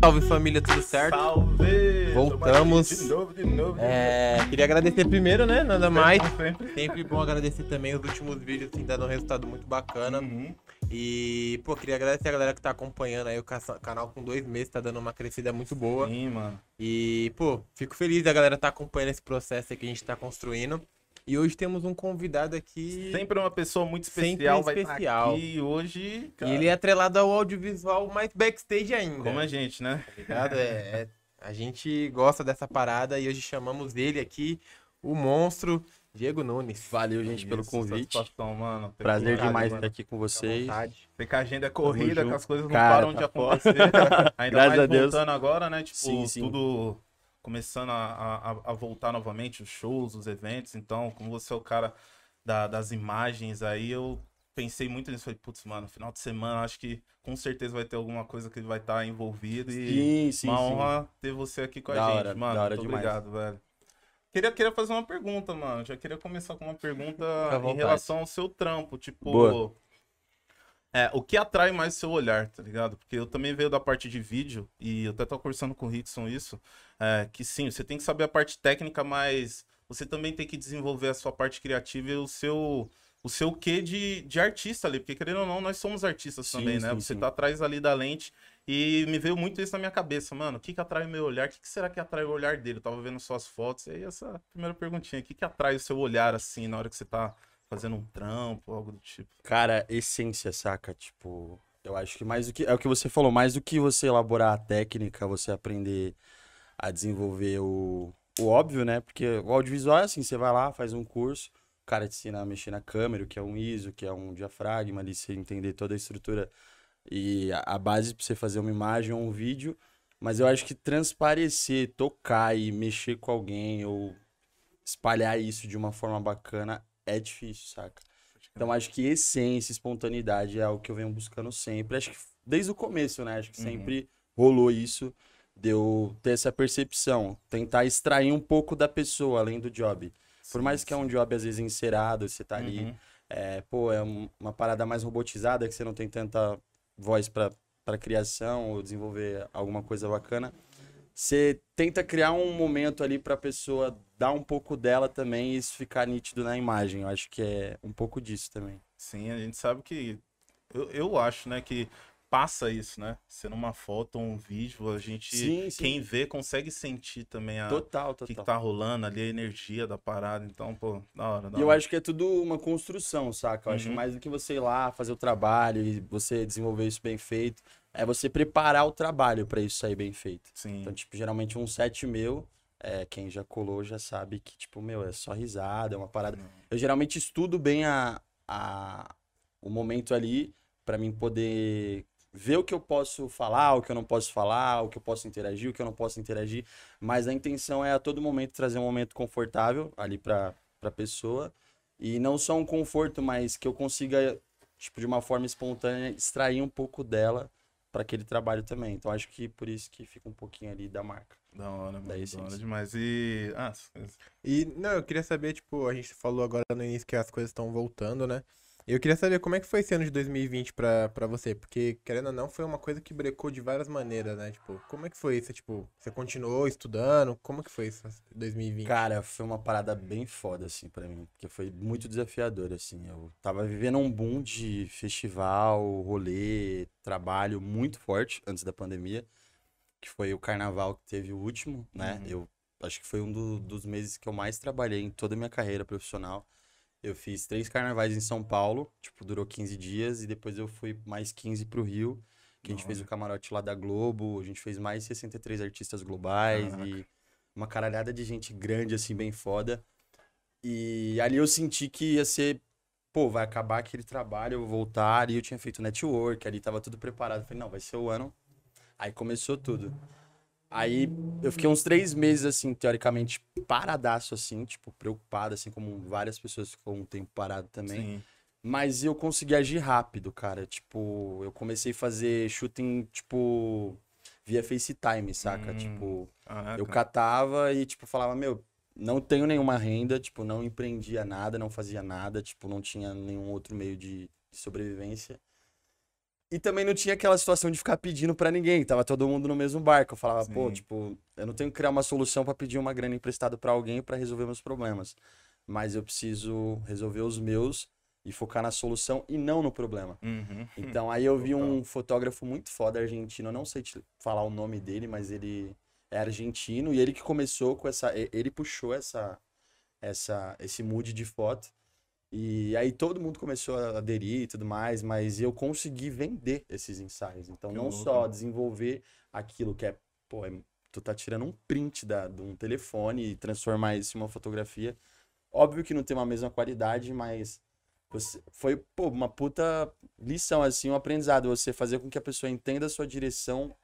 Salve família, tudo certo? Salve! Voltamos. De novo, de novo. É, queria agradecer primeiro, né? Nada mais. Sempre. Sempre bom agradecer também os últimos vídeos, assim, dando um resultado muito bacana. Uhum. E, pô, queria agradecer a galera que tá acompanhando aí o ca- canal com dois meses, tá dando uma crescida muito boa. Sim, mano. E, pô, fico feliz da galera tá acompanhando esse processo aí que a gente tá construindo. E hoje temos um convidado aqui. Sempre uma pessoa muito Sempre especial vai especial. estar aqui hoje. E ele é atrelado ao audiovisual mais backstage ainda. Como a gente, né? tá ligado? É, é- a gente gosta dessa parada e hoje chamamos ele aqui, o monstro Diego Nunes. Valeu, gente, pelo Isso, convite. satisfação, mano. Prazer demais mano. estar aqui com vocês. Sei que a agenda é corrida, que as coisas não Cara, param de tá acontecer. Ainda Graças mais a Deus. voltando agora, né? Tipo, Sim, sim. tudo começando a, a, a voltar novamente, os shows, os eventos. Então, como você é o cara da- das imagens aí, eu pensei muito nisso. Falei, putz, mano, final de semana, acho que com certeza vai ter alguma coisa que vai estar envolvido. E Sim, sim, uma sim. honra ter você aqui com a Da gente, hora, mano. da hora Muito demais. obrigado, velho. Queria, queria fazer uma pergunta, mano. Já queria começar com uma pergunta em relação ao seu trampo. Tipo, Boa. É, o que atrai mais seu olhar, tá ligado? Porque eu também veio da parte de vídeo, e eu até tô conversando com o Rickson isso, é, que sim, você tem que saber a parte técnica, mas você também tem que desenvolver a sua parte criativa e o seu, o seu quê de, de artista ali, porque querendo ou não, nós somos artistas Sim, também, né? sim, Você sim. tá atrás ali da lente, e me veio muito isso na minha cabeça, mano, o que que atrai o meu olhar? O que que será que atrai o olhar dele? Eu tava vendo suas fotos, e aí essa primeira perguntinha, o que que atrai o seu olhar, assim, na hora que você tá fazendo um trampo, algo do tipo? Cara, essência, saca? Tipo, eu acho que mais do que. É o que você falou, mais do que você elaborar a técnica, você aprender a desenvolver o, o óbvio, né? Porque o audiovisual é assim, você vai lá, faz um curso, o cara te ensina a mexer na câmera, o que é um ISO, o que é um diafragma ali, você entender toda a estrutura e a, a base pra você fazer uma imagem ou um vídeo. Mas eu acho que transparecer, tocar e mexer com alguém ou espalhar isso de uma forma bacana é difícil, saca? Então acho que essência, espontaneidade é algo que eu venho buscando sempre. Acho que desde o começo, né? Acho que Uhum. sempre rolou isso, de eu ter essa percepção, tentar extrair um pouco da pessoa além do job. Por mais que é um job às vezes encerado, você tá ali, Uhum. é, pô, é um- uma parada mais robotizada que você não tem tanta voz para criação ou desenvolver alguma coisa bacana. Você tenta criar um momento ali pra pessoa dar um pouco dela também e isso ficar nítido na imagem. Eu acho que é um pouco disso também. Sim, a gente sabe que. Eu, eu acho, né, que passa isso, né? Sendo uma foto ou um vídeo, a gente. Sim, sim. Quem vê consegue sentir também a, Total, o que, total. que tá rolando ali, a energia da parada. Então, pô, da hora, da E eu hora. acho que é tudo uma construção, saca? Eu acho Uhum. mais do que você ir lá fazer o trabalho e você desenvolver isso bem feito. É você preparar o trabalho pra isso sair bem feito. Sim. Então, tipo, geralmente um set meu, é, quem já colou já sabe que, tipo, meu, é só risada, é uma parada. Eu geralmente estudo bem a, a, o momento ali pra mim poder ver o que eu posso falar, o que eu não posso falar, o que eu posso interagir, o que eu não posso interagir. Mas a intenção é a todo momento trazer um momento confortável ali pra, pra pessoa. E não só um conforto, mas que eu consiga, tipo, de uma forma espontânea, extrair um pouco dela para aquele trabalho também. Então acho que por isso que fica um pouquinho ali da marca. Da hora, mano, da hora essência. demais. E. Ah, E, não, eu queria saber, tipo, a gente falou agora no início que as coisas estão voltando, né? Eu queria saber como é que foi esse ano de 2020 pra, pra você, porque, querendo ou não, foi uma coisa que brecou de várias maneiras, né? Tipo, como é que foi isso? Tipo, você continuou estudando? Como que foi isso, 2020? Cara, foi uma parada bem foda, assim, pra mim. Porque foi muito desafiador, assim. Eu tava vivendo um boom de festival, rolê, trabalho muito forte antes da pandemia. Que foi o carnaval que teve o último, né? Uhum. Eu acho que foi um do- dos meses que eu mais trabalhei em toda a minha carreira profissional. Eu fiz três carnavais em São Paulo, tipo, durou 15 dias. E depois eu fui mais 15 pro Rio. Que a gente fez o camarote lá da Globo. A gente fez mais 63 artistas globais. Caraca. E uma caralhada de gente grande, assim, bem foda. E ali eu senti que ia ser, pô, vai acabar aquele trabalho, eu vou voltar. E eu tinha feito network, ali tava tudo preparado. Falei, não, vai ser o ano. Aí começou tudo. Aí eu fiquei uns três meses, assim, teoricamente, paradaço, assim, tipo, preocupado, assim, como várias pessoas ficam um tempo parado também. Sim. Mas eu consegui agir rápido, cara. Tipo, eu comecei a fazer shooting, tipo, via FaceTime, saca? Hum. Tipo, Caraca. eu catava e, tipo, falava, meu, não tenho nenhuma renda, tipo, não empreendia nada, não fazia nada, tipo, não tinha nenhum outro meio de, de sobrevivência. E também não tinha aquela situação de ficar pedindo pra ninguém, tava todo mundo no mesmo barco. Eu falava, pô, Sim. tipo, eu não tenho que criar uma solução pra pedir uma grana emprestada pra alguém pra resolver meus problemas. Mas eu preciso resolver os meus e focar na solução e não no problema. Uhum. Então aí eu vi um fotógrafo muito foda argentino, eu não sei te falar o nome dele, mas ele é argentino e ele que começou com essa, ele puxou essa, essa, esse mood de foto. E aí todo mundo começou a aderir e tudo mais, mas eu consegui vender esses ensaios. Então Que não louco. só desenvolver aquilo que é, pô, é- tu tá tirando um print da, de um telefone e transformar isso em uma fotografia. Óbvio que não tem uma mesma qualidade, mas você- foi, pô, uma puta lição, assim, um aprendizado. Você fazer com que a pessoa entenda a sua direção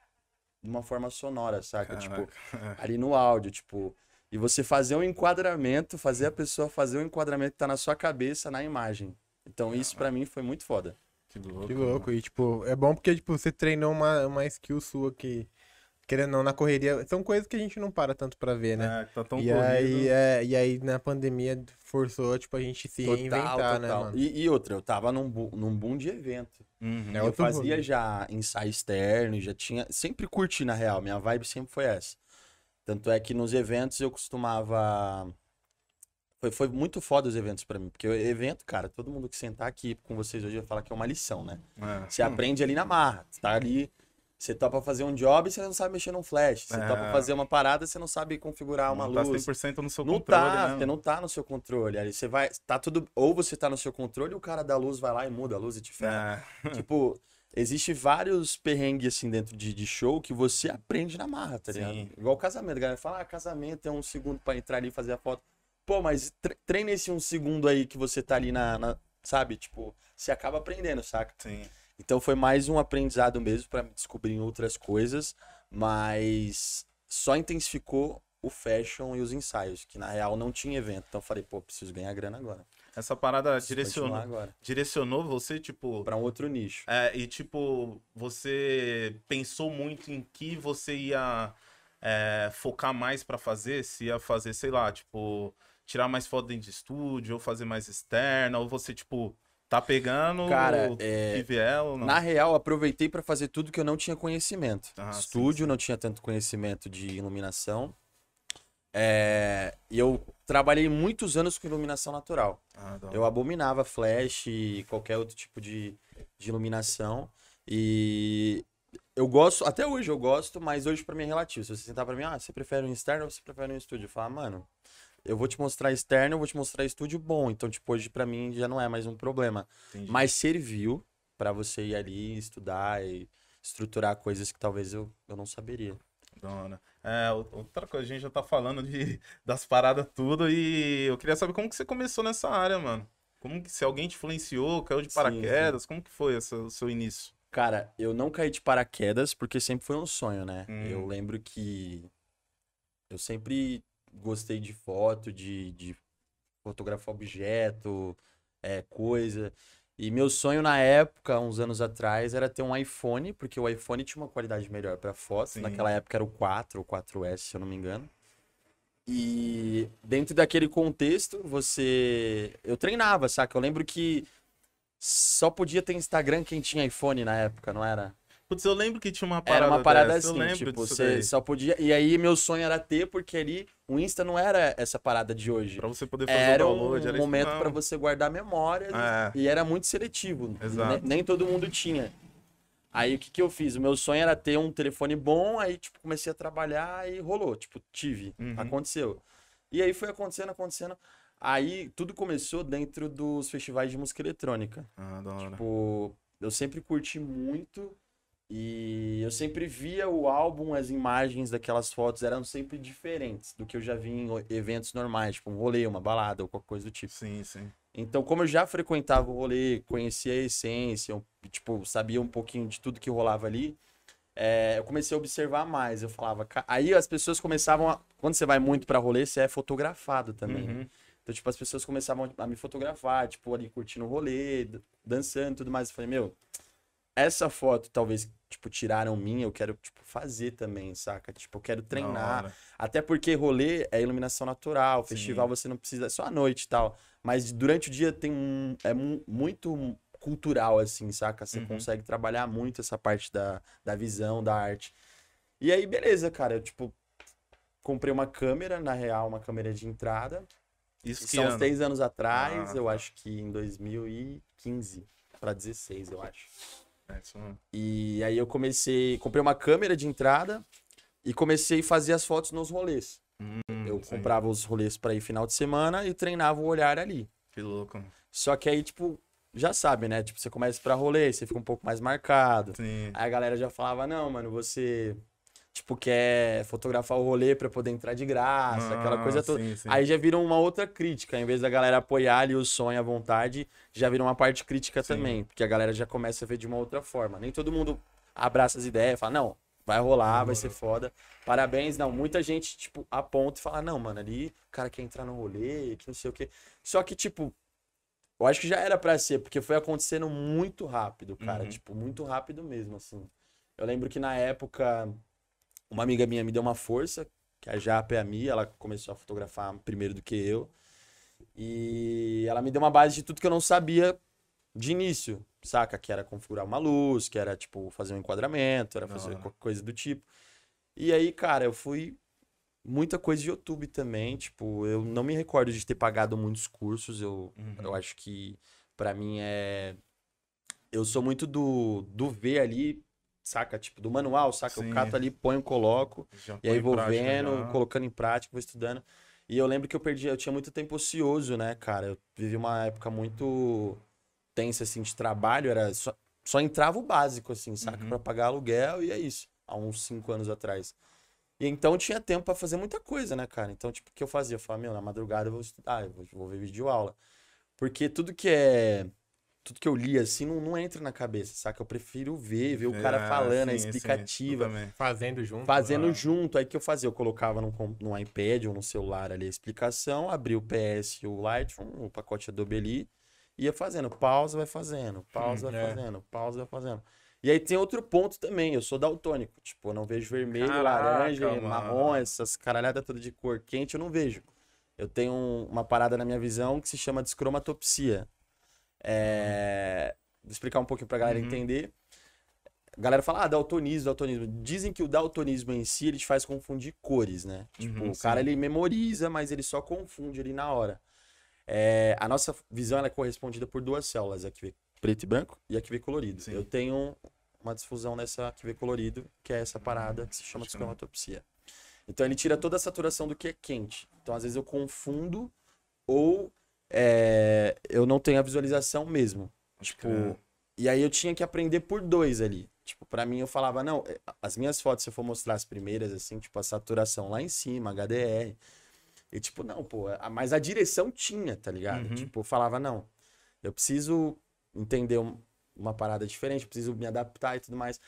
de uma forma sonora, saca? Tipo, Caraca. ali no áudio, tipo. E você fazer um enquadramento, fazer a pessoa fazer o enquadramento que tá na sua cabeça na imagem. Então isso pra mim foi muito foda. Que louco. Que louco. E, tipo, é bom porque, tipo, você treinou uma, uma skill sua que, querendo ou não, na correria. São coisas que a gente não para tanto pra ver, né? É, tá tão e, corrido. aí, é, e aí, na pandemia, forçou, tipo, a gente se reinventar, né, mano? E, e outra, eu tava num, bu- num boom de evento. Uhum. É eu fazia já ensaio externo, já tinha. Sempre curti, na real. Minha vibe sempre foi essa. Tanto é que nos eventos eu costumava. Foi, foi muito foda os eventos pra mim. Porque o evento, cara, todo mundo que sentar aqui com vocês hoje vai falar que é uma lição, né? É. Você aprende ali na marra. Você tá ali. Você topa fazer um job e você não sabe mexer num flash. Você É. topa fazer uma parada você não sabe configurar uma não tá luz. 100% no seu Não controle, tá, né? você não tá no seu controle. Ali você vai. Tá tudo. Ou você tá no seu controle, ou o cara da luz vai lá e muda a luz e te ferra. É. tipo, existe vários perrengues assim dentro de, de show que você aprende na marra, tá ligado? Sim. Igual casamento. A galera fala, ah, casamento é um segundo pra entrar ali e fazer a foto. Pô, mas tre- treina esse um segundo aí que você tá ali na. na- sabe? Tipo, você acaba aprendendo, saca? Sim. Então foi mais um aprendizado mesmo pra me descobrir outras coisas, mas só intensificou o fashion e os ensaios, que na real não tinha evento. Então eu falei, pô, preciso ganhar grana agora. Essa parada direcionou, direcionou você, tipo. Pra um outro nicho. É, e tipo, você pensou muito em que você ia é, focar mais pra fazer? Se ia fazer, sei lá, tipo, tirar mais foto dentro de estúdio, ou fazer mais externa, ou você, tipo, tá pegando Cara, o é, que vier ou não? Na real, aproveitei pra fazer tudo que eu não tinha conhecimento. Ah, sim, Estúdio, não tinha tanto conhecimento de iluminação. É, E eu trabalhei muitos anos com iluminação natural. Ah, Eu abominava flash e qualquer outro tipo de, de iluminação. E eu gosto, até hoje eu gosto, mas hoje pra mim é relativo. Se você sentar pra mim, ah, você prefere um externo ou você prefere um estúdio? Eu falo, ah, mano, eu vou te mostrar externo, eu vou te mostrar estúdio bom. Então, tipo, hoje pra mim já não é mais um problema. entendi. Mas serviu pra você ir ali estudar e estruturar coisas que talvez eu, eu não saberia. Da hora. É, outra coisa, a gente já tá falando de, das paradas tudo e eu queria saber como que você começou nessa área, mano. Como que, se alguém te influenciou, caiu de Sim, paraquedas, como que foi essa- o seu início? Cara, eu não caí de paraquedas porque sempre foi um sonho, né? Hum. Eu lembro que eu sempre gostei de foto, de, de fotografar objeto, é, coisa. E meu sonho na época, uns anos atrás, era ter um iPhone, porque o iPhone tinha uma qualidade melhor para foto. Sim. Naquela época era o 4 ou 4S, se eu não me engano. E dentro daquele contexto, você. Eu treinava, saca? Eu lembro que só podia ter Instagram quem tinha iPhone na época, não era? Putz, eu lembro que tinha uma parada Era uma parada dessa, assim, tipo, você daí. só podia. E aí meu sonho era ter, porque ali o Insta não era essa parada de hoje. Pra você poder fazer Era o um download, era isso momento pra você guardar memórias É. e era muito seletivo. Exato. Ne- Nem todo mundo tinha. Aí o que, que eu fiz? O meu sonho era ter um telefone bom, aí tipo comecei a trabalhar e rolou, tipo, tive, Uhum. aconteceu. E aí foi acontecendo, acontecendo. Aí tudo começou dentro dos festivais de música eletrônica. Ah, da hora. Tipo, eu sempre curti muito e eu sempre via o álbum, as imagens daquelas fotos eram sempre diferentes do que eu já vi em eventos normais, tipo um rolê, uma balada ou qualquer coisa do tipo. Sim, sim. Então, como eu já frequentava o rolê, conhecia a essência, eu, tipo, sabia um pouquinho de tudo que rolava ali, é, eu comecei a observar mais. Eu falava, aí as pessoas começavam a, quando você vai muito pra rolê, você é fotografado também. né? Uhum. Então, tipo, as pessoas começavam a me fotografar, tipo, ali curtindo o rolê, dançando e tudo mais. Eu falei, meu, essa foto talvez, tipo, tiraram minha, eu quero, tipo, fazer também, saca? Tipo, eu quero treinar. hora. Até porque rolê é iluminação natural, Sim. festival você não precisa, é só à noite e tal. Mas durante o dia tem um, é mu- muito cultural, assim, saca? Você Uhum. consegue trabalhar muito essa parte da, da visão, da arte. E aí, beleza, cara. Eu, tipo, comprei uma câmera, na real, uma câmera de entrada. Isso que São uns ano? três anos atrás, Ah, eu tá. acho que em 2015 pra 16, eu acho. É, isso mesmo. E aí eu comecei, comprei uma câmera de entrada e comecei a fazer as fotos nos rolês. Hum, Eu comprava os rolês pra ir final de semana e treinava o olhar ali. Que louco. Só que aí, tipo, já sabe, né? Tipo, você começa pra rolê, você fica um pouco mais marcado. Sim. Aí a galera já falava, não, mano, você, tipo, quer fotografar o rolê pra poder entrar de graça, aquela Ah, coisa toda. sim, sim. Aí já virou uma outra crítica. Em vez da galera apoiar ali o sonho à vontade, já virou uma parte crítica Sim. também. Porque a galera já começa a ver de uma outra forma. Nem todo mundo abraça as ideias, fala, não, vai rolar, vai ser foda. Parabéns, não. Muita gente, tipo, aponta e fala, não, mano, ali o cara quer entrar no rolê, que não sei o quê. Só que, tipo, eu acho que já era pra ser, porque foi acontecendo muito rápido, cara. Uhum. Tipo, muito rápido mesmo, assim. Eu lembro que na época, uma amiga minha me deu uma força, que a Japa é a Mia, ela começou a fotografar primeiro do que eu. E ela me deu uma base de tudo que eu não sabia de início, saca? Que era configurar uma luz, que era, tipo, fazer um enquadramento, era fazer hora. qualquer coisa do tipo. E aí, cara, eu fui muita coisa de YouTube também, tipo, eu não me recordo de ter pagado muitos cursos, eu, Uhum. eu acho que pra mim é eu sou muito do do ver ali, saca? Tipo, do manual, saca? Sim. Eu cato ali, ponho, coloco, Já e aí vou vendo, já. colocando em prática, vou estudando. E eu lembro que eu perdi, eu tinha muito tempo ocioso, né, cara? Eu vivi uma época muito tensa, assim, de trabalho, era só, só entrava o básico, assim, saca? Uhum. Pra pagar aluguel e é isso, há uns cinco anos atrás. E então tinha tempo pra fazer muita coisa, né, cara? Então, tipo, o que eu fazia? Eu falava, meu, na madrugada eu vou estudar, eu vou, vou ver vídeo aula. Porque tudo que é. Tudo que eu li, assim, não, não entra na cabeça, saca? Eu prefiro ver, ver o cara É, falando, a sim, sim, explicativa. também. Fazendo junto. Fazendo né? junto, aí que eu fazia? Eu colocava num, num iPad ou no celular ali a explicação, abria o PS e o Lightroom, o pacote Adobe ali, ia fazendo. Pausa, vai fazendo. Pausa, Hum, vai é. fazendo. Pausa, vai fazendo. E aí tem outro ponto também, eu sou daltônico. Tipo, eu não vejo vermelho, Caraca, laranja, mano. marrom, essas caralhadas todas de cor quente, eu não vejo. Eu tenho um- uma parada na minha visão que se chama descromatopsia. É... Vou explicar um pouquinho pra galera Uhum. entender. A galera fala, ah, daltonismo, daltonismo. Dizem que o daltonismo em si, ele te faz confundir cores, né? Tipo, Uhum, o cara, ele memoriza, mas ele só confunde ali na hora. É, a nossa visão, ela é correspondida por duas células, a que vê preto e branco e a que vê colorido. Sim. Eu tenho uma difusão nessa que vê colorido, que é essa parada que se chama descromatopsia. Então, ele tira toda a saturação do que é quente. Então, às vezes, eu confundo ou é, eu não tenho a visualização mesmo. Tipo, e aí eu tinha que aprender por dois ali. Tipo, pra mim eu falava, não, eh, as minhas fotos, se eu for mostrar as primeiras, assim, tipo, a saturação lá em cima, HDR. E tipo, não, pô, a- mas a direção tinha, tá ligado? Uhum. Tipo, eu falava, não, eu preciso entender um- uma parada diferente, preciso me adaptar e tudo mais.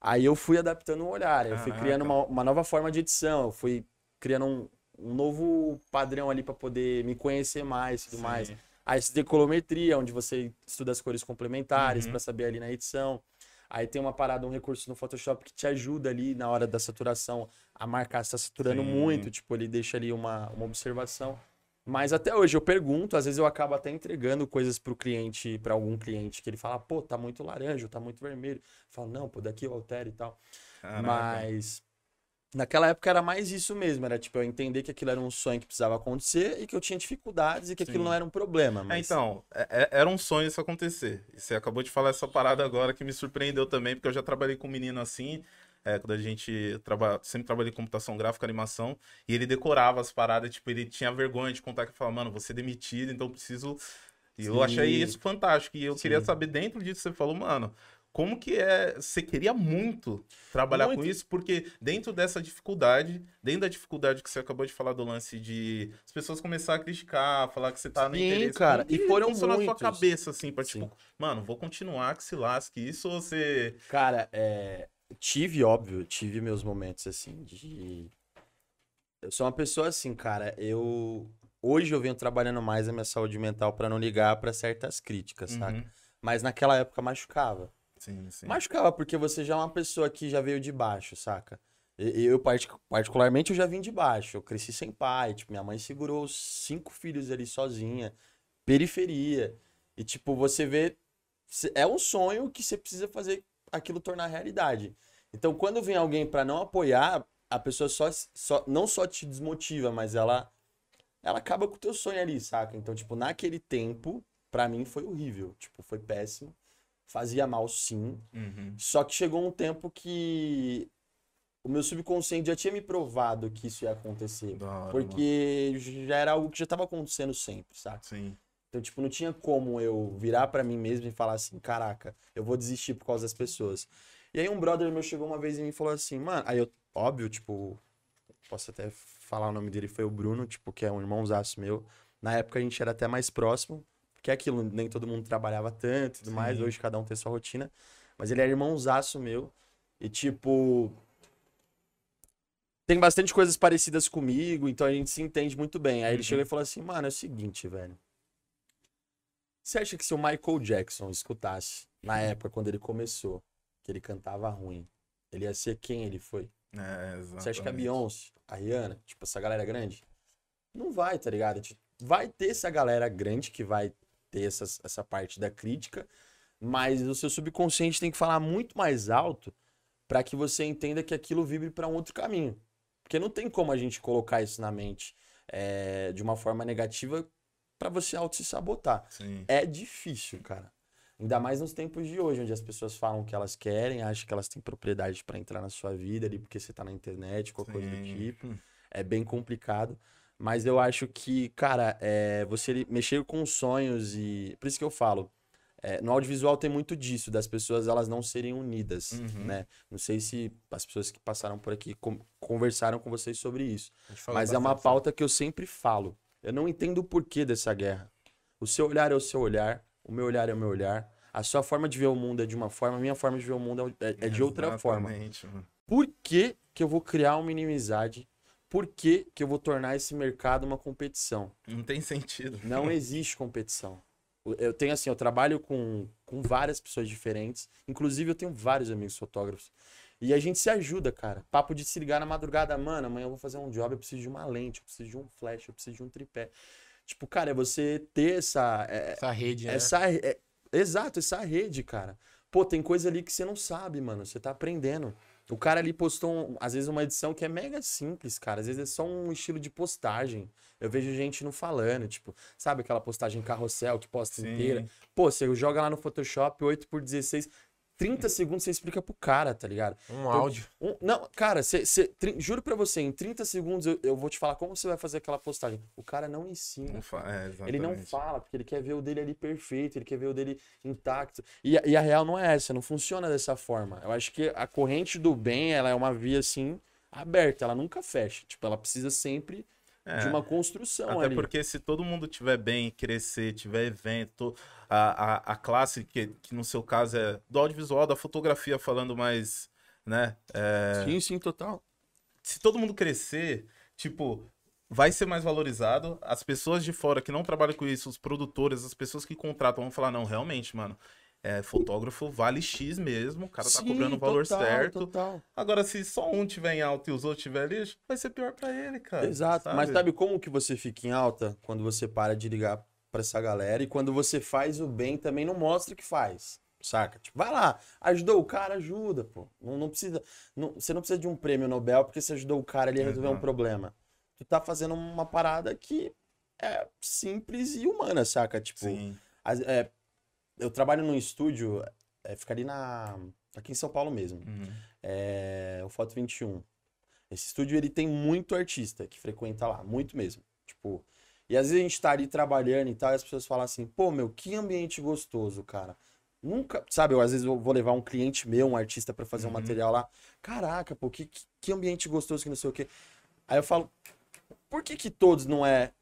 Aí eu fui adaptando o olhar, eu fui Caraca. criando uma, uma nova forma de edição, eu fui criando um, um novo padrão ali pra poder me conhecer mais e tudo mais. Sim. A decolometria, onde você estuda as cores complementares Uhum. pra saber ali na edição. Aí tem uma parada, um recurso no Photoshop que te ajuda ali na hora da saturação a marcar se tá saturando Sim. muito. Tipo, ele deixa ali uma, uma observação. Mas até hoje eu pergunto, às vezes eu acabo até entregando coisas pro cliente, pra algum cliente, que ele fala, pô, tá muito laranja, tá muito vermelho. Eu falo, não, pô, daqui eu altero e tal. Caraca. Mas naquela época era mais isso mesmo, era tipo eu entender que aquilo era um sonho que precisava acontecer e que eu tinha dificuldades e que aquilo Sim. não era um problema. É, Mas... então, é- é- era um sonho isso acontecer. E você acabou de falar essa parada agora que me surpreendeu também, porque eu já trabalhei com um menino assim, é, quando a gente traba... sempre trabalhei em computação gráfica, animação, e ele decorava as paradas, tipo, ele tinha vergonha de contar que falava, mano, vou ser demitido, então preciso. E eu Sim. achei isso fantástico. E eu queria Sim. saber, dentro disso, você falou, mano. Como que é? Você queria muito trabalhar com Muito. isso, porque dentro dessa dificuldade, dentro da dificuldade que você acabou de falar do lance de as pessoas começarem a criticar, falar que você tá no interesse. cara, e foram funciona na sua cabeça, assim, pra Sim. tipo, mano, vou continuar que se lasque isso ou você. Cara, é, tive, óbvio, tive meus momentos assim de. Eu sou uma pessoa assim, cara. Eu. Hoje eu venho trabalhando mais a minha saúde mental pra não ligar pra certas críticas, saca? Uhum. Mas naquela época machucava. Sim, sim. Machucava porque você já é uma pessoa que já veio de baixo, saca? Eu, partic- particularmente, eu já vim de baixo. Eu cresci sem pai. Tipo, minha mãe segurou cinco filhos ali sozinha. Periferia. E, tipo, você vê é um sonho que você precisa fazer aquilo tornar realidade. Então, quando vem alguém pra não apoiar, a pessoa só, só não só te desmotiva, mas ela ela acaba com o teu sonho ali, saca? Então, tipo, naquele tempo, pra mim foi horrível, tipo, foi péssimo. Fazia mal sim, Uhum. só que chegou um tempo que o meu subconsciente já tinha me provado que isso ia acontecer. Hora, mano. Porque já era algo que já tava acontecendo sempre, saca? Sim. Então, tipo, não tinha como eu virar pra mim mesmo e falar assim, caraca, eu vou desistir por causa das pessoas. E aí um brother meu chegou uma vez em mim e falou assim, mano, aí eu, óbvio, tipo, posso até falar o nome dele, foi o Bruno, tipo, que é um irmãozaço meu. Na época a gente era até mais próximo, porque é aquilo, nem todo mundo trabalhava tanto e tudo mais, Sim. hoje cada um tem sua rotina. Mas ele era irmãozaço meu. E, tipo, tem bastante coisas parecidas comigo, então a gente se entende muito bem. Aí ele Uhum. chegou e falou assim, mano, é o seguinte, velho. Você acha que se o Michael Jackson escutasse na época quando ele começou, que ele cantava ruim, ele ia ser quem ele foi? É, Você acha que a. Beyoncé, a Rihanna, tipo, essa galera grande? Não vai, tá ligado? Vai ter essa galera grande que vai ter essas, essa parte da crítica, mas o seu subconsciente tem que falar muito mais alto pra que você entenda que aquilo vibre pra um outro caminho. Porque não tem como a gente colocar isso na mente é, de uma forma negativa pra você auto se sabotar. Sim. É difícil, cara. Ainda mais nos tempos de hoje, onde as pessoas falam o que elas querem, acham que elas têm propriedade pra entrar na sua vida ali porque você tá na internet, qualquer coisa do Sim. tipo. É bem complicado. Mas eu acho que, cara, é, você mexer com sonhos e. Por isso que eu falo. é, no audiovisual tem muito disso, das pessoas elas não serem unidas, Uhum. né? Não sei se as pessoas que passaram por aqui conversaram com vocês sobre isso. Mas é uma pauta que eu sempre falo. Eu não entendo o porquê dessa guerra. O seu olhar é o seu olhar, o meu olhar é o meu olhar. A sua forma de ver o mundo é de uma forma, a minha forma de ver o mundo é, é de outra forma. Exatamente, mano. Por que, que eu vou criar uma inimizade? Por que, que eu vou tornar esse mercado uma competição? Não tem sentido. Não existe competição. Eu tenho assim, eu trabalho com, com várias pessoas diferentes. Inclusive, eu tenho vários amigos fotógrafos. E a gente se ajuda, cara. Papo de se ligar na madrugada, mano, amanhã eu vou fazer um job, eu preciso de uma lente, eu preciso de um flash, eu preciso de um tripé. Tipo, cara, é você ter essa. é- Essa rede, né? essa, é- exato, essa rede, cara. Pô, tem coisa ali que você não sabe, mano. Você tá aprendendo. O cara ali postou, às vezes, uma edição que é mega simples, cara. Às vezes é só um estilo de postagem. Eu vejo gente não falando, tipo, sabe aquela postagem carrossel que posta Sim. inteira? Pô, você joga lá no Photoshop 8x16, 30 segundos você explica pro cara, tá ligado? Um áudio. Um- não, cara, cê- cê- tri- juro pra você, em 30 segundos eu, eu vou te falar como você vai fazer aquela postagem. O cara não ensina. Não é, Ele não fala, porque ele quer ver o dele ali perfeito, ele quer ver o dele intacto. E, a- e a real não é essa, não funciona dessa forma. Eu acho que a corrente do bem, ela é uma via, assim, aberta, ela nunca fecha. Tipo, ela precisa sempre de É. uma construção Até ali. porque se todo mundo tiver bem, crescer, tiver evento, a, a, a classe, que, que no seu caso é do audiovisual, da fotografia, falando mais, né? é, Sim, sim, total. se todo mundo crescer, tipo, vai ser mais valorizado. As pessoas de fora que não trabalham com isso, os produtores, as pessoas que contratam vão falar, não, realmente, mano, é, fotógrafo vale X mesmo, o cara tá Sim, cobrando o valor total, certo. Total. Agora, se só um tiver em alta e os outros tiver ali, vai ser pior pra ele, cara. Exato. Mas sabe como que você fica em alta quando você para de ligar pra essa galera e quando você faz o bem também não mostra que faz. Saca? Tipo, vai lá, ajudou o cara, ajuda, pô. Não, não precisa, não- você não precisa de um prêmio Nobel porque você ajudou o cara ali a resolver um Exato. problema. Tu tá fazendo uma parada que é simples e humana, saca? Tipo, Sim. as- é, eu trabalho num estúdio, é, fica ali na, aqui em São Paulo mesmo Uhum. é, o Foto 21. Esse estúdio ele tem muito artista que frequenta lá, muito mesmo. Tipo, e às vezes a gente tá ali trabalhando e tal, e as pessoas falam assim: "Pô, meu, que ambiente gostoso, cara". Nunca, sabe, eu às vezes eu vou levar um cliente meu, um artista pra fazer um Uhum. material lá. Caraca, pô, que, que, que ambiente gostoso que não sei o quê. Aí eu falo: "Por que que todos não é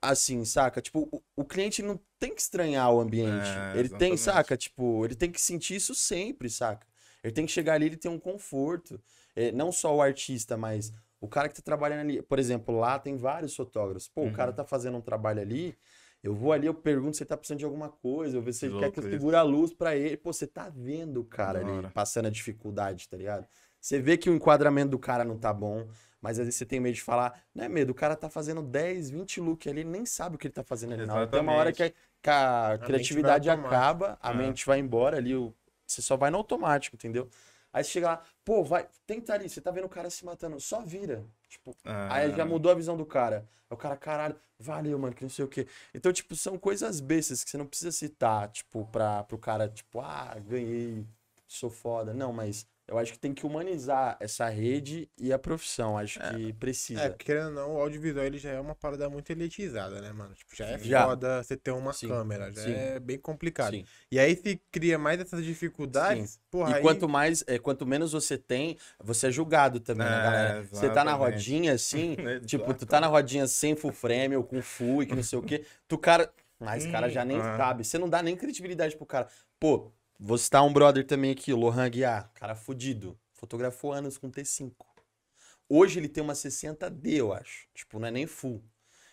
assim, saca? Tipo, o, o cliente não tem que estranhar o ambiente. É, ele tem, exatamente. saca? Tipo, ele tem que sentir isso sempre, saca? Ele tem que chegar ali e ter um conforto. É, não só o artista, mas o cara que tá trabalhando ali. Por exemplo, lá tem vários fotógrafos. Pô, o cara Uhum. tá fazendo um trabalho ali. Eu vou ali, eu pergunto se ele tá precisando de alguma coisa, eu ver se ele quer que eu segure a luz pra ele. Pô, você tá vendo o cara Da ali passando a dificuldade, tá ligado? Você vê que o enquadramento do cara não tá bom, mas às vezes você tem medo de falar, não é medo, o cara tá fazendo 10, 20 looks ali, ele nem sabe o que ele tá fazendo ali hora. Tem uma hora que a, que a vai criatividade acaba, a É. mente vai embora ali, o- você só vai no automático, entendeu? Aí você chega lá, pô, vai, tenta ali, você tá vendo o cara se matando, só vira. Tipo, Aí É. já mudou a visão do cara. Aí o cara, caralho, valeu, mano, que não sei o quê. Então, tipo, são coisas bestas que você não precisa citar, tipo, pra, pro cara, tipo, ah, ganhei, sou foda. Não, mas eu acho que tem que humanizar essa rede e a profissão. Acho que precisa. É, porque querendo ou não, o audiovisual ele já é uma parada muito elitizada, né, mano? Tipo, já é Já. foda você ter uma Sim. câmera, já Sim. é bem complicado. Sim. E aí se cria mais essas dificuldades, porra, E aí... quanto mais, é, quanto menos você tem, você é julgado também, né, É, galera? Você tá na rodinha assim, tipo, tu tá na rodinha sem full frame ou com full e que não sei o quê, tu cara, mas cara já nem Hum, sabe, você não dá nem credibilidade pro cara. Pô, vou citar um brother também aqui, o Lohan Guiar, cara fudido, fotografou anos com T5. Hoje ele tem uma 60D, eu acho, tipo, não é nem full.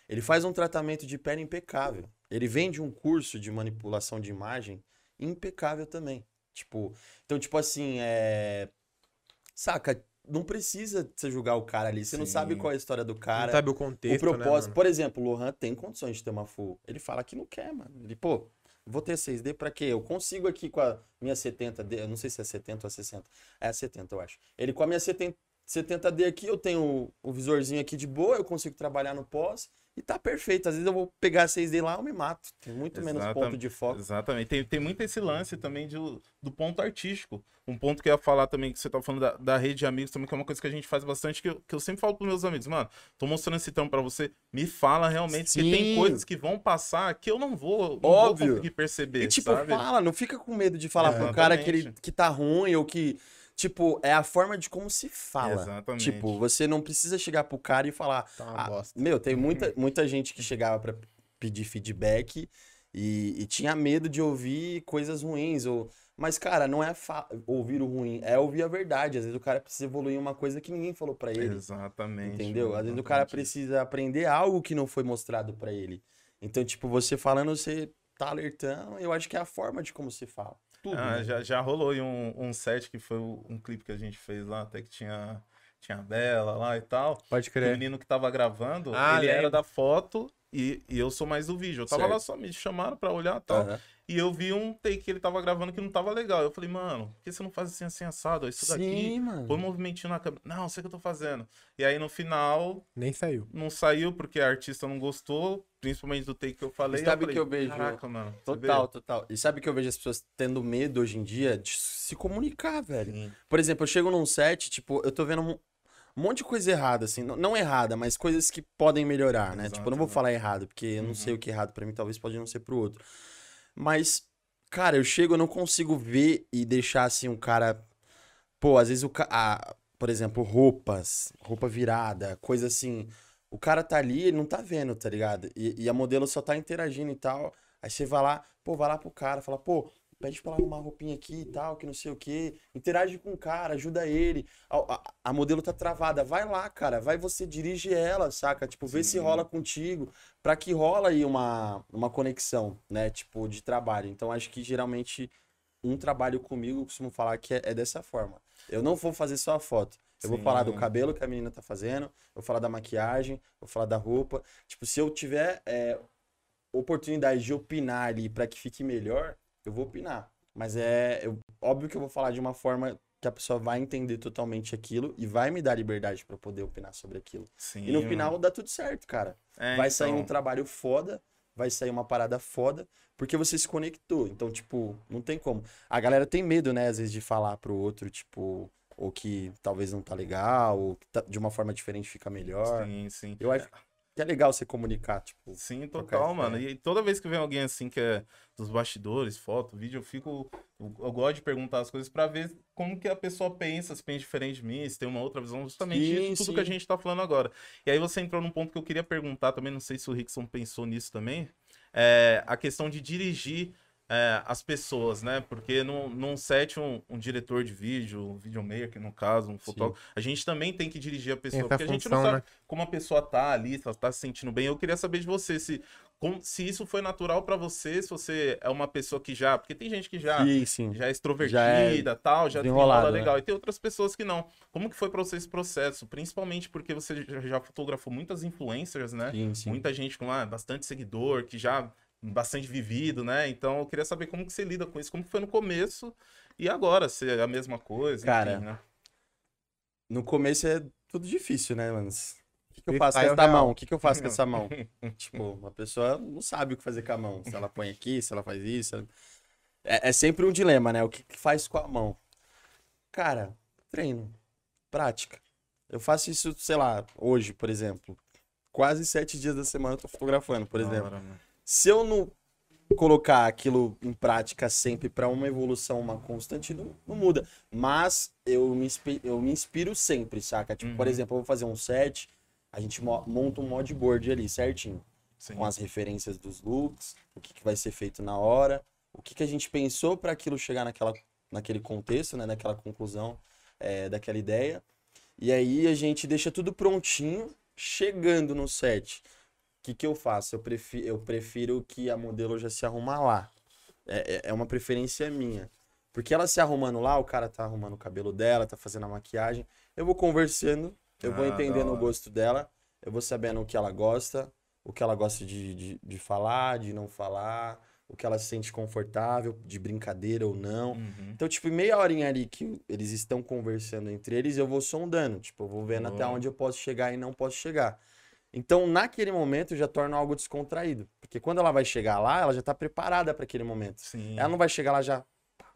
Ele faz um tratamento de pele impecável. Ele vende um curso de manipulação de imagem impecável também. Tipo, então, tipo assim, é. Saca, não precisa você julgar o cara ali. Você não Sim. sabe qual é a história do não cara. sabe o O contexto, propósito. né, Por exemplo, o Lohan tem condições de ter uma full. Ele fala que não quer, mano. Ele, pô, vou ter 6D pra quê? Eu consigo aqui com a minha 70D. Eu não sei se é 70 ou 60. É a 70, eu acho. Ele com a minha 70, 70D aqui, eu tenho o, o visorzinho aqui de boa, eu consigo trabalhar no pós. E tá perfeito. Às vezes eu vou pegar a 6D lá, eu me mato. Tem muito menos ponto de foco. Exatamente. Tem, tem muito esse lance também de, do ponto artístico. Um ponto que eu ia falar também, que você tá falando da, da rede de amigos também, que é uma coisa que a gente faz bastante, que eu, que eu sempre falo pros meus amigos, mano, tô mostrando esse trampo pra você, me fala realmente, porque tem Sim. coisas que vão passar que eu não vou, não Óbvio. vou conseguir perceber, E tipo, sabe? fala, não fica com medo de falar É, pro cara que, ele, que tá ruim ou que. Tipo, é a forma de como se fala. Exatamente. Tipo, você não precisa chegar pro cara e falar. Tá uma "Ah, bosta. meu, tem muita, muita gente que chegava pra pedir feedback e, e tinha medo de ouvir coisas ruins. Ou... Mas, cara, não é ouvir o ruim, é ouvir a verdade. Às vezes o cara precisa evoluir uma coisa que ninguém falou pra ele. Exatamente. Entendeu? Às vezes o cara exatamente. precisa aprender algo que não foi mostrado pra ele. Então, tipo, você falando, você tá alertando, eu acho que é a forma de como se fala. Tudo. Ah, né? já, já rolou aí um, um set que foi um clipe que a gente fez lá, até que tinha, tinha a Bela lá e tal. Pode Que o crer. menino que tava gravando, Ah, ele era lembro. da foto e, e eu sou mais do vídeo. Eu tava Certo. lá só, me chamaram pra olhar e tal. Aham. E eu vi um take que ele tava gravando que não tava legal. Eu falei, mano, por que você não faz assim, assim, assado? Isso daqui, Sim, mano. põe um movimentinho na câmera. Não, sei o que eu tô fazendo. E aí no final, Nem saiu. não saiu porque a artista não gostou, principalmente do take que eu falei. E sabe falei, que eu vejo- Caraca, mano. você vê?" Total, total. E sabe que eu vejo as pessoas tendo medo hoje em dia de se comunicar, velho. Sim. Por exemplo, eu chego num set, tipo, eu tô vendo um um monte de coisa errada, assim. Não, não errada, mas coisas que podem melhorar, né? Exato, tipo, eu não vou falar errado, porque eu não Uhum. sei o que é errado pra mim, talvez pode não ser pro outro. Mas, cara, eu chego, eu não consigo ver e deixar, assim, um cara... Pô, às vezes o cara... Por exemplo, roupas, roupa virada, coisa assim... O cara tá ali, ele não tá vendo, tá ligado? E, e a modelo só tá interagindo e tal. Aí você vai lá, pô, vai lá pro cara, fala, pô, pede pra ela arrumar uma roupinha aqui e tal, que não sei o quê. Interage com o cara, ajuda ele. A, a- a modelo tá travada, vai lá, cara, vai você dirige ela, saca? Tipo, vê se Sim. rola contigo, pra que rola aí uma, uma conexão, né? Tipo, de trabalho. Então, acho que geralmente um trabalho comigo, eu costumo falar que é, é dessa forma. Eu não vou fazer só a foto. Eu vou falar do Sim. cabelo que a menina tá fazendo, eu vou falar da maquiagem, vou falar da roupa. Tipo, se eu tiver é, oportunidade de opinar ali pra que fique melhor, eu vou opinar. Mas é eu- óbvio que eu vou falar de uma forma que a pessoa vai entender totalmente aquilo e vai me dar liberdade pra poder opinar sobre aquilo. Sim, E no mano. final dá tudo certo, cara. É, vai sair um então. trabalho foda, vai sair uma parada foda, porque você se conectou. Então, tipo, não tem como. A galera tem medo, né, às vezes, de falar pro outro, tipo, ou que talvez não tá legal, ou tá- de uma forma diferente fica melhor. Sim, sim. Eu acho que é legal você comunicar, tipo. Sim, total, ideia. mano. E toda vez que vem alguém assim que é dos bastidores, foto, vídeo, eu fico. Eu, eu gosto de perguntar as coisas pra ver como que a pessoa pensa, se pensa diferente de mim, se tem uma outra visão, justamente Sim, isso, tudo sim. que a gente tá falando agora. E aí você entrou num ponto que eu queria perguntar também, não sei se o Rickson pensou nisso também. É a questão de dirigir é, as pessoas, né? Porque num, num set, um, um diretor de vídeo, um videomaker, no caso, um fotógrafo, a gente também tem que dirigir a pessoa. essa Porque a gente não função, sabe né? como a pessoa tá ali, se ela tá se sentindo bem. Eu queria saber de você se, como- se isso foi natural pra você, se você é uma pessoa que já. Porque tem gente que já. Sim, sim. Já é extrovertida, Já é tal, já né? legal. E tem outras pessoas que não. Como que foi pra você esse processo? Principalmente porque você já- fotografou muitas influencers, né? Sim, sim. Muita gente com ah, bastante seguidor, que já bastante vivido, né? Então eu queria saber como que você lida com isso, como foi no começo e agora, se é a mesma coisa, Cara, enfim, né? No começo é tudo difícil, né, mano? O que, que eu faço com essa real. mão? O que, que eu faço com essa mão? tipo, uma pessoa não sabe o que fazer com a mão. Se ela põe aqui, se ela faz isso. ela- É, é sempre um dilema, né? O que, que faz com a mão? Cara, treino, prática. Eu faço isso, sei lá, hoje, por exemplo. Quase sete dias da semana eu tô fotografando, por exemplo. Se eu não colocar aquilo em prática sempre para uma evolução, uma constante, não, não muda. Mas eu me, inspi- eu me inspiro sempre, saca? Tipo, por Uhum. exemplo, eu vou fazer um set, a gente mo- monta um modboard ali, certinho. Sim. Com as referências dos looks, o que, que vai ser feito na hora, o que, que a gente pensou para aquilo chegar naquela, naquele contexto, né? Naquela conclusão é, daquela ideia. E aí a gente deixa tudo prontinho, chegando no set. O que, que eu faço? Eu prefiro, eu prefiro que a modelo já se arruma lá. É, é- é uma preferência minha. Porque ela se arrumando lá, o cara tá arrumando o cabelo dela, tá fazendo a maquiagem. Eu vou conversando, eu vou Ah, da entendendo o gosto dela, eu vou sabendo o que ela gosta, o que ela gosta de, de, de falar, de não falar, o que ela se sente confortável, de brincadeira ou não. Uhum. Então, tipo, meia horinha ali que eles estão conversando entre eles, eu vou sondando. Tipo, eu vou vendo até Boa. onde eu posso chegar e não posso chegar. Então, naquele momento, já torna algo descontraído. Porque quando ela vai chegar lá, ela já tá preparada para aquele momento. Sim. Ela não vai chegar lá já.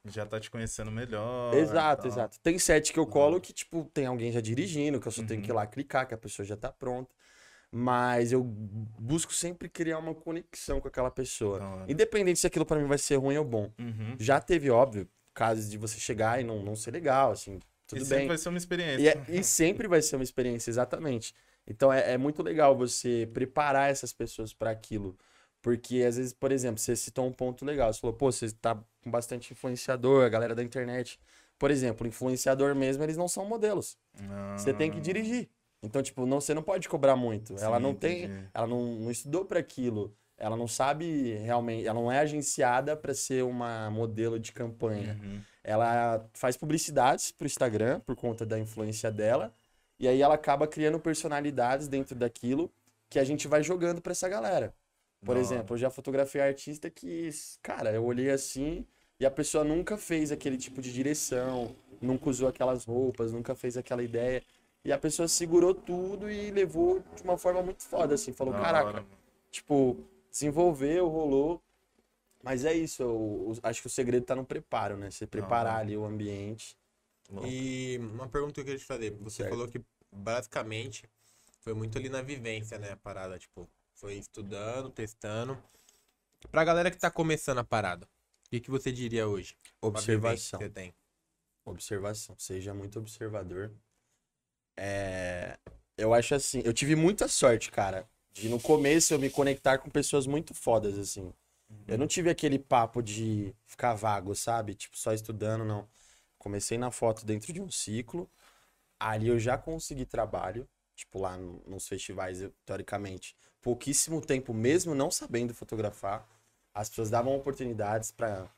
Já tá te conhecendo melhor. exato, exato. Tem set que eu colo que, tipo, tem alguém já dirigindo, que eu só tenho Uhum. que ir lá clicar, que a pessoa já tá pronta. Mas eu busco sempre criar uma conexão com aquela pessoa. Independente se aquilo para mim vai ser ruim ou bom. Uhum. Já teve, óbvio, casos de você chegar e não, não ser legal, assim, tudo e sempre bem. vai ser uma experiência. E, é- e sempre vai ser uma experiência, exatamente. Então é, é muito legal você preparar essas pessoas para aquilo. Porque às vezes, por exemplo, você citou um ponto legal. Você falou, pô, você tá com bastante influenciador, a galera da internet. Por exemplo, influenciador mesmo, eles não são modelos. Você tem que Ah, dirigir. Então, tipo, não, você não pode cobrar muito. ela sim, não tem. entendi. Ela não, não estudou para aquilo. Ela não sabe realmente. Ela não é agenciada para ser uma modelo de campanha. Uhum. Ela faz publicidades pro Instagram por conta da influência dela. E aí ela acaba criando personalidades dentro daquilo que a gente vai jogando pra essa galera. Por Da exemplo, eu já fotografei artista que, cara, eu olhei assim e a pessoa nunca fez aquele tipo de direção, nunca usou aquelas roupas, nunca fez aquela ideia. E a pessoa segurou tudo e levou de uma forma muito foda, assim. Falou, Da caraca, tipo, desenvolveu, rolou. Mas é isso, eu, eu acho que o segredo tá no preparo, né? Você preparar ali o ambiente. Louco. E uma pergunta que eu queria te fazer. Você Certo. falou que basicamente foi muito ali na vivência, né? A parada, tipo, foi estudando, testando. Pra galera que tá começando a parada, o que, que você diria hoje? Observação. que você tem. Observação. Seja muito observador. É, Eu acho assim, eu tive muita sorte, cara, de no começo eu me conectar com pessoas muito fodas, assim. Eu não tive aquele papo de ficar vago, sabe? Tipo, só estudando, não. Comecei na foto dentro de um ciclo. Ali eu já consegui trabalho. Tipo, lá no- nos festivais, eu, teoricamente, pouquíssimo tempo, mesmo não sabendo fotografar. As pessoas davam oportunidades pra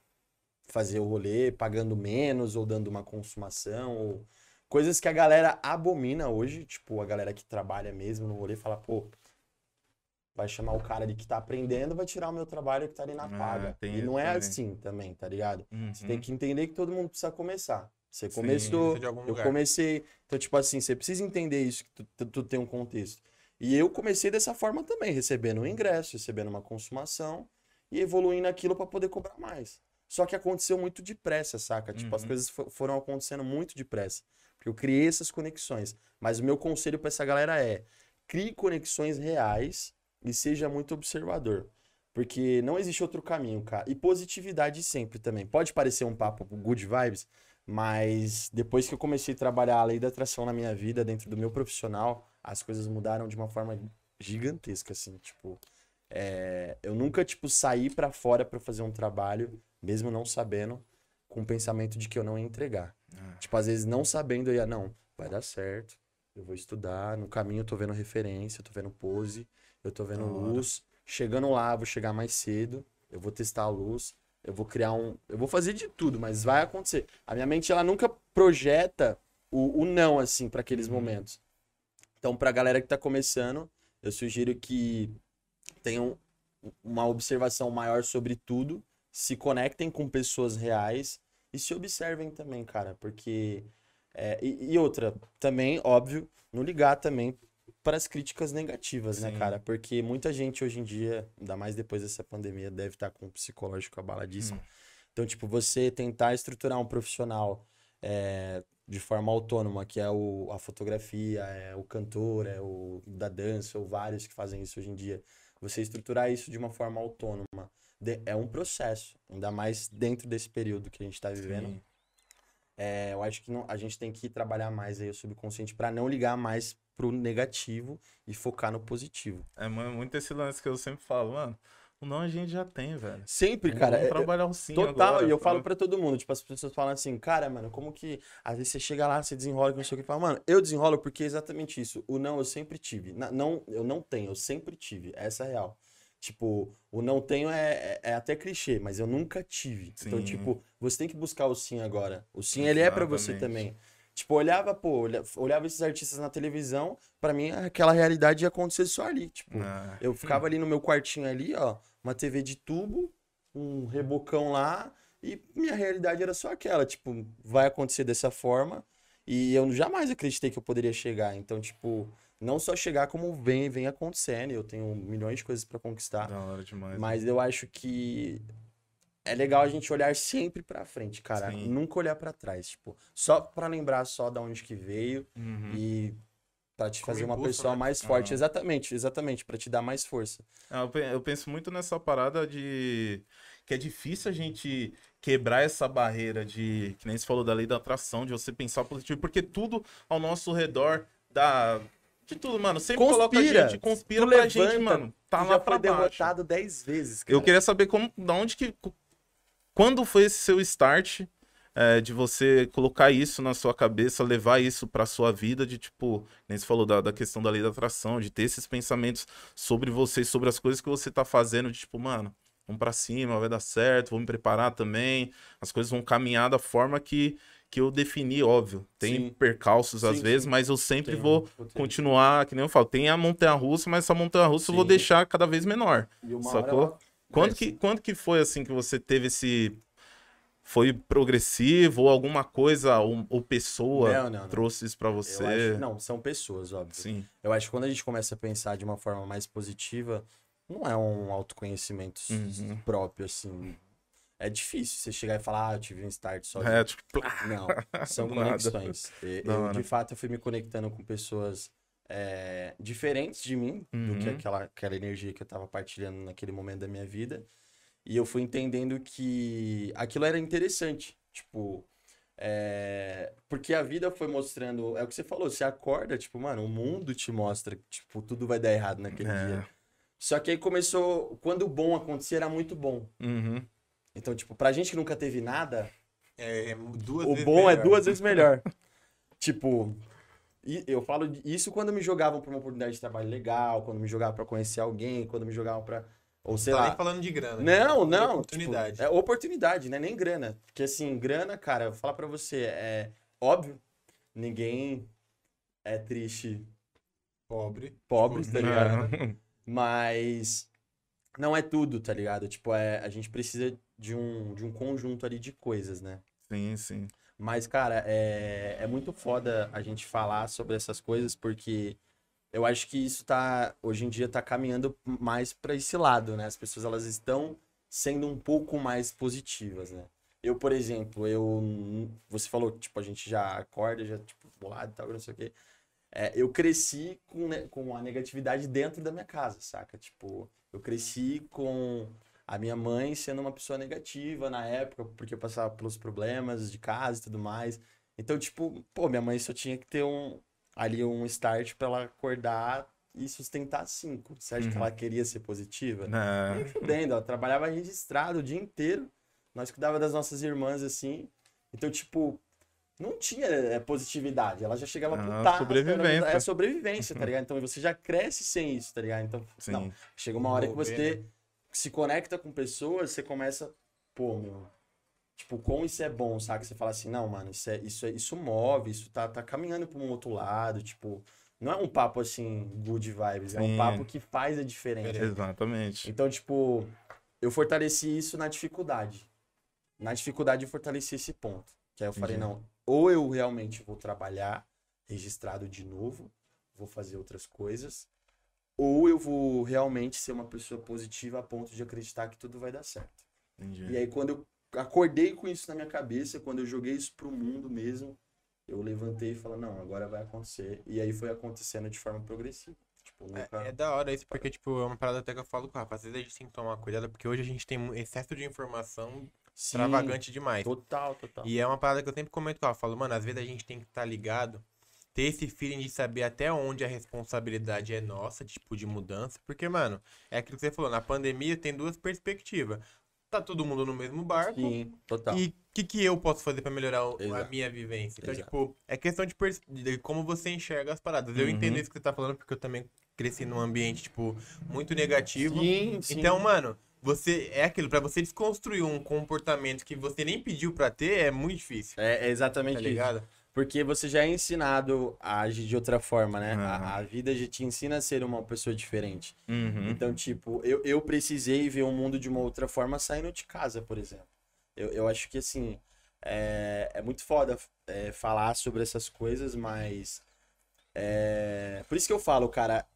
fazer o rolê, pagando menos ou dando uma consumação. Ou... Coisas que a galera abomina hoje. Tipo, a galera que trabalha mesmo no rolê fala, pô, vai chamar o cara ali que tá aprendendo, vai tirar o meu trabalho que tá ali na Ah, paga. tem e não é também. assim também, tá ligado? Você Uhum. tem que entender que todo mundo precisa começar. Você Sim, começou, algum eu comecei. Então, tipo assim, você precisa entender isso, que tu, tu, tem um contexto. E eu comecei dessa forma também, recebendo um ingresso, recebendo uma consumação e evoluindo aquilo pra poder cobrar mais. Só que aconteceu muito depressa, saca? Tipo, as Uhum. coisas fo- foram acontecendo muito depressa. Porque eu criei essas conexões. Mas o meu conselho pra essa galera é: crie conexões reais e seja muito observador. Porque não existe outro caminho, cara. E positividade sempre também. Pode parecer um papo good vibes, mas depois que eu comecei a trabalhar a lei da atração na minha vida, dentro do meu profissional, as coisas mudaram de uma forma gigantesca, assim. Tipo, é, eu nunca, tipo, saí pra fora pra fazer um trabalho, mesmo não sabendo, com o pensamento de que eu não ia entregar. Ah. Tipo, às vezes não sabendo, eu ia, não, vai dar certo, eu vou estudar, no caminho eu tô vendo referência, eu tô vendo pose, eu tô vendo Da hora. luz. Chegando lá, vou chegar mais cedo, eu vou testar a luz, eu vou criar um. Eu vou fazer de tudo, mas vai acontecer. A minha mente, ela nunca projeta o, o não, assim, pra aqueles Uhum. momentos. Então, pra galera que tá começando, eu sugiro que tenham uma observação maior sobre tudo, se conectem com pessoas reais e se observem também, cara, porque. é, e, e outra, também, óbvio, não ligar também para as críticas negativas, né, Sim. cara? Porque muita gente hoje em dia, ainda mais depois dessa pandemia, deve estar com o psicológico abaladíssimo. Hum. Então, tipo, você tentar estruturar um profissional é, de forma autônoma, que é o, a fotografia, é o cantor, é o da dança, ou vários que fazem isso hoje em dia. Você estruturar isso de uma forma autônoma de- é um processo, ainda mais dentro desse período que a gente está vivendo. Sim. É, eu acho que não- a gente tem que trabalhar mais aí o subconsciente para não ligar mais pro negativo e focar no positivo. É mu- muito esse lance que eu sempre falo, mano. O não a gente já tem, velho. Sempre, Vamos- cara. Vamos é- trabalhar o sim Total, agora, e eu falo pra todo mundo, tipo, as pessoas falam assim, cara, mano, como que. Às vezes você chega lá, você desenrola, não sei o que, fala, mano, eu desenrolo porque é exatamente isso. O não eu sempre tive. Na- não, eu não tenho, eu sempre tive. Essa é a real. Tipo, o não tenho é, é, é até clichê, mas eu nunca tive. Então, Sim. tipo, você tem que buscar o sim agora. O sim, ele é pra você Exatamente. também. Tipo, olhava, pô, olha- olhava esses artistas na televisão, pra mim aquela realidade ia acontecer só ali. Tipo, Ah, eu ficava ali no meu quartinho ali, ó, uma TV de tubo, um rebocão lá, e minha realidade era só aquela, tipo, vai acontecer dessa forma, e eu jamais acreditei que eu poderia chegar. Então, tipo, não só chegar como vem, vem acontecendo, eu tenho milhões de coisas pra conquistar, da hora demais. mas eu acho que é legal a gente olhar sempre pra frente, cara, Sim. nunca olhar pra trás, tipo, só pra lembrar só da onde que veio Uhum. e pra te fazer uma pessoa né? mais forte, Ah. exatamente, exatamente, pra te dar mais força. Ah, eu pe- Eu penso muito nessa parada de que é difícil a gente quebrar essa barreira de, que nem você falou da lei da atração, de você pensar positivo, porque tudo ao nosso redor dá de tudo, mano. Sempre coloca a Conspira. gente, conspira Tu pra levanta, gente, mano. Tá lá já pra foi baixo. derrotado 10 vezes, cara. Eu queria saber como, da onde que, quando foi esse seu start é, de você colocar isso na sua cabeça, levar isso pra sua vida, de tipo, nem você falou da, da questão da lei da atração, de ter esses pensamentos sobre você, sobre as coisas que você tá fazendo, de tipo, mano, vamos pra cima, vai dar certo, vou me preparar também, as coisas vão caminhar da forma que, que eu defini, óbvio. Tem Sim. percalços às Sim, vezes, sim. mas eu sempre Tem vou roteiro. continuar, que nem eu falo, tem a montanha-russa, mas essa montanha-russa eu vou Sim. deixar cada vez menor. E uma Sacou? hora ela Quando desce. que, quando que foi assim que você teve esse. Foi progressivo ou alguma coisa ou, ou pessoa Não, não, não. trouxe isso pra Eu você? acho- não, são pessoas, óbvio. Sim. Eu acho que quando a gente começa a pensar de uma forma mais positiva, não é um autoconhecimento Uhum. próprio, assim. É difícil você chegar e falar, ah, eu tive um start só. É, tipo. Não, são conexões. Eu, de fato, eu fui me conectando com pessoas é, diferentes de mim, do que Uhum. aquela, aquela energia que eu tava partilhando naquele momento da minha vida. E eu fui entendendo que aquilo era interessante. Tipo, é, porque a vida foi mostrando. É o que você falou, você acorda, tipo, mano, o mundo te mostra que, tipo, tudo vai dar errado naquele É. dia. Só que aí começou. Quando o bom acontecia, era muito bom. Uhum. Então, tipo, pra gente que nunca teve nada, É, é duas o vezes bom é melhor. duas vezes melhor. tipo, e eu falo isso quando me jogavam pra uma oportunidade de trabalho legal, quando me jogavam pra conhecer alguém, quando me jogavam pra. Ou sei tá lá. nem falando de grana. Não, né? não. Oportunidade. Tipo, é oportunidade, né? Nem grana. Porque assim, grana, cara, eu vou falar pra você, é óbvio, ninguém é triste Pobre. pobre, tá ligado? Mas não é tudo, tá ligado? Tipo, é, a gente precisa de um, de um conjunto ali de coisas, né? Sim, sim. Mas, cara, é, é muito foda a gente falar sobre essas coisas, porque eu acho que isso tá, hoje em dia, tá caminhando mais pra esse lado, né? As pessoas, elas estão sendo um pouco mais positivas, né? Eu, por exemplo, eu... Você falou, tipo, a gente já acorda, já, tipo, bolado e tal, não sei o quê. É, eu cresci com, ne- com a negatividade dentro da minha casa, saca? Tipo, eu cresci com a minha mãe sendo uma pessoa negativa na época, porque eu passava pelos problemas de casa e tudo mais. Então, tipo, pô, minha mãe só tinha que ter um ali um start pra ela acordar e sustentar cinco. Você acha que Uhum. ela queria ser positiva? Não. Nem fudendo, ela trabalhava registrado o dia inteiro. Nós cuidava das nossas irmãs assim. Então, tipo, não tinha é, positividade. Ela já chegava Ah, putada. sobrevivência. É sobrevivência, tá ligado? Então você já cresce sem isso, tá ligado? Então, Sim. não. Chega uma hora que você né? Se conecta com pessoas, você começa, pô, meu. Tipo, como isso é bom, sabe? Você fala assim, não, mano, isso, é, isso, é, isso move, isso tá, tá caminhando pra um outro lado, tipo. Não é um papo assim, good vibes, é um Sim. papo que faz a diferença. Exatamente. Então, tipo, eu fortaleci isso na dificuldade. Na dificuldade eu fortaleci esse ponto. Que aí eu falei, Entendi. não, ou eu realmente vou trabalhar registrado de novo, vou fazer outras coisas, ou eu vou realmente ser uma pessoa positiva a ponto de acreditar que tudo vai dar certo. Entendi. E aí, quando eu acordei com isso na minha cabeça, quando eu joguei isso pro mundo mesmo, eu levantei e falei, não, agora vai acontecer. E aí foi acontecendo de forma progressiva. Tipo, nunca... É, é da hora isso, porque, tipo, é uma parada até que eu falo com o Rafa. Às vezes a gente tem que tomar cuidado, porque hoje a gente tem excesso de informação Sim, extravagante demais. Total, total. E é uma parada que eu sempre comento com ela. Eu falo, mano, às vezes a gente tem que estar ligado, ter esse feeling de saber até onde a responsabilidade é nossa, tipo, de mudança. Porque, mano, é aquilo que você falou, na pandemia tem duas perspectivas. Tá todo mundo no mesmo barco. Sim, total. E o que, que eu posso fazer pra melhorar o- a minha vivência? Então, Exato. tipo, é questão de, de como você enxerga as paradas. Eu Uhum. entendo isso que você tá falando, porque eu também cresci num ambiente, tipo, muito negativo. Sim, sim. Então, mano, você é aquilo, pra você desconstruir um comportamento que você nem pediu pra ter, é muito difícil. É, é exatamente Tá isso. Porque você já é ensinado a agir de outra forma, né? A, Aham. a vida já te ensina a ser uma pessoa diferente. Uhum. Então, tipo, eu, eu precisei ver o mundo de uma outra forma saindo de casa, por exemplo. Eu, eu acho que, assim, é, é muito foda é, falar sobre essas coisas, mas. é, por isso que eu falo, cara,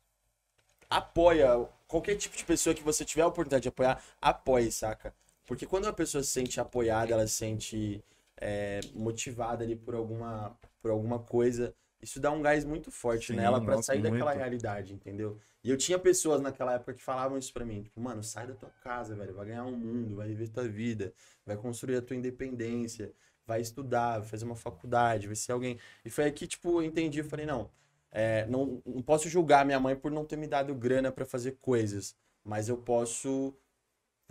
apoia qualquer tipo de pessoa que você tiver a oportunidade de apoiar, apoie, saca? Porque quando a pessoa se sente apoiada, ela se sente é, motivada ali por alguma, por alguma coisa, isso dá um gás muito forte Sim, nela pra nossa, sair daquela muito. realidade, entendeu? E eu tinha pessoas naquela época que falavam isso pra mim, tipo, mano, sai da tua casa, velho, vai ganhar um mundo, vai viver tua vida, vai construir a tua independência, vai estudar, vai fazer uma faculdade, vai ser alguém. E foi aí que, tipo, eu entendi, eu falei, não, é, não, não posso julgar minha mãe por não ter me dado grana pra fazer coisas, mas eu posso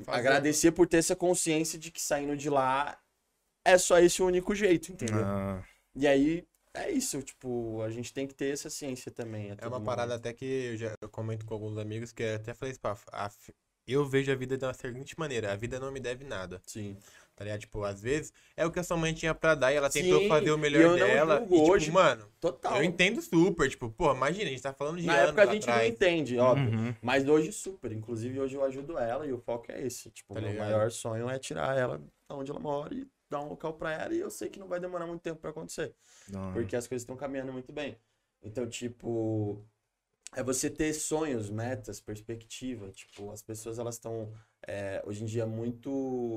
Fazer. agradecer por ter essa consciência de que saindo de lá é só esse o único jeito, entendeu? Ah, E aí é isso, tipo, a gente tem que ter essa ciência também. É todo uma momento. parada até que eu já eu comento com alguns amigos que eu até falei isso, pá, eu vejo a vida da seguinte maneira, a vida não me deve nada, Sim. tá ligado? Tipo, às vezes é o que a sua mãe tinha pra dar e ela tentou Sim, fazer o e melhor eu não dela. julgo E, tipo, hoje. mano, Total. eu entendo super, tipo, pô, imagina, a gente tá falando de Na anos época a gente não atrás. entende, óbvio. uhum. Mas hoje super. Inclusive hoje eu ajudo ela e o foco é esse. Tipo, Tá o meu ligado? maior sonho é tirar ela da onde ela mora e dar um local pra ela. E eu sei que não vai demorar muito tempo pra acontecer. Hora. Porque as coisas estão caminhando muito bem. Então, tipo, é você ter sonhos, metas, perspectiva. Tipo, as pessoas elas estão é, hoje em dia muito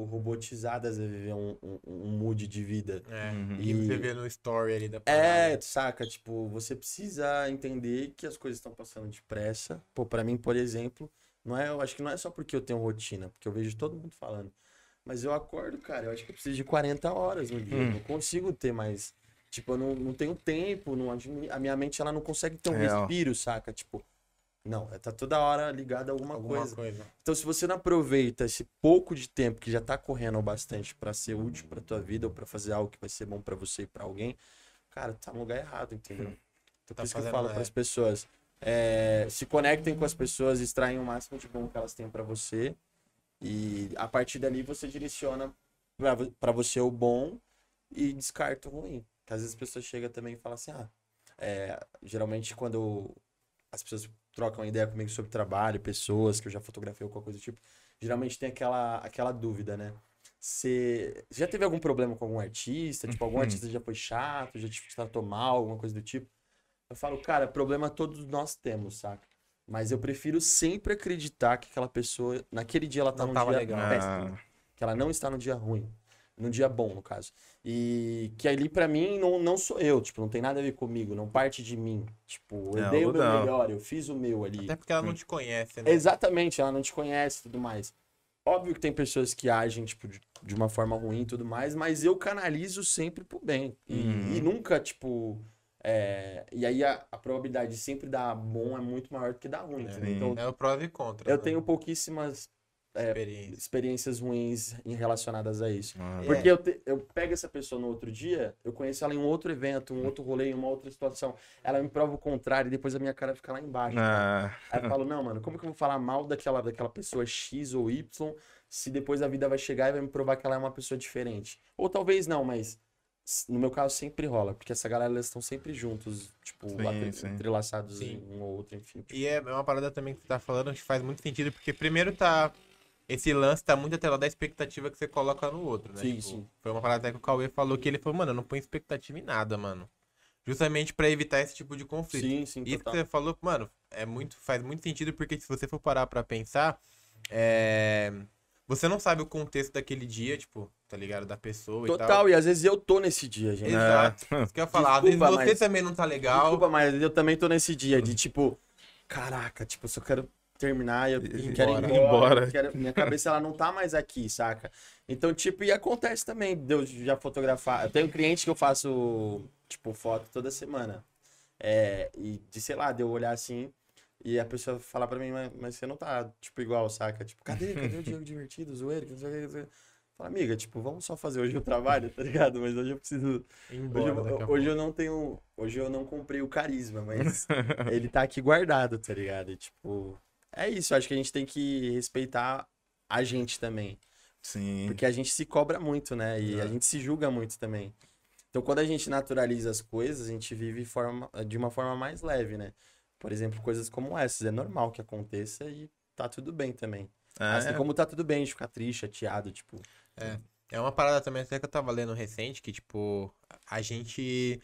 robotizadas a viver um, um, um mood de vida. É, Uhum. e E- você vê no story ali da parada. É, saca? Tipo, você precisa entender que as coisas estão passando depressa. Pô, pra mim, por exemplo, não é, eu acho que não é só porque eu tenho rotina, porque eu vejo todo mundo falando. Mas eu acordo, cara, eu acho que eu preciso de 40 horas no dia. Eu Hum. não consigo ter mais. Tipo, eu não, não tenho tempo, não, admi- a minha mente ela não consegue ter um Real. respiro, saca? Tipo, não, tá toda hora ligada a alguma, alguma coisa. coisa. Então, se você não aproveita esse pouco de tempo que já tá correndo o bastante pra ser útil pra tua vida ou pra fazer algo que vai ser bom pra você e pra alguém, cara, tá no lugar errado, entendeu? Então, Tá por isso que eu falo é. pras pessoas, é, se conectem com as pessoas, extraem o máximo de bom que elas têm pra você e a partir dali você direciona pra você o bom e descarta o ruim. Que às vezes as pessoas chegam também e falam assim, ah, é, geralmente quando as pessoas trocam ideia comigo sobre trabalho, pessoas que eu já fotografei ou qualquer coisa do tipo, geralmente tem aquela, aquela dúvida, né? Você já teve algum problema com algum artista? Tipo, algum Uhum. artista já foi chato, já te tratou mal, alguma coisa do tipo? Eu falo, cara, problema todos nós temos, saca? Mas eu prefiro sempre acreditar que aquela pessoa, naquele dia ela tá Não num tava dia legal. péssimo. Ah, Que ela não está no dia ruim. Num dia bom, no caso. E que ali, pra mim, não, não sou eu. Tipo, não tem nada a ver comigo. Não parte de mim. Tipo, eu É, dei o meu não. melhor. Eu fiz o meu ali. Até porque ela não te conhece, né? Exatamente, ela não te conhece e tudo mais. Óbvio que tem pessoas que agem, tipo, de, de uma forma ruim e tudo mais, mas eu canalizo sempre pro bem. E, Uhum. e nunca, tipo, É, e aí a, a probabilidade de sempre dar bom é muito maior do que dar ruim. É? Então, É o prova e contra. eu né? tenho pouquíssimas é, experiência. experiências ruins em relacionadas a isso. Ah, É. Porque eu, te- eu pego essa pessoa no outro dia, eu conheço ela em um outro evento, um outro rolê, em uma outra situação. Ela me prova o contrário e depois a minha cara fica lá embaixo. ah, Aí eu falo, não, mano, como que eu vou falar mal daquela, daquela pessoa X ou Y se depois a vida vai chegar e vai me provar que ela é uma pessoa diferente? Ou talvez não, mas no meu caso sempre rola, porque essa galera eles estão sempre juntos, tipo, Sim, sim. entrelaçados Sim. em um ou outro, enfim. E é uma parada também que você tá falando que faz muito sentido, porque primeiro tá. Esse lance tá muito atrelado da expectativa que você coloca no outro, né? Sim, sim. Foi uma parada até que o Cauê falou que ele falou, mano, eu não põe expectativa em nada, mano. Justamente pra evitar esse tipo de conflito. Sim, sim, Isso que total. você falou, mano, é muito, faz muito sentido, porque se você for parar pra pensar, é... você não sabe o contexto daquele dia, tipo, tá ligado? Da pessoa e tal. Total, e às vezes eu tô nesse dia, gente. Exato. Isso que eu ia falar. Às vezes Desculpa, você mas- também não tá legal. Desculpa, mas eu também tô nesse dia de tipo, caraca, tipo, eu só quero terminar e eu Ir quero ir embora. embora. Embora. eu quero- minha cabeça ela não tá mais aqui, saca? Então, tipo, e acontece também, de eu já fotografar. Eu tenho um cliente que eu faço, tipo, foto toda semana. É, e de, sei lá, de eu olhar assim e a pessoa falar pra mim, mas, mas você não tá, tipo, igual, saca? Tipo, cadê? Cadê o Diego divertido, zoeiro? que não sei o que. Fala, amiga, tipo, vamos só fazer hoje o trabalho, tá ligado? Mas hoje eu preciso Ir Hoje, embora eu, hoje eu não tenho. Hoje eu não comprei o carisma, mas ele tá aqui guardado, tá ligado? E, tipo, é isso. Acho que a gente tem que respeitar a gente também. sim. Porque a gente se cobra muito, né? E É. a gente se julga muito também. Então, quando a gente naturaliza as coisas, a gente vive forma, de uma forma mais leve, né? Por exemplo, coisas como essas. É normal que aconteça e tá tudo bem também. É, Assim como tá tudo bem gente ficar triste, chateado, tipo. É uma parada também até que eu tava lendo recente, que, tipo, a gente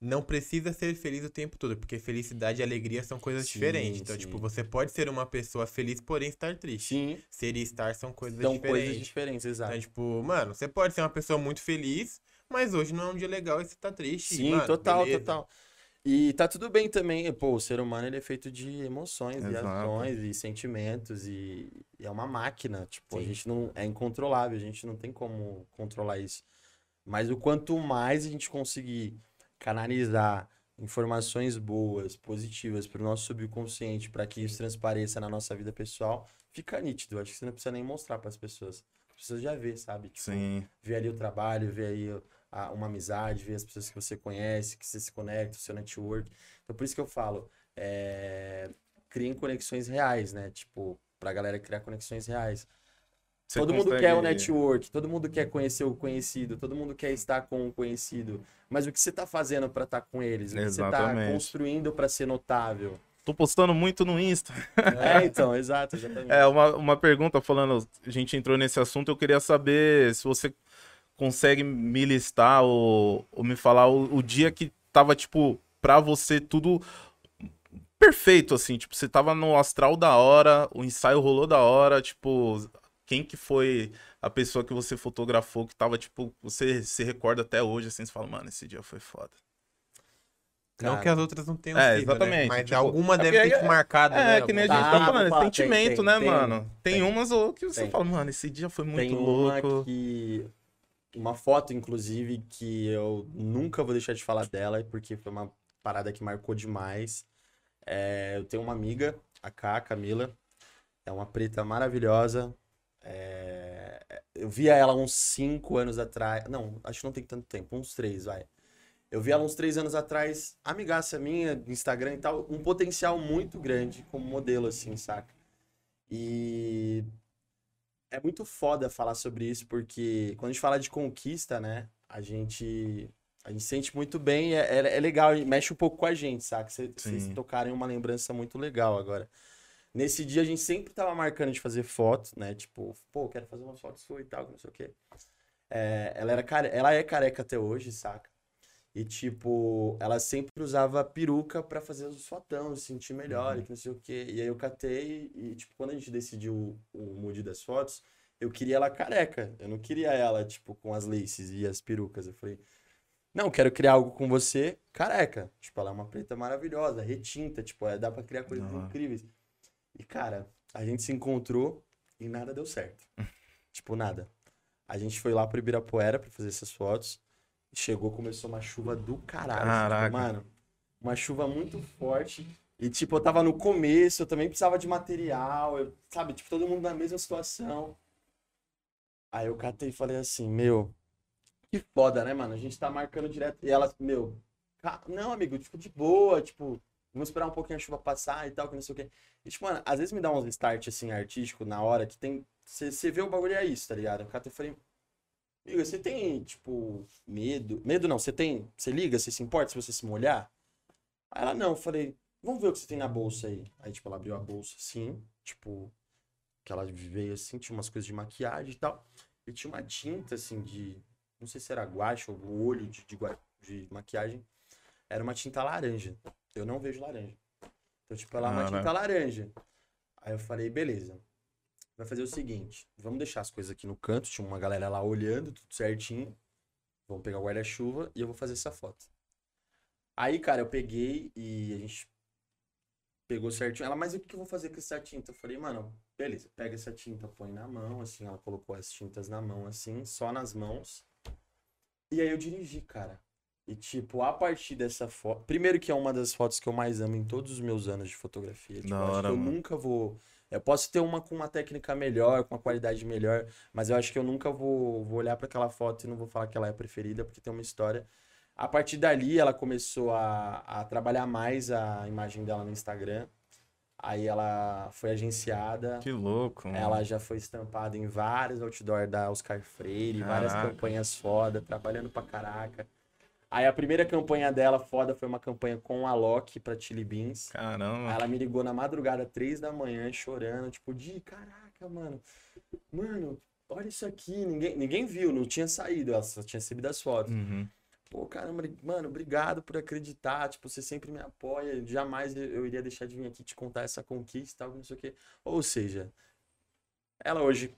não precisa ser feliz o tempo todo, porque felicidade e alegria são coisas Sim, diferentes. Então, sim. tipo, você pode ser uma pessoa feliz, porém estar triste. Sim, Ser e estar são coisas são diferentes. coisas diferentes, exato. Então, tipo, mano, você pode ser uma pessoa muito feliz, mas hoje não é um dia legal e você tá triste. Sim, mano, total, beleza. total. E tá tudo bem também, pô, o ser humano ele é feito de emoções, e Exato. ações e sentimentos e, e é uma máquina, tipo, a Sim. gente não é incontrolável, a gente não tem como controlar isso. Mas o quanto mais a gente conseguir canalizar informações boas, positivas para o nosso subconsciente, para que isso transpareça na nossa vida pessoal, fica nítido. Acho que você não precisa nem mostrar para as pessoas. As pessoas já vê, sabe? Tipo, Sim. ver ali o trabalho, ver aí a- uma amizade, ver as pessoas que você conhece, que você se conecta, o seu network. Então, por isso que eu falo, é... criem conexões reais, né? Tipo, pra galera criar conexões reais. Você todo mundo consegue- quer o network, todo mundo quer conhecer o conhecido, todo mundo quer estar com o conhecido. Mas o que você tá fazendo pra estar com eles? O que você tá Exatamente. construindo pra ser notável? Tô postando muito no Insta. É, então, exato, exatamente. É, uma, uma pergunta falando, a gente entrou nesse assunto, eu queria saber se você consegue me listar ou, ou me falar o, o dia que tava, tipo, pra você tudo perfeito, assim, tipo, você tava no astral da hora, o ensaio rolou da hora, tipo, quem que foi a pessoa que você fotografou que tava, tipo, você se recorda até hoje, assim, você fala, mano, esse dia foi foda. Não Cara. que as outras não tenham É, sido, né? exatamente, Mas tipo, alguma é deve porque ter te é- marcado, É, né? que nem a gente tá falando, é tem, sentimento, tem, né, tem, mano? Tem, tem. umas ou que você Tem. fala, mano, esse dia foi muito Tem louco. uma que. Uma foto, inclusive, que eu nunca vou deixar de falar dela, porque foi uma parada que marcou demais. É, eu tenho uma amiga, a K, Camila. É uma preta maravilhosa. É, eu via ela uns 5 anos atrás. Não, acho que não tem tanto tempo, uns 3, vai. Eu vi ela uns 3 anos atrás, amigaça minha, Instagram e tal, um potencial muito grande como modelo, assim, saca? E é muito foda falar sobre isso, porque quando a gente fala de conquista, né, a gente, a gente sente muito bem, é, é, é legal, mexe um pouco com a gente, saca? Cê- Vocês Sim. tocaram em uma lembrança muito legal agora. Nesse dia a gente sempre tava marcando de fazer foto, né? Tipo, pô, quero fazer uma foto sua e tal, não sei o quê. É, ela, era care... ela é careca até hoje, saca? E, tipo, ela sempre usava peruca pra fazer os fotão, se sentir melhor e que não sei o quê. E aí eu catei e, tipo, quando a gente decidiu o, o mood das fotos, eu queria ela careca. Eu não queria ela, tipo, com as laces e as perucas. Eu falei, não, quero criar algo com você careca. Tipo, ela é uma preta maravilhosa, retinta, tipo, é, dá pra criar coisas Aham. incríveis. E, cara, a gente se encontrou e nada deu certo. tipo, nada. A gente foi lá pro Ibirapuera pra fazer essas fotos. Chegou, começou uma chuva do caralho. Caraca. Tipo, mano, uma chuva muito forte. E, tipo, eu tava no começo, eu também precisava de material, eu, sabe? Tipo, todo mundo na mesma situação. Aí eu catei e falei assim, meu, que foda, né, mano? A gente tá marcando direto. E ela, meu, não, amigo, tipo, de boa, tipo, vamos esperar um pouquinho a chuva passar e tal, que não sei o quê. E, tipo, mano, às vezes me dá uns start, assim, artístico na hora, que tem. Você vê o bagulho e é isso, tá ligado? Eu catei e falei, amigo, você tem, tipo, medo? Medo não, você tem. Você liga, você se importa se você se molhar? Aí ela, não, eu falei, vamos ver o que você tem na bolsa aí. Aí, tipo, ela abriu a bolsa assim, tipo, que ela veio assim, tinha umas coisas de maquiagem e tal. E tinha uma tinta, assim, de. Não sei se era guache ou o olho de, de, de maquiagem. Era uma tinta laranja. Eu não vejo laranja. Então, tipo, ela é uma Caraca. tinta laranja. Aí eu falei, beleza. Vai fazer o seguinte: vamos deixar as coisas aqui no canto. Tinha uma galera lá olhando, tudo certinho. Vamos pegar o guarda-chuva e eu vou fazer essa foto. Aí, cara, eu peguei e a gente pegou certinho. Ela, mas o que eu vou fazer com essa tinta? Eu falei, mano, beleza, pega essa tinta, põe na mão, assim, ela colocou as tintas na mão, assim, só nas mãos. E aí eu dirigi, cara. E, tipo, a partir dessa foto. Primeiro que é uma das fotos que eu mais amo em todos os meus anos de fotografia. Tipo, hora, que eu mano. nunca vou. Eu posso ter uma com uma técnica melhor, com uma qualidade melhor, mas eu acho que eu nunca vou, vou olhar para aquela foto e não vou falar que ela é a preferida, porque tem uma história. A partir dali, ela começou a, a trabalhar mais a imagem dela no Instagram. Aí ela foi agenciada. Que louco, mano. Ela já foi estampada em vários outdoor da Oscar Freire, várias Caraca. campanhas foda, trabalhando pra caraca. Aí a primeira campanha dela foda foi uma campanha com a Loki pra Chili Beans. Aí Caramba. ela me ligou na madrugada, três da manhã, chorando, tipo, Di, caraca, mano. Mano, olha isso aqui. Ninguém, ninguém viu, não tinha saído, ela só tinha recebido as fotos. Uhum. Pô, caramba, mano, obrigado por acreditar. Tipo, você sempre me apoia. Jamais eu eu iria deixar de vir aqui te contar essa conquista e tal, não sei o quê. Ou seja, ela hoje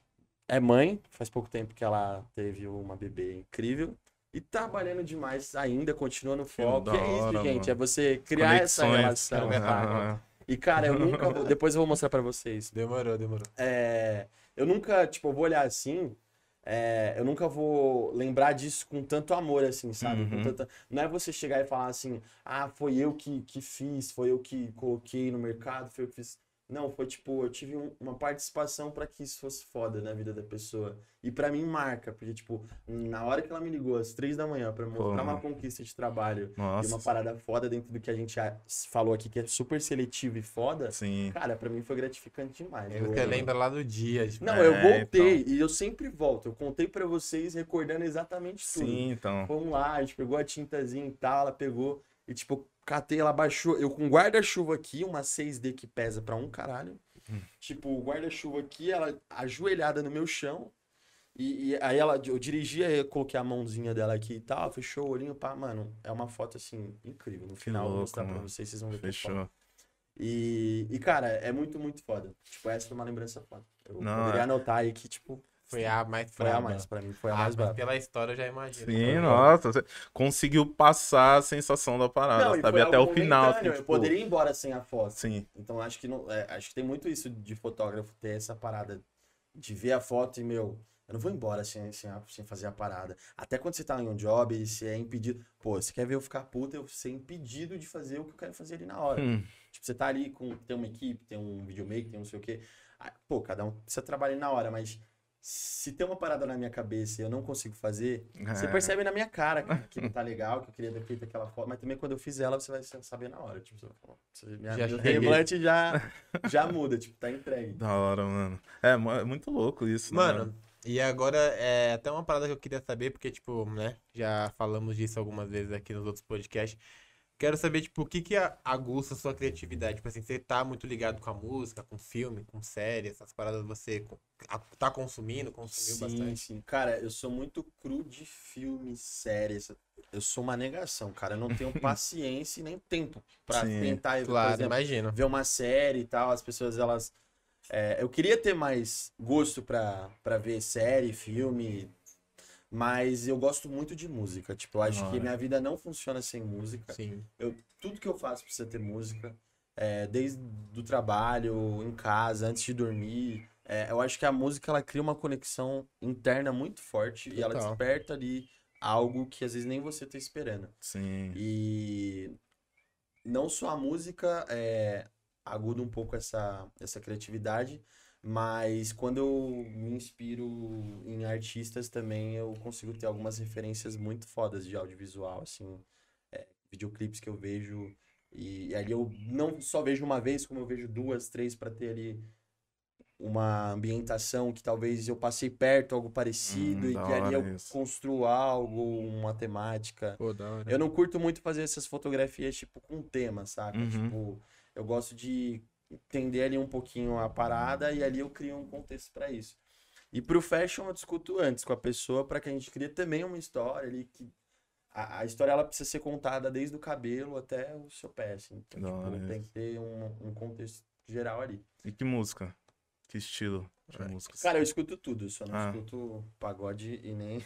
é mãe, faz pouco tempo que ela teve uma bebê incrível. E trabalhando demais ainda, continua no foco. E é isso, hora, gente. mano. É você criar essa Conexões. relação. cara. saca? Ah, E, cara, eu nunca vou. Depois eu vou mostrar pra vocês. Demorou, demorou. É, eu nunca, tipo, eu vou olhar assim, é, eu nunca vou lembrar disso com tanto amor, assim, sabe? Com Uhum. tanta- Não é você chegar e falar assim, ah, foi eu que, que fiz, foi eu que coloquei no mercado, foi eu que fiz. Não, foi tipo, eu tive um- uma participação pra que isso fosse foda na vida da pessoa. E pra mim marca, porque, tipo, na hora que ela me ligou às três da manhã pra mostrar uma conquista de trabalho e Nossa. uma parada foda dentro do que a gente já falou aqui, que é super seletivo e foda, Sim. cara, pra mim foi gratificante demais. Aí Eu- você lembra lá do dia, tipo, não, É, eu voltei e eu sempre volto. Eu contei pra vocês recordando exatamente tudo. Sim, então. Vamos lá, a gente pegou a tintazinha e tal, ela pegou e tipo, catei, ela baixou. Eu com guarda-chuva aqui, uma 6D que pesa pra um caralho. Hum. Tipo, guarda-chuva aqui, ela ajoelhada no meu chão. E, e aí ela, eu dirigi, aí eu coloquei a mãozinha dela aqui e tal, fechou o olhinho, pá, mano, é uma foto assim, incrível. No final eu vou louco, mostrar pra mano. vocês, vocês vão ver é. Fechou. E, e, cara, é muito, muito foda. Tipo, essa foi uma lembrança foda. Eu Não, poderia é- anotar aí que, tipo, foi a mais foi a mais, pra mim, foi a Ah, mais braba. pela história eu já imagino. Sim, Foi nossa. Você conseguiu passar a sensação da parada, Não, sabe? foi Até o final. assim, eu tipo, poderia ir embora sem a foto. Sim. Então acho que não, é, acho que tem muito isso de fotógrafo ter essa parada de ver a foto e meu, eu não vou embora sem, sem, a- sem fazer a parada. Até quando você tá em um job e você é impedido, pô, você quer ver eu ficar puta, eu ser impedido de fazer o que eu quero fazer ali na hora. Hum, Tipo, você tá ali com tem uma equipe, tem um videomaker, tem não sei o quê. Pô, cada um precisa trabalhar na hora, mas se tem uma parada na minha cabeça e eu não consigo fazer, você é. percebe na minha cara que, que não tá legal, que eu queria ter feito aquela foto, mas também quando eu fiz ela, você vai saber na hora. Tipo, você vai falar, você, minha, Já meu semblante já, já muda, tipo, tá entregue. Da hora, mano. É, é muito louco isso, né, Mano, e agora é até uma parada que eu queria saber, porque, tipo, né, já falamos disso algumas vezes aqui nos outros podcasts. Quero saber, tipo, o que que a- aguça a sua criatividade? Tipo assim, você tá muito ligado com a música, com filme, com série, essas paradas você tá consumindo, consumiu Sim, bastante? sim. Cara, eu sou muito cru de filmes, séries. Eu sou uma negação, cara. Eu não tenho paciência e nem tempo pra Sim, tentar, por Claro, exemplo, imagino. ver uma série e tal, as pessoas elas é, eu queria ter mais gosto pra, pra ver série, filme, mas eu gosto muito de música. Tipo, eu acho que minha vida não funciona sem música. Sim. Eu, tudo que eu faço precisa ter música, é, desde do trabalho, em casa, antes de dormir. É, eu acho que a música ela cria uma conexão interna muito forte e ela Total. desperta ali algo que às vezes nem você tá esperando. Sim. E não só a música é, aguda um pouco essa, essa criatividade, mas quando eu me inspiro em artistas também, eu consigo ter algumas referências muito fodas de audiovisual, assim, é, videoclipes que eu vejo. E, e ali eu não só vejo uma vez, como eu vejo duas, três, para ter ali uma ambientação que talvez eu passei perto, algo parecido, Hum, e que ali eu isso. construo algo, uma temática. Pô. Eu não curto muito fazer essas fotografias, tipo, com tema, saca? Uhum. Tipo, eu gosto de entender ali um pouquinho a parada e ali eu crio um contexto pra isso. E pro fashion eu discuto antes com a pessoa para que a gente crie também uma história ali que a, a história ela precisa ser contada desde o cabelo até o seu pé, assim. Então, Da tipo, hora tem que ter um, um contexto geral ali. E que música? Que estilo de É. música? Cara, eu escuto tudo, só não Ah. escuto pagode e nem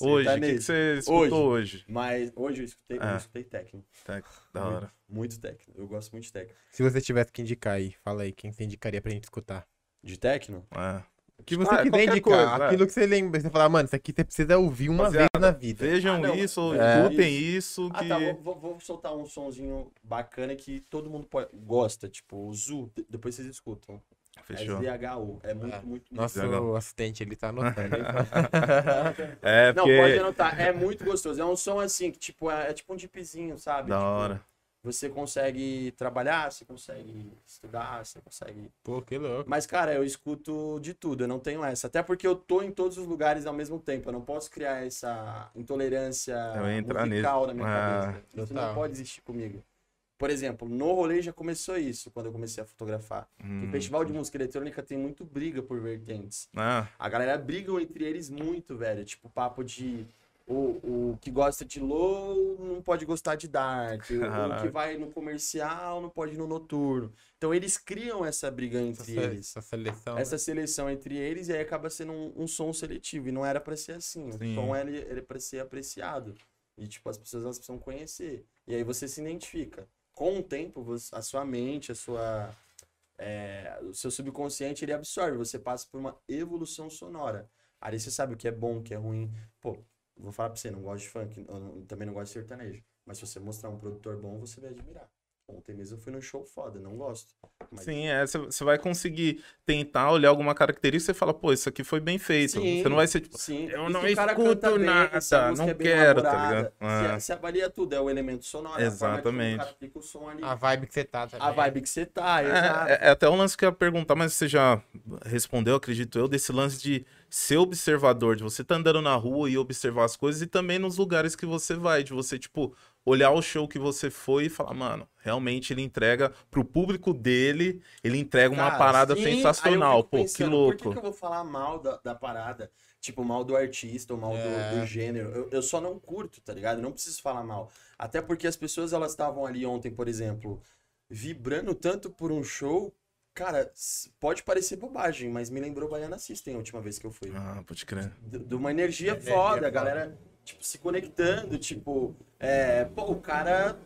hoje, o que, que você escutou hoje? Mas hoje eu escutei, Ah. eu escutei técnico. Tá, da Muito. hora. Muito técnico. Eu gosto muito de técnico. Se você tivesse que indicar aí, fala aí, quem você indicaria pra gente escutar? De técnico? É. O que você Ah, quiser indicar, coisa, vai. aquilo que você lembra, você fala, mano, isso aqui você precisa ouvir uma vez na vida. Vejam Ah, isso, é. escutem isso. Ah, que... tá. Vou, vou- vou soltar um sonzinho bacana que todo mundo pode- gosta. Tipo, o Zu. de- Depois vocês escutam. Fechou. É ZHU. É muito, É. muito, Nosso Legal. assistente, ele tá anotando. hein? É, Não, porque. pode anotar. É muito gostoso. É um som assim que, tipo, é, é tipo um dipzinho, sabe? Da Tipo, hora. Você consegue trabalhar, você consegue estudar, você consegue. Pô, que louco. Mas, cara, eu escuto de tudo, eu não tenho essa. Até porque eu tô em todos os lugares ao mesmo tempo. Eu não posso criar essa intolerância entrar musical nisso. na minha Ah, cabeça. Isso total. não pode existir comigo. Por exemplo, no rolê já começou isso, quando eu comecei a fotografar. Hum. O festival de música eletrônica tem muito briga por vertentes. Ah, A galera briga entre eles muito, velho. Tipo, papo de. O, o que gosta de low não pode gostar de dark. O, o que vai no comercial não pode ir no noturno. Então eles criam essa briga Essa, entre se- eles. essa seleção. né? Essa seleção entre eles e aí acaba sendo um, um som seletivo. E não era pra ser assim. Sim. O som ele é pra ser apreciado. E, tipo, as pessoas elas precisam conhecer. E aí você se identifica. Com o tempo, você- a sua mente, a sua. é, o seu subconsciente ele absorve. Você passa por uma evolução sonora. Aí você sabe o que é bom, o que é ruim. Pô, vou falar pra você, não gosto de funk, não- também não gosto de sertanejo. Mas se você mostrar um produtor bom, você vai admirar. Ontem mesmo eu fui num show foda, não gosto. Mas sim, é. Você vai conseguir tentar olhar alguma característica e falar, pô, isso aqui foi bem feito. Sim. Você não vai ser tipo. Sim, Eu e não escuto bem, nada, a música não é bem quero, tá ligado? Se, Ah. avalia tudo, é o elemento sonoro, a forma como Exatamente. o cara aplica o som ali, A vibe que você tá também. a vibe que você tá, exato. É, é- é até um lance que eu ia perguntar, mas você já respondeu, acredito eu, desse lance de ser observador, de você tá andando na rua e observar as coisas e também nos lugares que você vai, de você, tipo, olhar o show que você foi e falar, mano, realmente ele entrega pro público dele, ele entrega uma Cara, parada sim, sensacional. Pô, que pensando, louco. Por que, que eu vou falar mal da, da parada? Tipo, mal do artista ou mal do- É. do, gênero. Eu, eu só não curto, tá ligado? Eu não preciso falar mal. Até porque as pessoas, elas estavam ali ontem, por exemplo, vibrando tanto por um show. Cara, pode parecer bobagem, mas me lembrou Baiana System a última vez que eu fui. Ah, pode crer. de de uma energia Energia foda, foda. a galera, tipo, se conectando, tipo, é, pô, o cara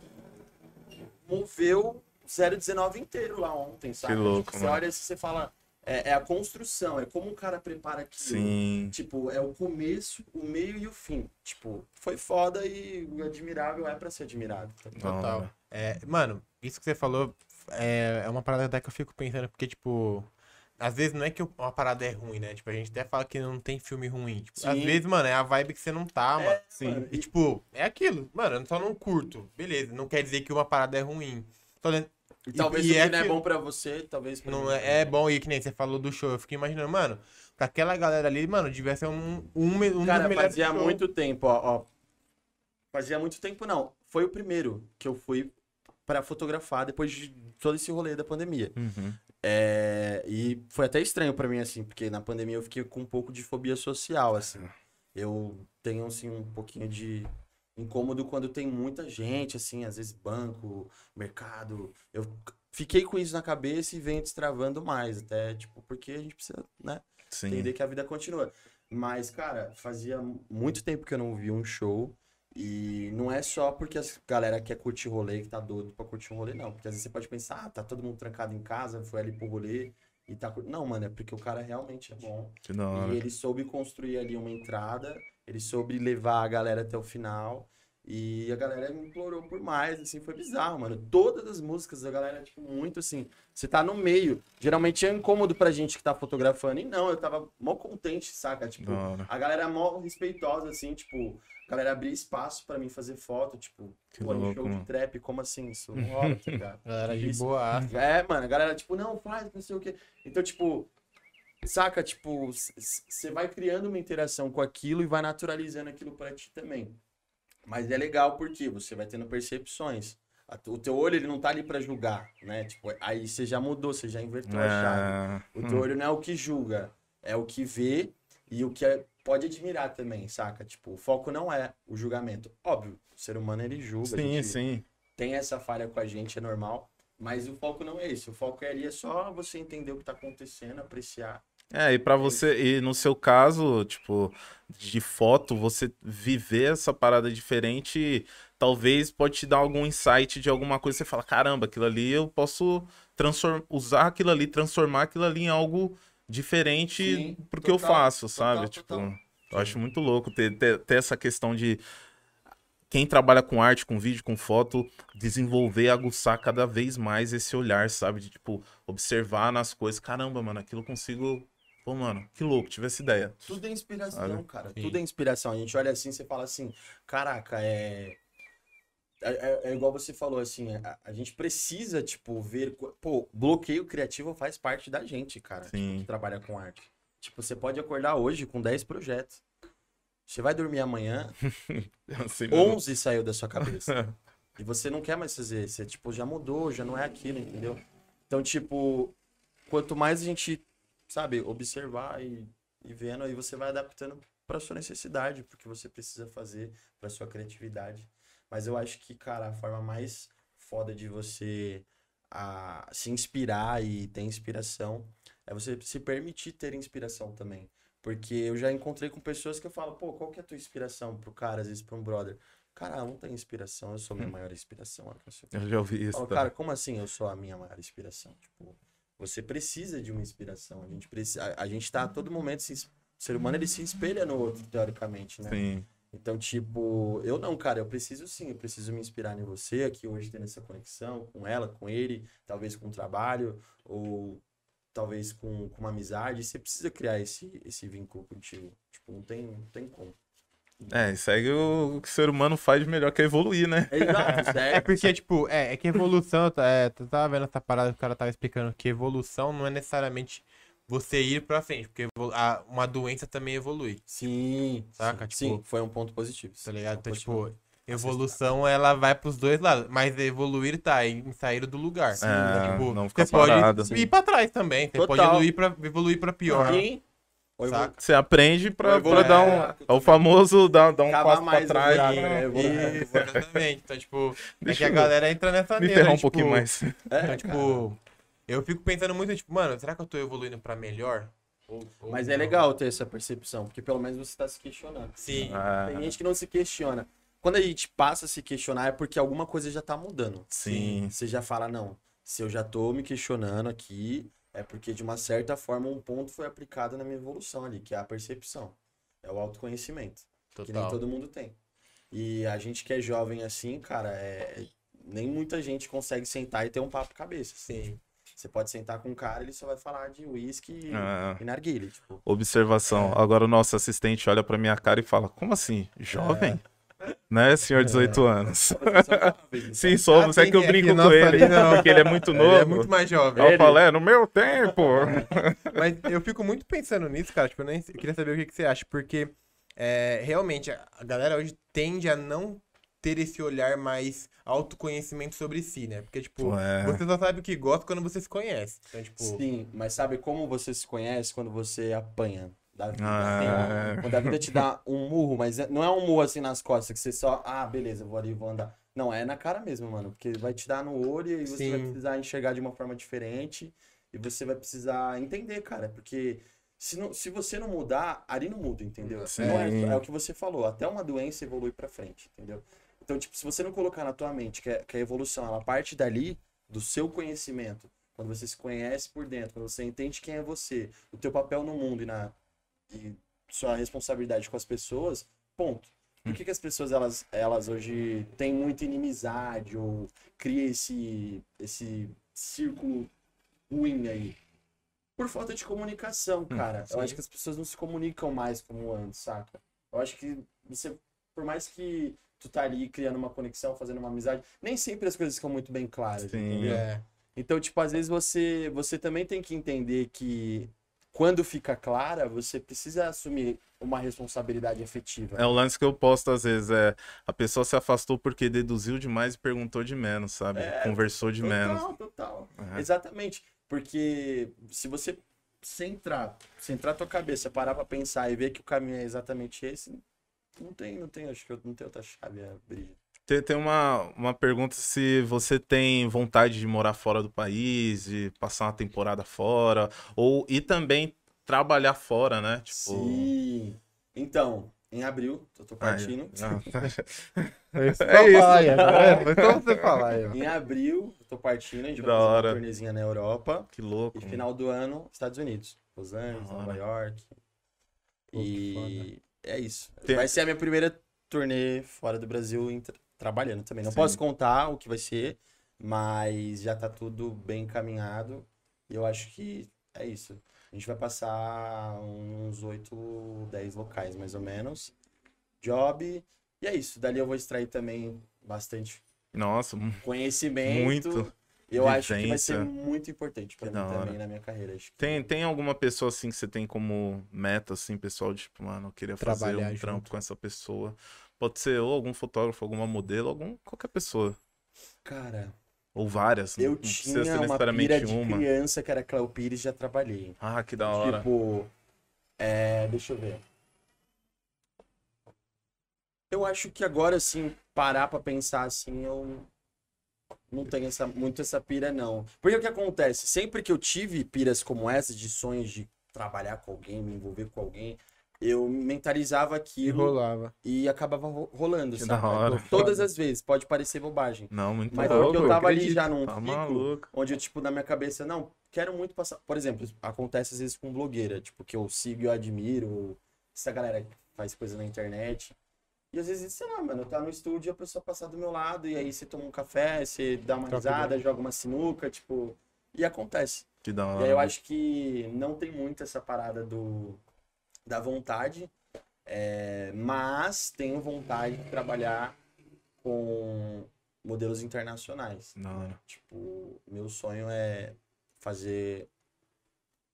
moveu 019 inteiro lá ontem, sabe? louco, Tipo, você olha e você fala, é, é a construção, é como o cara prepara aquilo. Sim. Tipo, é o começo, o meio e o fim. Tipo, foi foda e o admirável é pra ser admirado. tá Total. hora. É, mano, isso que você falou é, é uma parada até que eu fico pensando, porque, tipo, às vezes não é que uma parada é ruim, né? Tipo, a gente até fala que não tem filme ruim. Tipo, às Sim. vezes, mano, é a vibe que você não tá, mano. É, Sim. mano, E, tipo, é aquilo. Mano, eu só não curto. Beleza, não quer dizer que uma parada é ruim. Tô dizendo- E talvez e o que é não é bom pra você, talvez pra Não mim. é, é bom e que nem você falou do show. Eu fiquei imaginando, mano, pra aquela galera ali, mano, devia ser um, um, um Cara, dos melhores fazia muito tempo, ó, ó. Fazia muito tempo, não. Foi o primeiro que eu fui pra fotografar depois de todo esse rolê da pandemia. Uhum. É, e foi até estranho pra mim, assim, porque na pandemia eu fiquei com um pouco de fobia social, assim. Eu tenho, assim, um pouquinho de incômodo quando tem muita gente, assim, às vezes banco, mercado. Eu fiquei com isso na cabeça e venho destravando mais, até, tipo, porque a gente precisa, né? Sim. entender que a vida continua. Mas, cara, fazia muito tempo que eu não vi um show. E não é só porque a galera quer curtir rolê, que tá doido pra curtir um rolê, não. Porque às vezes você pode pensar, ah, tá todo mundo trancado em casa, foi ali pro rolê e tá Não, mano, é porque o cara realmente é bom. Que da hora. E ele soube construir ali uma entrada, ele soube levar a galera até o final. E a galera me implorou por mais, assim, foi bizarro, mano. Todas as músicas da galera, tipo, muito assim. Você tá no meio. Geralmente é incômodo pra gente que tá fotografando. E não, eu tava mó contente, saca? Tipo, a galera é mó respeitosa, assim, tipo, a galera abria espaço pra mim fazer foto, tipo, Que pô, louco, show de mano. trap, como assim? Isso não rola, tá ligado? Galera de Isso. boa. É, mano, a galera, tipo, não, faz, não sei o quê. Então, tipo, saca, tipo, você vai criando uma interação com aquilo e vai naturalizando aquilo pra ti também. Mas é legal porque você vai tendo percepções. O teu olho, ele não tá ali pra julgar, né? Tipo, aí você já mudou, você já inverteu a chave. É, O teu olho não é o que julga, é o que vê e o que é- pode admirar também, saca? Tipo, o foco não é o julgamento. Óbvio, o ser humano ele julga, Sim, sim. tem essa falha com a gente, é normal. Mas o foco não é esse. O foco é ali é só você entender o que tá acontecendo, apreciar. É, e pra você, e no seu caso, tipo, de foto, você viver essa parada diferente, talvez pode te dar algum insight de alguma coisa, você fala, caramba, aquilo ali eu posso transform... usar aquilo ali, transformar aquilo ali em algo diferente Sim, pro que eu total, faço, total, sabe? total. Tipo, eu acho muito louco ter, ter, ter essa questão de quem trabalha com arte, com vídeo, com foto, desenvolver, aguçar cada vez mais esse olhar, sabe? De, tipo, observar nas coisas. Caramba, mano, aquilo eu consigo. Pô, mano, que louco, tive essa ideia. Tudo é inspiração, Sabe? cara. Sim. Tudo é inspiração. A gente olha assim, você fala assim, caraca, é. É, é- é igual você falou, assim, a, a gente precisa, tipo, ver. Pô, bloqueio criativo faz parte da gente, cara. tipo, que trabalha com arte. Tipo, você pode acordar hoje com 10 projetos. Você vai dormir amanhã, mano. 11 saiu da sua cabeça. E você não quer mais fazer. Você, tipo, já mudou, já não é aquilo, entendeu? Então, tipo, quanto mais a gente, sabe, observar e, e vendo, aí você vai adaptando pra sua necessidade, porque você precisa fazer pra sua criatividade. Mas eu acho que, cara, a forma mais foda de você a, se inspirar e ter inspiração é você se permitir ter inspiração também. Porque eu já encontrei com pessoas que eu falo, pô, qual que é a tua inspiração pro cara, às vezes pra um brother? Cara, não tem inspiração, eu sou a minha maior inspiração. eu. Eu já ouvi isso. falo, tá? cara, como assim eu sou a minha maior inspiração? Tipo, você precisa de uma inspiração. A gente precisa, a, a gente tá a todo momento se, o ser humano ele se espelha no outro teoricamente, né? Sim. Então, tipo, eu não, cara, eu preciso sim, eu preciso me inspirar em você aqui hoje tendo essa conexão com ela, com ele, talvez com o trabalho ou talvez com, com uma amizade. Você precisa criar esse esse vínculo contigo. Tipo, não tem, não tem como. É, e segue o que o ser humano faz de melhor, que é evoluir, né? Exato, É certo. porque, tipo, é, é que evolução, é, tu tava vendo essa parada que o cara tava explicando que evolução não é necessariamente você ir pra frente, porque a- uma doença também evolui, Sim, Saca? sim, Tipo, sim, foi um ponto positivo. tá ligado? Então, Positivo. tipo, evolução ela vai pros dois lados, mas evoluir tá em sair do lugar. Sim, É, tipo, não ficar você pode parado. ir pra trás também, você pode Total. evoluir pra, evoluir pra pior. Sim. Saca? Você aprende pra, pra dar é, um. É o famoso dar, dar um Acabar passo pra trás. né? né? Isso, exatamente. Então, tipo, é Deixa que a galera entra nessa Me neura, ferrar um tipo, pouquinho mais. É, Então, tipo, eu fico pensando muito, tipo, mano, será que eu tô evoluindo pra melhor? Ou- ou Mas é não? legal ter essa percepção, porque pelo menos você tá se questionando. Sim. Ah, Tem gente que não se questiona. Quando a gente passa a se questionar é porque alguma coisa já tá mudando. sim. Você já fala, não, se eu já tô me questionando aqui, é porque de uma certa forma um ponto foi aplicado na minha evolução ali, que é a percepção. É o autoconhecimento. Que nem Total. todo mundo tem. E a gente que é jovem assim, cara, é... nem muita gente consegue sentar e ter um papo cabeça. assim. Sim. Você pode sentar com um cara, ele só vai falar de uísque Ah. e narguilha, tipo. Observação. Agora o nosso assistente olha pra minha cara e fala: Como assim? Jovem? Né, senhor 18 anos? Sim, sou. Ah, Você é sim, que eu é brinco com ele, não. porque ele é muito Ele novo. é muito mais jovem. Eu falo, é, no meu tempo. Mas eu fico muito pensando nisso, cara. Tipo, eu, nem, eu queria saber o que, que você acha, porque é, realmente a a galera hoje tende a não ter esse olhar mais autoconhecimento sobre si, né? Porque, tipo, Ué. você só sabe o que gosta quando você se conhece. Então, tipo, Sim, mas sabe como você se conhece quando você apanha da vida? Ah, Quando a vida te dá um murro, mas é- não é um murro assim nas costas, que você só, ah, beleza, vou ali, vou andar. Não, é na cara mesmo, mano, porque vai te dar no olho e você Sim. vai precisar enxergar de uma forma diferente e você vai precisar entender, cara, porque se, não, se você não mudar, ali não muda, entendeu? Não é, é o que você falou, até uma doença evolui pra frente, entendeu? Então, tipo, se você não colocar na tua mente que, a- que a evolução, ela parte dali, do seu conhecimento, quando você se conhece por dentro, quando você entende quem é você, o teu papel no mundo e, na, e sua responsabilidade com as pessoas, ponto. por que, que as pessoas, elas, elas hoje têm muita inimizade ou cria esse, esse círculo ruim aí? Por falta de comunicação, cara. Eu acho que as pessoas não se comunicam mais como antes, saca? Eu acho que você, por mais que tu tá ali criando uma conexão, fazendo uma amizade, nem sempre as coisas ficam muito bem claras, Sim. entendeu? É. Então, tipo, às vezes você, você também tem que entender que quando fica clara, você precisa assumir uma responsabilidade efetiva. É o lance que eu posto às vezes, é a pessoa se afastou porque deduziu demais e perguntou de menos, sabe? É, Conversou de menos. Total, total. É. Exatamente. Porque se você centrar, centrar tua cabeça, parar pra pensar e ver que o caminho é exatamente esse, não tem, não tem, acho que eu não tenho outra chave a abrir. Tem, tem uma, uma pergunta se você tem vontade de morar fora do país, de passar uma temporada fora, ou e também trabalhar fora, né? Tipo. Sim. Então, em abril, eu tô partindo. ah, É isso. É. Falar só você falar aí. Em abril, eu tô partindo, a gente Que vai fazer uma turnezinha na Europa. que louco. E final do ano, Estados Unidos. Los Angeles, Nova. York. Pô, E é isso. Tem- Vai ser a minha primeira turnê fora do Brasil tra- trabalhando também. Não Sim. posso contar o que vai ser, mas já tá tudo bem encaminhado. E eu acho que é isso. A gente vai passar uns 8, 10 locais, mais ou menos. Job. E é isso. Dali eu vou extrair também bastante Nossa, conhecimento. Muito Eu acho que vai vivência. ser muito importante pra Que mim também na minha carreira. Acho que... Tem, tem alguma pessoa assim que você tem como meta, assim, pessoal, de, tipo, mano, eu queria fazer Trabalhar um junto. trampo com essa pessoa. Pode ser ou algum fotógrafo, alguma modelo, algum qualquer pessoa. Cara, Ou várias. eu não tinha ser uma pira de uma. criança que era Cléo Pires, já trabalhei. Ah, que da hora. Tipo, é, deixa eu ver. Eu acho que agora, assim, parar pra pensar assim, eu não tenho essa, muito essa pira, não. Porque o que acontece? Sempre que eu tive piras como essas, de sonhos de trabalhar com alguém, me envolver com alguém, eu mentalizava E aquilo rolava. e acabava ro- rolando, Que sabe? da hora. Todas as vezes, pode parecer bobagem. Não, muito Mas louco. porque eu tava ali acredito. já num Tá ciclo maluco. onde eu, tipo, na minha cabeça, não, quero muito passar. Por exemplo, acontece às vezes com blogueira, tipo, que eu sigo e eu admiro, essa galera que faz coisa na internet. E às vezes, sei lá, mano, tá no estúdio e a pessoa passar do meu lado, e aí você toma um café, você dá uma risada, joga uma sinuca, tipo. E acontece. Que da E hora. aí eu acho que não tem muito essa parada do da vontade, é, mas tenho vontade de trabalhar com modelos internacionais. Hora. Tipo, meu sonho é fazer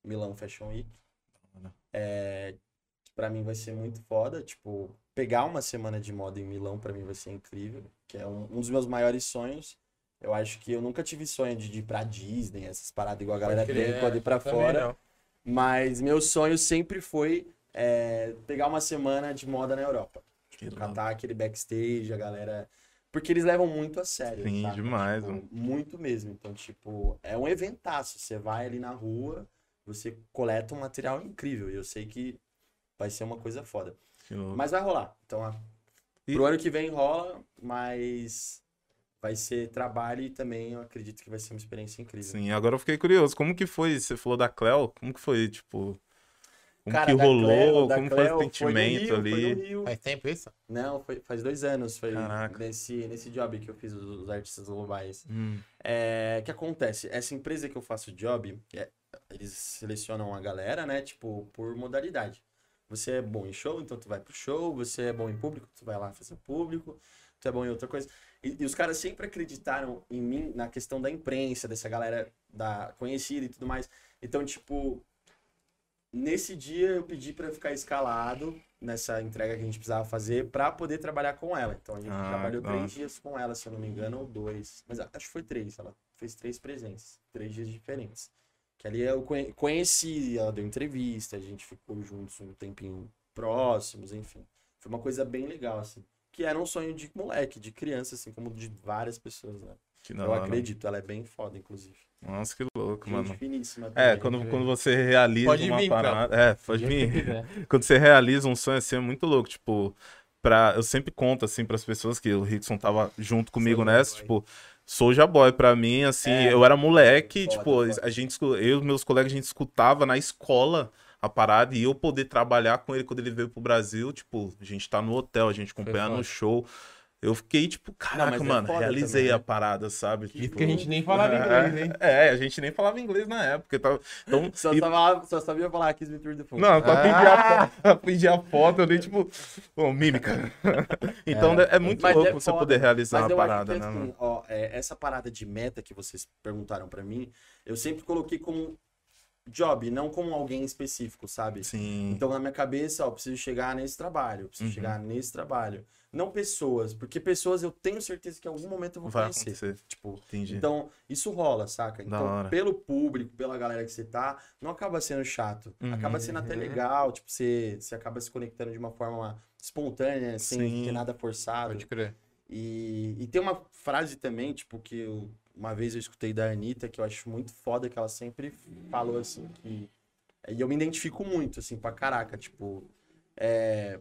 Milão Fashion Week. É, para mim vai ser muito foda, tipo, pegar uma semana de moda em Milão pra mim vai ser incrível, que é um, um dos meus maiores sonhos. Eu acho que eu nunca tive sonho de, de ir pra Disney, essas paradas igual a galera Pode tem quando ir pra fora. não. Mas meu sonho sempre foi é, pegar uma semana de moda na Europa. Que. Catar aquele backstage, a galera. Porque eles levam muito a sério. Sim, saca? demais, Tipo, mano. muito mesmo. Então, tipo, é um eventaço. Você vai ali na rua, você coleta um material incrível. E eu sei que vai ser uma coisa foda. Mas vai rolar. Então, a- E- pro ano que vem rola, mas vai ser trabalho e também eu acredito que vai ser uma experiência incrível. Sim, agora eu fiquei curioso. Como que foi? Você falou da Cleo? Como que foi, tipo... Como Cara, que rolou? Cleo- como Cleo foi o sentimento Rio, ali? Foi. Faz tempo isso? Não, foi, faz dois anos. Foi Caraca. nesse, nesse job que eu fiz os, os artistas globais. Hum, É, o que acontece? Essa empresa que eu faço job, é, eles selecionam a galera, né? Tipo, por modalidade. Você é bom em show, então tu vai pro show. Você é bom em público, tu vai lá fazer público. Tu é bom em outra coisa. E, e os caras sempre acreditaram em mim na questão da imprensa, dessa galera da conhecida e tudo mais. Então, tipo, nesse dia eu pedi pra ficar escalado nessa entrega que a gente precisava fazer pra poder trabalhar com ela. Então a gente Ah, trabalhou da três dias com ela, se eu não me engano, ou dois. Mas acho que foi três. Ela fez três presenças, três dias diferentes. Que ali eu conhe- conheci, ela deu entrevista, a gente ficou juntos um tempinho próximos, enfim. Foi uma coisa bem legal, assim. Que era um sonho de moleque, de criança, assim, como de várias pessoas, né? que da eu hora. acredito, ela é bem foda, inclusive. Nossa, que louco, Gente mano. finíssima. É, quando, ver. quando você realiza Pode uma vir, cara. parada. É, pode vir. Quando você realiza um sonho assim, é muito louco. Tipo, pra, eu sempre conto assim pras pessoas que o Rickson tava junto comigo Soulja nessa, Boy. tipo, Soulja Boy pra mim, assim, É. eu era moleque, Foda, tipo, foda. a gente, eu e meus colegas, a gente escutava na escola a parada e eu poder trabalhar com ele quando ele veio pro Brasil, tipo, a gente tá no hotel, a gente acompanha no show. Eu fiquei, tipo, caraca, mas é mano, foda realizei também, a né? parada, sabe? Isso Tipo, que a gente nem falava inglês, hein? É, a gente nem falava inglês na época. Então, então Só, e- sabia, só sabia falar Kiss Me Through the Phone. não, só Ah. pedir a, foto, pedir a foto, eu nem, tipo, ô, mímica. Então é, muito Mas louco é você foda, poder mano. realizar Mas a eu acho parada, que, né, assim, mano? ó, é, essa parada de meta que vocês perguntaram pra mim, eu sempre coloquei como job, não como alguém específico, sabe? Sim. Então, na minha cabeça, ó, eu preciso chegar nesse trabalho, eu preciso Uhum. chegar nesse trabalho. Não pessoas, porque pessoas eu tenho certeza que em algum momento eu vou Vai conhecer. acontecer. Tipo, Entendi. então, isso rola, saca? Então, pelo público, pela galera que você tá, não acaba sendo chato. Uhum. Acaba sendo até Uhum. legal, tipo, você, você acaba se conectando de uma forma espontânea, sem Sim. ter nada forçado. Pode crer. E, e tem uma frase também, tipo, que eu- uma vez eu escutei da Anitta, que eu acho muito foda, que ela sempre falou assim, que. E eu me identifico muito, assim, pra caraca, tipo. É,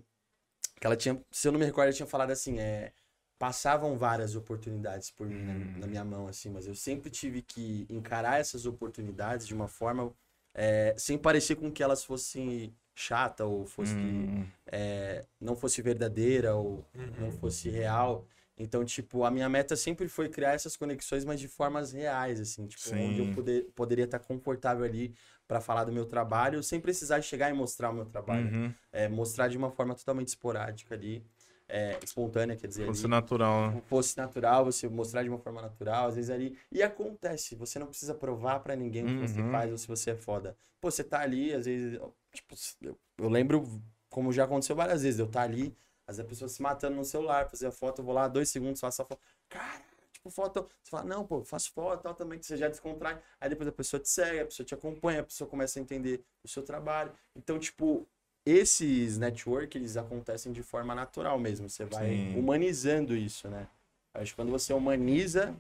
que ela tinha, se eu não me recordo, ela tinha falado assim, é. Passavam várias oportunidades por mim Hum. na, na minha mão, assim, mas eu sempre tive que encarar essas oportunidades de uma forma é, sem parecer com que elas fossem chata ou fosse Hum, é, não fosse verdadeira ou não fosse real. Então, tipo, a minha meta sempre foi criar essas conexões, mas de formas reais, assim, tipo, onde eu Sim. poder, poderia estar confortável ali para falar do meu trabalho, sem precisar chegar e mostrar o meu trabalho. uhum. É, mostrar de uma forma totalmente esporádica ali, é, espontânea, quer dizer, Fosse ali. natural, né? fosse natural, você mostrar de uma forma natural, às vezes ali. E acontece, você não precisa provar pra ninguém o que você Uhum. faz ou se você é foda. Pô, você tá ali, às vezes, tipo, eu, eu lembro, como já aconteceu várias vezes, eu tá ali, às vezes a pessoa se matando no celular, fazer a foto, eu vou lá, dois segundos, faço a foto. Cara, tipo, foto. Você fala, não, pô, faço foto tal também, que você já descontrai. Aí depois a pessoa te segue, a pessoa te acompanha, a pessoa começa a entender o seu trabalho. Então, tipo, esses network, eles acontecem de forma natural mesmo. Você vai Sim. humanizando isso, né? Acho que quando você humaniza,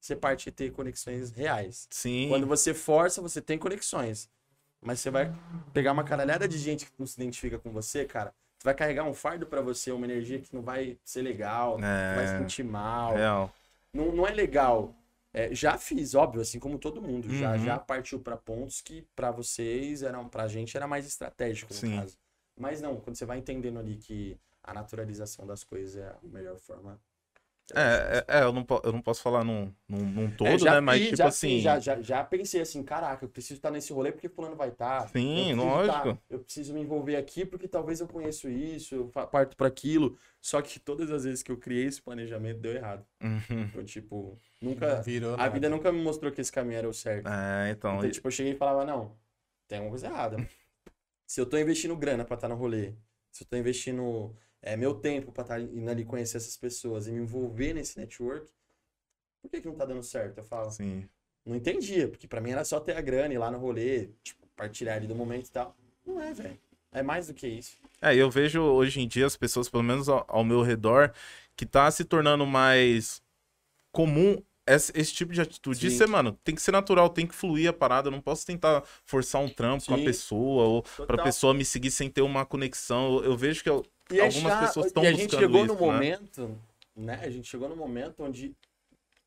você parte a ter conexões reais. Sim. Quando você força, você tem conexões. Mas você vai pegar uma caralhada de gente que não se identifica com você, cara. Você vai carregar um fardo pra você, uma energia que não vai ser legal, É. vai se sentir mal. Real. Não, não é legal. É, já fiz, óbvio, assim como todo mundo. Já, Uhum. já partiu pra pontos que pra vocês eram, pra gente era mais estratégico, no Sim. caso. Mas não, quando você vai entendendo ali que a naturalização das coisas é a melhor forma. É, é, é, eu, não, eu não posso falar num, num, num todo, É, já né? Mas, fiz, tipo já assim. fiz, já, já, já pensei assim, caraca, eu preciso estar nesse rolê porque fulano vai estar. Sim, eu preciso lógico. tá- eu preciso me envolver aqui porque talvez eu conheço isso, eu parto para aquilo. Só que todas as vezes que eu criei esse planejamento deu errado. Uhum. Então, tipo, nunca. Virou A vida nunca me mostrou que esse caminho era o certo. É, então. Então, e- tipo, eu cheguei e falava, não, tem alguma coisa errada. Se eu tô investindo grana pra estar no rolê, se eu tô investindo é, meu tempo pra estar indo ali conhecer essas pessoas e me envolver nesse network, por que que não tá dando certo? Eu falo, Sim. não entendia, porque pra mim era só ter a grana, ir lá no rolê, tipo, partilhar ali do momento e tal. Não é, velho. É mais do que isso. É, eu vejo hoje em dia as pessoas, pelo menos ao, ao meu redor, que tá se tornando mais comum esse, esse tipo de atitude. De Sim. ser, mano, tem que ser natural, tem que fluir a parada. Eu não posso tentar forçar um trampo com a Sim. pessoa ou pra Total. pessoa me seguir sem ter uma conexão. Eu, eu vejo que eu- é algumas pessoas estão E a gente buscando chegou isso, no né? momento, né? A gente chegou no momento onde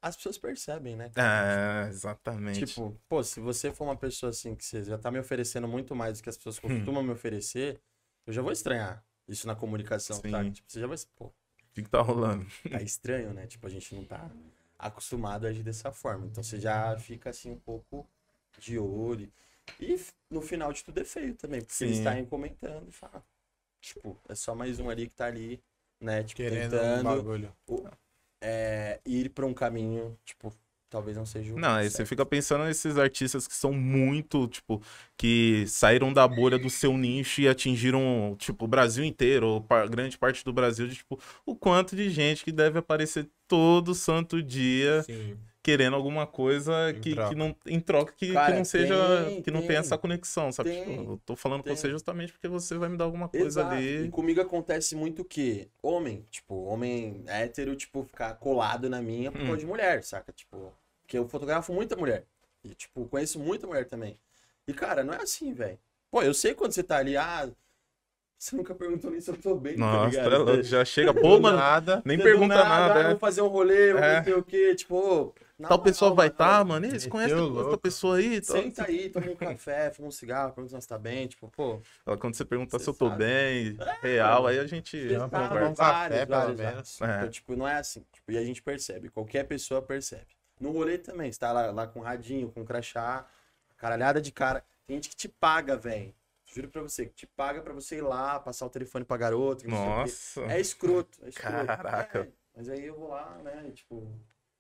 as pessoas percebem, né? É, exatamente. Tipo, pô, se você for uma pessoa assim que você já tá me oferecendo muito mais do que as pessoas Hum. costumam me oferecer, eu já vou estranhar isso na comunicação, Sim. tá? Tipo, você já vai, pô, o que, que tá rolando? tá estranho, né? Tipo, a gente não tá acostumado a agir dessa forma. Então você já fica assim um pouco de olho. E no final de tudo é feio também, porque eles Sim. estarem comentando e falam, tipo, é só mais um ali que tá ali, né? Tipo, Querendo um tentando bagulho. é, ir pra um caminho, tipo, talvez não seja o Não, aí você fica pensando nesses artistas que são muito, tipo, que saíram da bolha do seu nicho e atingiram, tipo, o Brasil inteiro, ou par- grande parte do Brasil, de, tipo, o quanto de gente que deve aparecer todo santo dia Sim. querendo alguma coisa Em que, troca. que não, em troca que, que Cara, não seja, tem, que não tem. tenha essa conexão, sabe? Tem, Tipo, eu tô falando com você justamente porque você vai me dar alguma coisa Exato. E ali. comigo acontece muito o quê? Homem, tipo, homem hétero, tipo, ficar colado na minha por Hum. causa de mulher, saca? Tipo, porque eu fotografo muita mulher. E, tipo, conheço muita mulher também. E, cara, não é assim, velho. Pô, eu sei quando você tá ali, ah, você nunca perguntou nem se eu tô bem, tá Nossa, ligado? é já chega, pô, mano, Nada. nem pergunta nada, ah, é. Vou fazer um rolê, vou É. sei o quê. Tipo, Tal pessoa vai mano, estar, mano. E aí, você meteu conhece essa louco. pessoa aí? Tal. Senta aí, toma um café, fuma um cigarro, pergunta se tá bem. Tipo, pô, Quando você pergunta Você se eu tô sabe. bem, real, aí a gente Ah, tomar um vários, café, pelo vários, menos. É. Então, tipo, não é assim. Tipo, e a gente percebe. Qualquer pessoa percebe. No rolê também. Você tá lá, lá com radinho, com crachá, caralhada de cara. Tem gente que te paga, velho. Juro pra você, que te paga pra você ir lá, passar o telefone pra garota. que não sei o quê. Nossa. É escroto. É escroto. Caraca. É, mas aí eu vou lá, né? Tipo,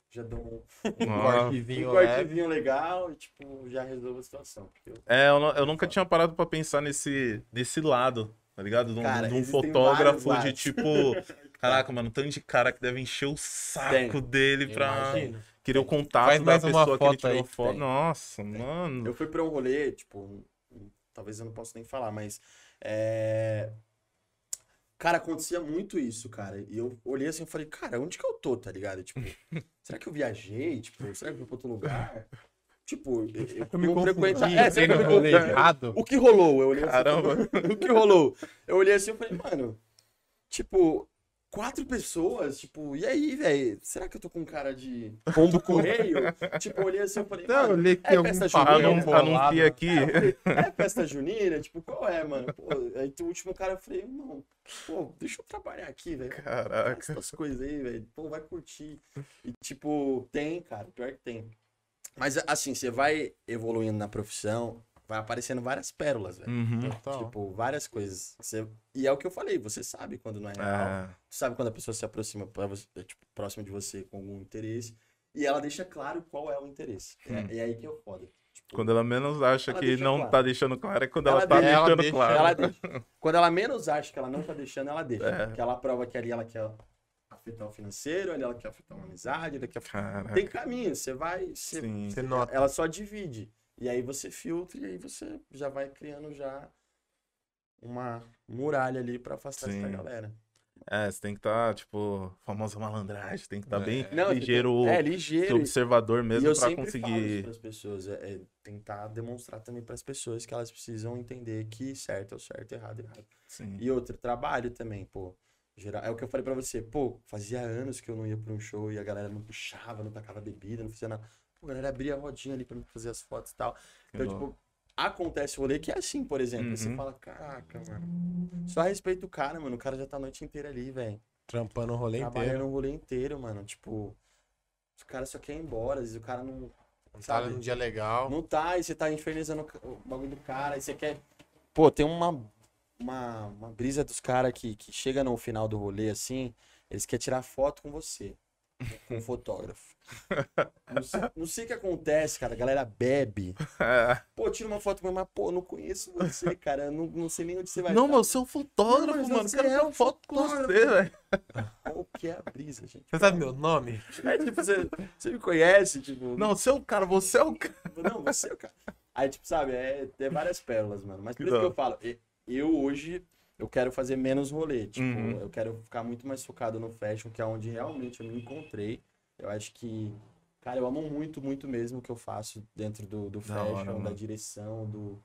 já dou um, Um cortezinho um cortezinho legal e, tipo, já resolvo a situação. Porque eu- É, eu, nu- eu nunca tinha parado pra pensar nesse, nesse lado, tá ligado? De um, Cara, de um fotógrafo vários de tipo. Caraca, mano, tanto de cara que deve encher o saco Tem. dele pra Imagino. querer o contato Faz da mais uma pessoa que ele foto tirou aí. foto. Tem. Nossa, Tem. mano. Eu fui pra um rolê, tipo, talvez eu não possa nem falar, mas é... Cara, acontecia muito isso, cara. E eu olhei assim e falei, cara, onde que eu tô, tá ligado? Tipo, será que eu viajei? Tipo, será que eu fui pra outro lugar? Tipo, eu, eu, Eu me não confundi, frequenta- É, eu me rolê errado. O que rolou? Eu olhei assim, Caramba. o que rolou? Eu olhei assim e falei, mano, tipo, quatro pessoas, tipo, e aí, velho? Será que eu tô com cara de pombo correio? tipo, eu olhei assim e falei, Não, eu li aqui é festa junina, bolado. Anuncia aqui. é, eu falei, é festa junina? Tipo, qual é, mano? Pô, aí o último cara eu falei, irmão, pô, deixa eu trabalhar aqui, velho. Faz Caraca. essas coisas aí, velho. Pô, vai curtir. E, tipo, tem, cara, pior que tem. Mas, assim, você vai evoluindo na profissão, vai aparecendo várias pérolas, velho. Uhum. Total. Tipo, várias coisas. Você... E é o que eu falei, você sabe quando não é real. É, Você sabe quando a pessoa se aproxima pra você, é, tipo, próxima de você com algum interesse. E ela deixa claro qual é o interesse. É, Hum. é aí que eu foda. Tipo, quando ela menos acha Ela que não claro. tá deixando claro, é quando Ela ela, tá deixa- ela deixando deixa- claro. ela deixa. Quando ela menos acha que ela não tá deixando, ela deixa. É. Porque ela prova que ali ela quer afetar o financeiro, ali ela quer afetar uma amizade, ela quer. Tem caminho, você vai. Você... Sim. Você nota. Ela só divide. E aí você filtra e aí você já vai criando já uma muralha ali pra afastar essa Sim. galera. É, você tem que estar, tipo, famosa malandragem, tem que estar É. bem Não, ligeiro, É, ligeiro. observador mesmo falo conseguir. para as pessoas, é, é tentar demonstrar também para as pessoas que elas precisam entender que certo é o certo, errado é errado. Sim. E outro, trabalho também, pô. Geral, é o que eu falei pra você, pô, fazia anos que eu não ia pra um show e a galera não puxava, não tacava bebida, não fazia nada. Pô, a galera abria a rodinha ali pra mim fazer as fotos e tal. Então, tipo, acontece o rolê que é assim, por exemplo. Você Uhum. fala, caraca, mano. Só respeita o cara, mano. O cara já tá a noite inteira ali, velho. Trampando o rolê Trabalhando inteiro. o rolê inteiro, mano. Tipo, o cara só quer ir embora, às vezes o cara não. Tá Sabe? num dia legal. Não tá, e você tá infernizando o bagulho do cara, e você quer. Pô, tem uma, uma, uma brisa dos caras que, que chega no final do rolê assim, eles querem tirar foto com você, com o fotógrafo. Não sei, não sei o que acontece, cara, a galera bebe. É. Pô, tira uma foto mas, pô, não conheço você, cara, eu não, não sei nem onde você vai Não, mas você é um fotógrafo, Não, mano. Quero é tirar um foto com você, velho. Qual que é a brisa, gente? Você sabe meu nome? É, tipo, você, você me conhece, tipo. Não, você é o cara, você é o cara. Não, você, é o cara. Aí, tipo, sabe, é, é várias pérolas, mano. Mas por isso que eu falo, eu hoje, eu quero fazer menos rolê. Tipo, Uhum. eu quero ficar muito mais focado no fashion, que é onde realmente eu me encontrei. Eu acho que, cara, eu amo muito, muito mesmo o que eu faço dentro do, do Da fashion, hora, da direção, do...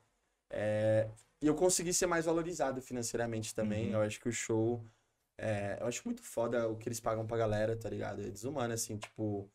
é, E eu consegui ser mais valorizado financeiramente também. Uhum. Eu acho que o show... é, Eu acho muito foda o que eles pagam pra galera, tá ligado? É desumano, assim, tipo...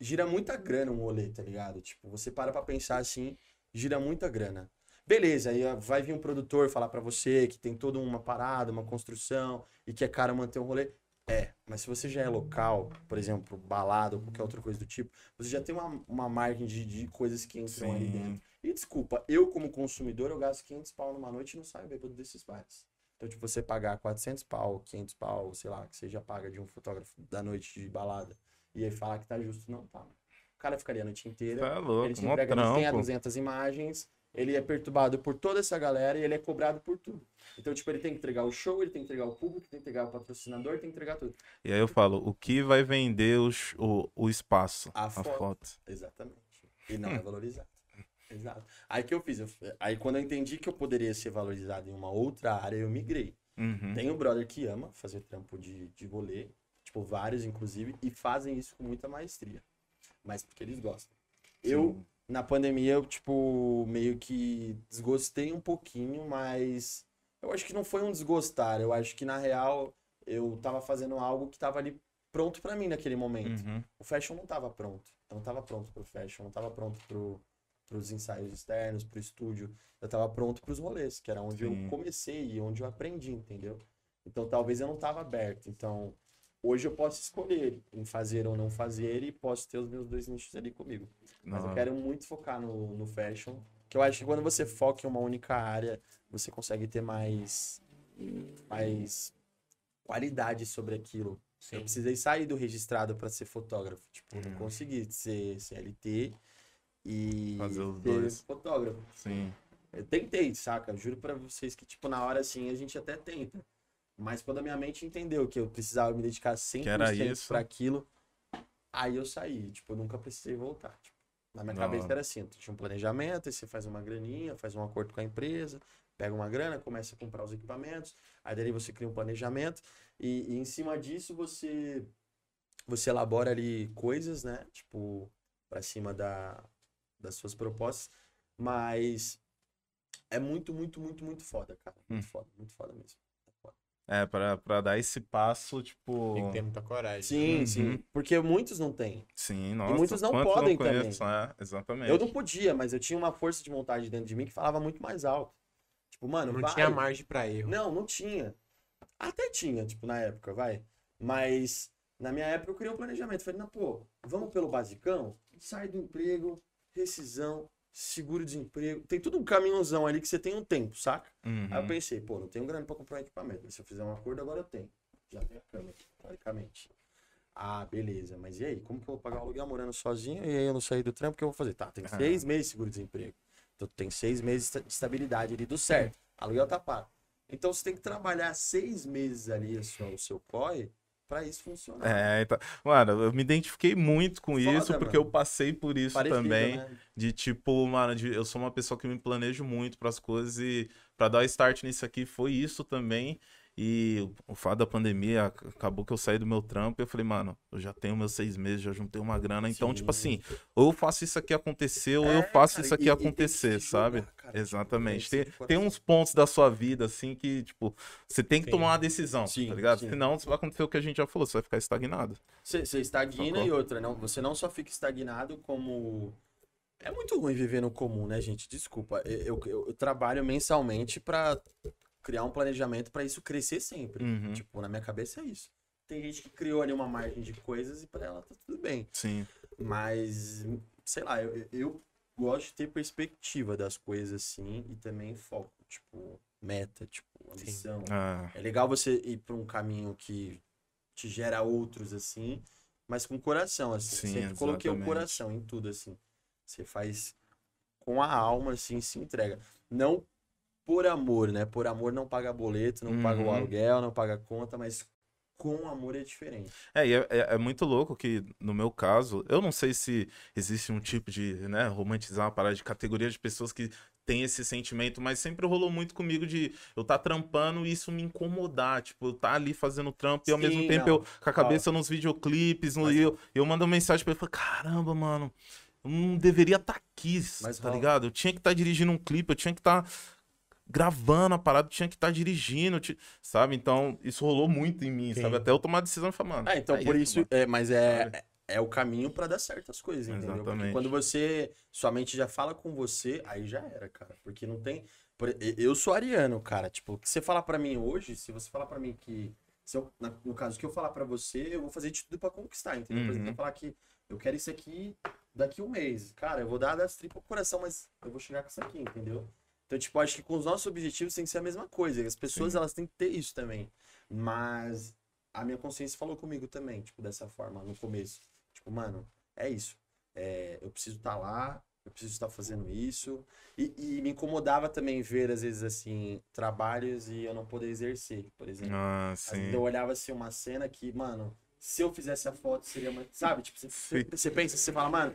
Gira muita grana um rolê, tá ligado? Tipo, você para pra pensar assim, gira muita grana. Beleza, aí vai vir um produtor falar pra você que tem toda uma parada, uma construção e que é caro manter um rolê. É, mas se você já é local, por exemplo, balada ou qualquer outra coisa do tipo, você já tem uma, uma margem de, de coisas que entram ali Sim. dentro. E desculpa, eu como consumidor, eu gasto 500 pau numa noite e não saio bêbado desses bares. Então, tipo, você pagar 400 pau, 500 pau, sei lá, que você já paga de um fotógrafo da noite de balada, e aí falar que tá justo, não tá. O cara ficaria a noite inteira, Tá ele louco, te mó entrega de 100 a trampo. 200 imagens, ele é perturbado por toda essa galera e ele é cobrado por tudo. Então, tipo, ele tem que entregar o show, ele tem que entregar o público, tem que entregar o patrocinador, tem que entregar tudo. E aí eu falo, o que vai vender o, sh- o, o espaço? A A foto. foto. Exatamente. E não é valorizado. Exato. Aí que eu fiz, eu- aí quando eu entendi que eu poderia ser valorizado em uma outra área, eu migrei. Uhum. Tem um brother que ama fazer trampo de, de rolê, tipo, vários inclusive, e fazem isso com muita maestria. Mas porque eles gostam. Eu, Sim. Na pandemia, eu, tipo, meio que desgostei um pouquinho, mas eu acho que não foi um desgostar. Eu acho que, na real, eu tava fazendo algo que tava ali pronto pra mim naquele momento. Uhum. O fashion não tava pronto. Eu não tava pronto pro fashion, não tava pronto pro, pros ensaios externos, pro estúdio. Eu tava pronto pros rolês, que era onde Sim. eu comecei e onde eu aprendi, entendeu? Então talvez eu não tava aberto. Então hoje eu posso escolher em fazer ou não fazer e posso ter os meus dois nichos ali comigo. Mas eu quero muito focar no, no fashion, que eu acho que quando você foca em uma única área, você consegue ter mais, mais qualidade sobre aquilo. Eu precisei sair do registrado para ser fotógrafo. Tipo, não Hum. consegui ser CLT e Fazer os ser dois. fotógrafo. Sim. Eu tentei, saca? Juro pra vocês que, tipo, na hora assim, a gente até tenta. Mas quando a minha mente entendeu que eu precisava me dedicar 100% Que era isso. pra aquilo, aí eu saí. Tipo, eu nunca precisei voltar. Tipo, na minha Da cabeça hora. era assim, tinha um planejamento, aí você faz uma graninha, faz um acordo com a empresa, pega uma grana, começa a comprar os equipamentos, aí daí você cria um planejamento e, e em cima disso você você elabora ali coisas, né? Tipo, pra cima da, das suas propostas, mas é muito, muito, muito, muito foda, cara. Muito Hum. foda, muito foda mesmo. É, pra, pra dar esse passo, tipo. Tem que ter muita coragem. Sim, Uhum. sim. Porque muitos não têm. Sim, nossa. muitos não quantos podem conheço? É, exatamente. Eu não podia, mas eu tinha uma força de vontade dentro de mim que falava muito mais alto. Tipo, mano, Não vai. tinha margem pra erro. Não, não tinha. Até tinha, tipo, na época, vai. Mas na minha época eu criei um planejamento. Falei, não, pô, vamos pelo basicão? Sai do emprego, rescisão, seguro-desemprego. Tem tudo um caminhãozão ali que você tem um tempo, saca? Uhum. Aí eu pensei, pô, não tenho grana pra comprar um equipamento. Mas se eu fizer um acordo, agora eu tenho. Já tenho a câmera, teoricamente. Ah, beleza. Mas e aí? Como que eu vou pagar o aluguel morando sozinho? E aí eu não saí do trampo, o que eu vou fazer? Tá, tem Ah. seis meses de seguro-desemprego. Então tem seis meses de estabilidade ali do certo. Aluguel tá pago. Então você tem que trabalhar seis meses ali a sua- o seu COI pra isso funcionar. É, então, mano, eu me identifiquei muito com Foda, isso, porque mano. eu passei por isso Parecido, também. né? De tipo, mano, de- eu sou uma pessoa que me planejo muito pras coisas e pra dar start nisso aqui foi isso também. E o fato da pandemia ac- acabou que eu saí do meu trampo e eu falei, mano, eu já tenho meus seis meses, já juntei uma grana. Então, tipo Sim. assim, ou eu faço isso aqui acontecer, ou eu É, faço cara, isso aqui e- e acontecer, se sabe? jogar, cara, Exatamente. tem Tem, uns pontos da sua vida, assim, que, tipo, você tem que Sim. tomar uma decisão, Sim, tá ligado? sim. Senão vai acontecer o que a gente já falou, você vai ficar estagnado. Você, você estagna Sacou? e outra, não, você não só fica estagnado como. É muito ruim viver no comum, né, gente? Desculpa. Eu, eu- eu trabalho mensalmente pra criar um planejamento pra isso crescer sempre. Uhum. Tipo, na minha cabeça é isso. Tem gente que criou ali uma margem de coisas e pra ela tá tudo bem. Sim. Mas, sei lá, eu, eu gosto de ter perspectiva das coisas assim e também foco, tipo, meta, tipo, ambição. Ah, É legal você ir pra um caminho que te gera outros, assim, mas com coração, assim. Sim, Sempre coloquei o exatamente. coração em tudo, assim. Você faz com a alma, assim, se entrega. Não por amor, né? Por amor não paga boleto, não paga o Uhum. aluguel, não paga conta, mas com amor é diferente. É, e é, é- é muito louco que, no meu caso, eu não sei se existe um tipo de, né, romantizar uma parada de categoria de pessoas que tem esse sentimento, mas sempre rolou muito comigo de eu tá trampando e isso me incomodar, tipo, eu tá ali fazendo trampo e ao mesmo Sim, tempo não. eu com a cabeça nos videoclipes, no, Mas- e eu, eu mando uma mensagem pra ele, falo, caramba, mano, eu não deveria estar aqui, Mas tá rola. ligado? Eu tinha que estar dirigindo um clipe, eu tinha que estar gravando a parada, tinha que estar dirigindo, ti- sabe? Então, isso rolou muito em mim, Sim. sabe? Até eu tomar a decisão e falar, mano. Ah, então é por isso, mano. é, mas é, é, é o caminho pra dar certas coisas, entendeu? Porque Exatamente. quando você, sua mente já fala com você, aí já era, cara. Porque não tem. Eu sou ariano, cara. Tipo, o que você falar pra mim hoje, se você falar pra mim que. Se eu, no caso, o que eu falar pra você, eu vou fazer de tudo pra conquistar, entendeu? Por exemplo, Uhum. eu falar que eu quero isso aqui daqui um mês. Cara, eu vou dar das tripas pro coração, mas eu vou chegar com isso aqui, entendeu? Então, tipo, acho que com os nossos objetivos tem que ser a mesma coisa. As pessoas, Sim. elas têm que ter isso também. Mas a minha consciência falou comigo também, tipo, dessa forma, no começo. Tipo, mano, é isso. É, eu preciso estar lá, eu preciso estar fazendo isso. E, e me incomodava também ver, às vezes, assim, trabalhos e eu não poder exercer, por exemplo. Ah, sim. eu olhava assim uma cena que, mano, se eu fizesse a foto seria uma. Sabe? Tipo, você, você pensa, você fala, mano,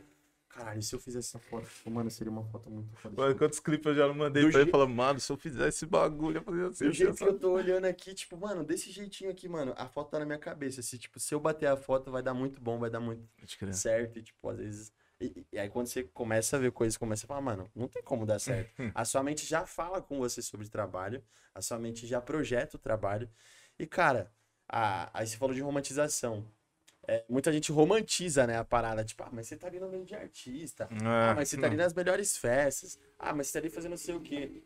caralho, se eu fizesse essa foto, tipo, mano, seria uma foto muito foda. Mano, quantos clipes eu já não mandei Do pra ele je- falando, mano, se eu fizer esse bagulho, eu fazia assim. Do assim, jeito que assim. eu tô olhando aqui, tipo, mano, desse jeitinho aqui, mano, a foto tá na minha cabeça. Se, tipo, se eu bater a foto, vai dar muito bom, vai dar muito certo. E, tipo, às vezes. E, e aí, quando você começa a ver coisas, começa a falar, mano, não tem como dar certo. A sua mente já fala com você sobre trabalho, a sua mente já projeta o trabalho. E, cara, a- aí você falou de romantização. É, muita gente romantiza, né, a parada. Tipo, ah, mas você tá ali no meio de artista. ah, É, mas você tá ali nas melhores festas. Ah, mas você tá ali fazendo não sei o quê.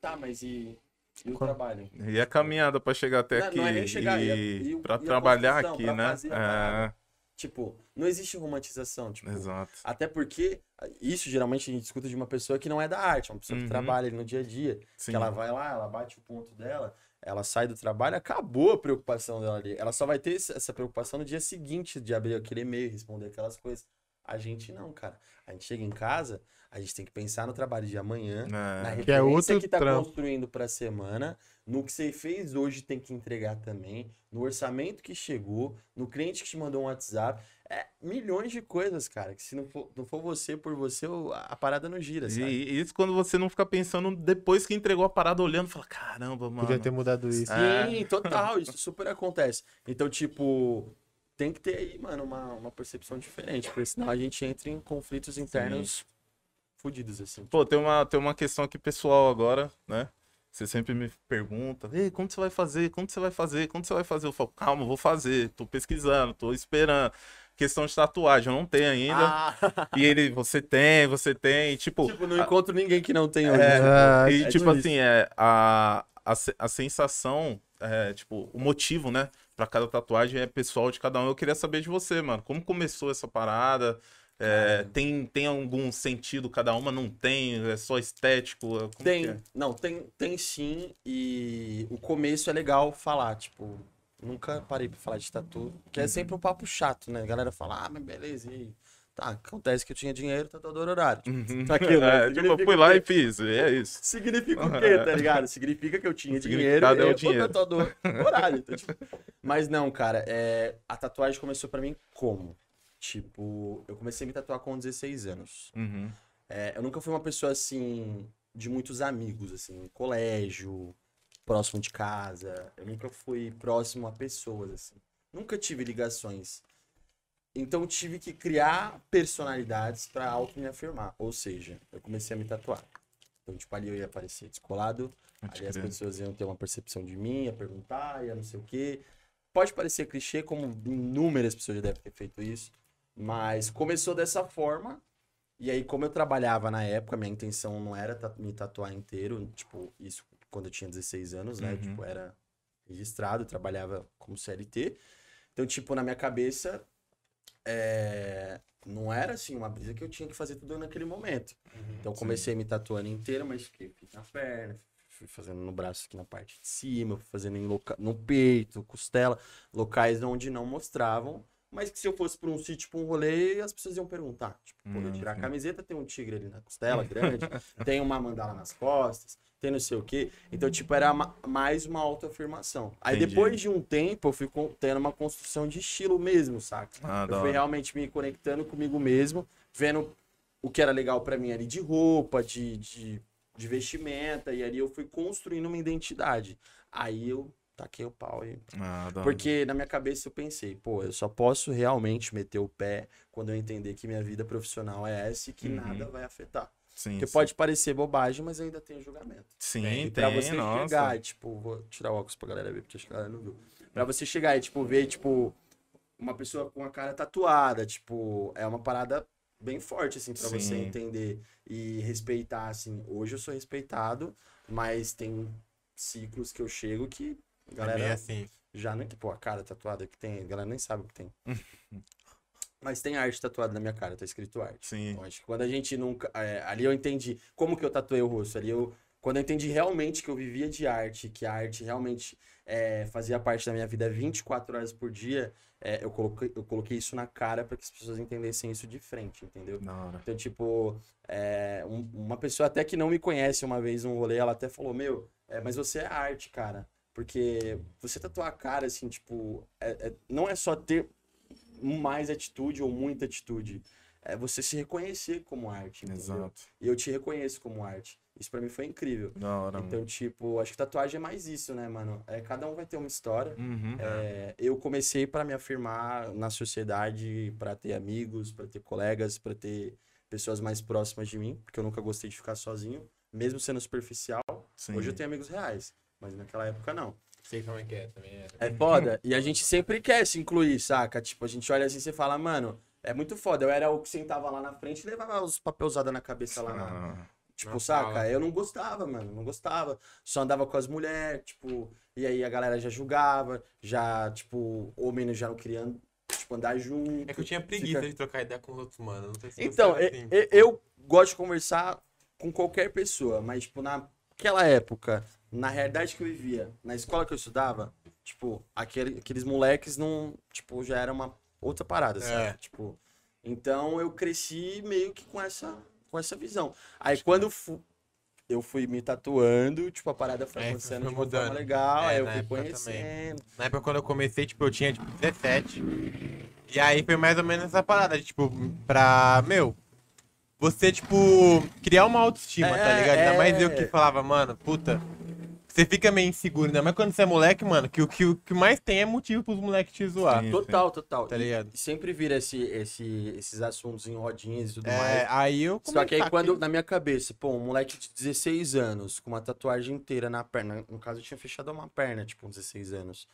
Tá, mas e, e o Qual- trabalho? E a caminhada pra chegar até Não, aqui. não é nem chegar, e e, e pra trabalhar aqui, pra né? fazer É. Tipo, não existe romantização. Tipo, exato. até porque isso geralmente a gente escuta de uma pessoa que não é da arte, uma pessoa Uhum. que trabalha no dia a dia. Sim. Que ela vai lá, ela bate o ponto dela, ela sai do trabalho, acabou a preocupação dela ali. Ela só vai ter essa preocupação no dia seguinte de abrir aquele e-mail, responder aquelas coisas. A gente não, cara. A gente chega em casa, a gente tem que pensar no trabalho de amanhã, na É, Que é referência outro que tá trampo. construindo pra semana, no que você fez hoje tem que entregar também, no orçamento que chegou, no cliente que te mandou um WhatsApp. É milhões de coisas, cara, que se não for, não for você por você, a parada não gira, sabe? e isso quando você não fica pensando depois que entregou a parada, olhando, fala, caramba, mano. Podia ter mudado isso. É. Sim, total, isso super acontece. Então, tipo, tem que ter aí, mano, uma, uma percepção diferente, porque senão a gente entra em conflitos internos fudidos, assim. Pô, tem uma, tem uma questão aqui pessoal agora, né? Você sempre me pergunta, ei, como você vai fazer? Como você vai fazer? Como você vai fazer? Eu falo, calma, vou fazer, tô pesquisando, tô esperando. Questão de tatuagem, eu não tenho ainda. Ah, E ele, você tem, você tem. Tipo, tipo, não encontro ninguém que não tenha hoje. É, né? Ah, e é tipo difícil. assim, é, a, a, a sensação, é, tipo, o motivo, né? Pra cada tatuagem é pessoal de cada um. Eu queria saber de você, mano. Como começou essa parada? É, tem, tem algum sentido cada uma? Não tem? É só estético? Como que Tem, é? não, tem, tem sim, e o começo é legal falar, tipo, nunca parei pra falar de tatu, que é sempre um papo chato, né? A galera fala, ah, mas beleza, e? Tá, acontece que eu tinha dinheiro, tatuador horário. Tipo, Uhum. tá aqui, né? É, tipo, eu fui lá e fiz. É isso. Significa o quê, tá ligado? Significa que eu tinha dinheiro significado é o e eu dinheiro. tatuador horário. Então, tipo, Mas não, cara, é... a tatuagem começou pra mim como? Tipo, eu comecei a me tatuar com 16 anos. Uhum. É, eu nunca fui uma pessoa assim, de muitos amigos, assim, colégio, próximo de casa. Eu nunca fui próximo a pessoas, assim. Nunca tive ligações. Então tive que criar personalidades pra auto me afirmar. Ou seja, eu comecei a me tatuar. Então, tipo, ali eu ia aparecer descolado, ali as pessoas iam ter uma percepção de mim, ia perguntar, ia não sei o quê. Pode parecer clichê, como inúmeras pessoas já devem ter feito isso. Mas começou dessa forma. E aí, como eu trabalhava na época, minha intenção não era me tatuar inteiro. Tipo, isso quando eu tinha 16 anos, né? Uhum. Tipo, era registrado, trabalhava como CLT. Então, tipo, na minha cabeça, é, não era assim uma brisa que eu tinha que fazer tudo naquele momento. Então, eu comecei me tatuando inteiro, mas fiquei, na perna, fui fazendo no braço aqui na parte de cima, fui fazendo em loca... no peito, costela, locais onde não mostravam. Mas que se eu fosse pra um sítio, pra um rolê, as pessoas iam perguntar. Tipo, pô, eu tirar a camiseta, tem um tigre ali na costela grande, tem uma mandala nas costas, tem não sei o quê. Então, tipo, era ma- mais uma autoafirmação. Aí Entendi. depois de um tempo, eu fui tendo uma construção de estilo mesmo, saca? Ah, Eu fui realmente me conectando comigo mesmo, vendo o que era legal pra mim ali de roupa, de, de, de vestimenta, e ali eu fui construindo uma identidade. Aí eu taquei o pau e Ah, porque na minha cabeça eu pensei, pô, eu só posso realmente meter o pé quando eu entender que minha vida profissional é essa e que Uhum. nada vai afetar. Sim, Porque sim. pode parecer bobagem, mas ainda tem julgamento. Sim, e tem, pra você nossa. chegar, tipo, vou tirar o óculos pra galera ver, porque acho que a galera não viu. Pra você chegar e, tipo, ver, tipo, uma pessoa com a cara tatuada, tipo, é uma parada bem forte, assim, pra você Sim. entender e respeitar, assim. Hoje eu sou respeitado, mas tem ciclos que eu chego que a É galera meio assim. já nem, pô, a cara tatuada que tem, a galera nem sabe o que tem. Mas tem arte tatuada na minha cara, tá escrito arte. Sim. Então, acho que quando a gente nunca. é, ali eu entendi como que eu tatuei o rosto. Ali eu. Quando eu entendi realmente que eu vivia de arte, que a arte realmente é, fazia parte da minha vida 24 horas por dia, é, eu, coloquei, eu coloquei isso na cara para que as pessoas entendessem isso de frente, entendeu? Então, tipo, é, um- uma pessoa até que não me conhece uma vez num rolê, ela até falou, meu, é, mas você é arte, cara. Porque você tatuar a cara, assim, tipo, é- não é só ter mais atitude ou muita atitude. É você se reconhecer como arte, entendeu? Exato. E eu te reconheço como arte. Isso pra mim foi incrível. Da hora, mano. Então, tipo, acho que tatuagem é mais isso, né, mano? É, cada um vai ter uma história. Uhum. É, eu comecei para me afirmar na sociedade, para ter amigos, para ter colegas, para ter pessoas mais próximas de mim, porque eu nunca gostei de ficar sozinho, mesmo sendo superficial. Sim. Hoje eu tenho amigos reais, mas naquela época não. Sei como é que é também. É. É foda. E a gente sempre quer se incluir, saca? Tipo, a gente olha assim e você fala, mano, é muito foda. Eu era o que sentava lá na frente e levava os papelzadas na cabeça lá na. Ah, Tipo, saca? sala. Eu não gostava, mano. Não gostava. Só andava com as mulheres, tipo. E aí a galera já julgava. Já, tipo, homem já não queria, tipo, andar junto. É que eu tinha preguiça Fica- de trocar ideia com os outros, mano. Não sei se Então, você é e- assim. e- eu gosto de conversar com qualquer pessoa, mas, tipo, naquela época, na realidade que eu vivia, na escola que eu estudava, tipo, aquele, aqueles moleques não, tipo, já era uma outra parada, sabe? É. Tipo, então eu cresci meio que com essa, com essa visão. Aí quando eu fu- eu fui me tatuando, tipo, a parada foi É, acontecendo foi de uma mudando. forma legal, É, aí eu fui época também. conhecendo. Na época quando eu comecei, tipo, eu tinha, tipo, 17. E aí foi mais ou menos essa parada, de, tipo, pra, meu, você, tipo, criar uma autoestima, tá É, ligado? Ainda mais eu é. que falava, mano, puta, você fica meio inseguro, ainda mais quando você é moleque, mano, que o que, o que mais tem é motivo pros moleques te zoar, Sim. Total, total. tá ligado? E sempre vira esse, esse, esses assuntos em rodinhas e tudo mais. É, aí eu Só que aí quando, na minha cabeça, pô, um moleque de 16 anos, com uma tatuagem inteira na perna, no caso eu tinha fechado uma perna, tipo, com 16 anos.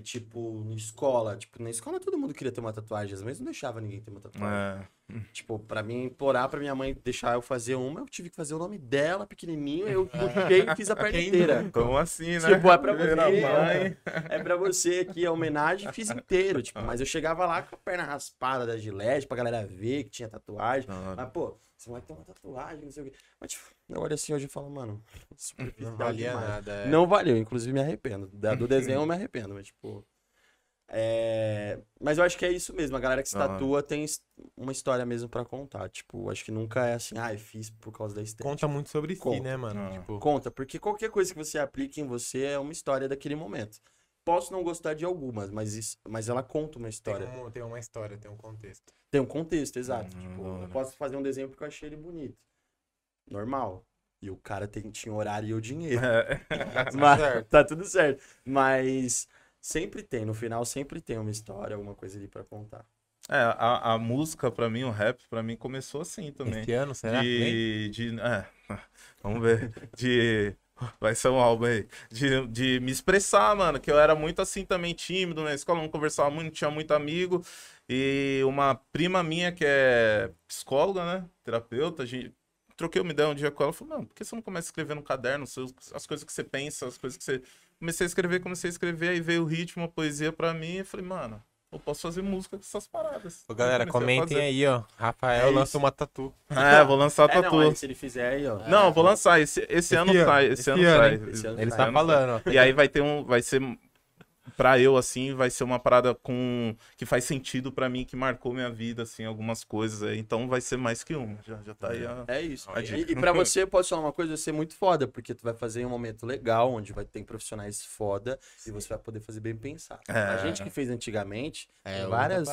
Tipo, na escola, tipo, na escola todo mundo queria ter uma tatuagem, mas não deixava ninguém ter uma tatuagem. é. Tipo, pra mim implorar pra minha mãe deixar eu fazer uma, eu tive que fazer o nome dela, pequenininho, eu puxei e fiz a perna inteira. Então assim, né? Tipo, é pra você, mãe. é pra você aqui, a homenagem, fiz inteiro, tipo, mas eu chegava lá com a perna raspada da gilete pra galera ver que tinha tatuagem. Da hora. Mas, pô, esse moleque tem uma tatuagem, não sei o quê. Mas, tipo, eu olho assim hoje e falo, mano, Não valia demais. nada. é. Não valeu, inclusive me arrependo. Da- Do desenho eu me arrependo, mas, tipo. É... Mas eu acho que é isso mesmo. A galera que se tatua tem his- uma história mesmo pra contar. Tipo, acho que nunca é assim, ah, eu fiz por causa da estética. Conta muito sobre si, Conta. né, mano? Ah. Tipo, Conta, porque qualquer coisa que você aplique em você é uma história daquele momento. Posso não gostar de algumas, mas, isso, mas ela conta uma tem, história. um- tem uma história, tem um contexto. Tem um contexto, exato. Hum, tipo, hora. eu posso fazer um desenho porque eu achei ele bonito. Normal. E o cara tem, tinha horário e o dinheiro. É. Mas, certo. tá tudo certo. Mas sempre tem, no final sempre tem uma história, alguma coisa ali pra contar. É, a, a música pra mim, o rap pra mim começou assim também. Esse ano, será? De, de, é, vamos ver, de, vai ser um álbum aí, de, de me expressar, mano, que eu era muito assim também tímido na escola, não conversava muito, não tinha muito amigo, e uma prima minha que é psicóloga, né, terapeuta, a gente, troquei uma ideia um dia com ela, falou, não, por que você não começa a escrever no caderno, as coisas que você pensa, as coisas que você... Comecei a escrever, comecei a escrever, aí veio o ritmo, a poesia pra mim, e falei, mano, eu posso fazer música com essas paradas. Ô, galera, a comentem aí, ó. Rafael É lança uma tatu. É, vou lançar É, tatu. não, se ele fizer aí, ó. Não, vou lançar. Esse, esse, ano ano, sai. Esse, esse ano, ano, sai. Esse ano Ele sai. tá ano falando, ó. E aí vai ter um. Vai ser. Pra eu, assim, vai ser uma parada com. Que faz sentido pra mim, que marcou minha vida, assim, algumas coisas aí. Então vai ser mais que uma. Já, já tá aí. a- É isso. Olha. E, e pra você, posso falar uma coisa, vai ser muito foda, porque tu vai fazer em um momento legal, onde vai ter profissionais foda, e você vai poder fazer bem pensado. É. A gente que fez antigamente, É, várias,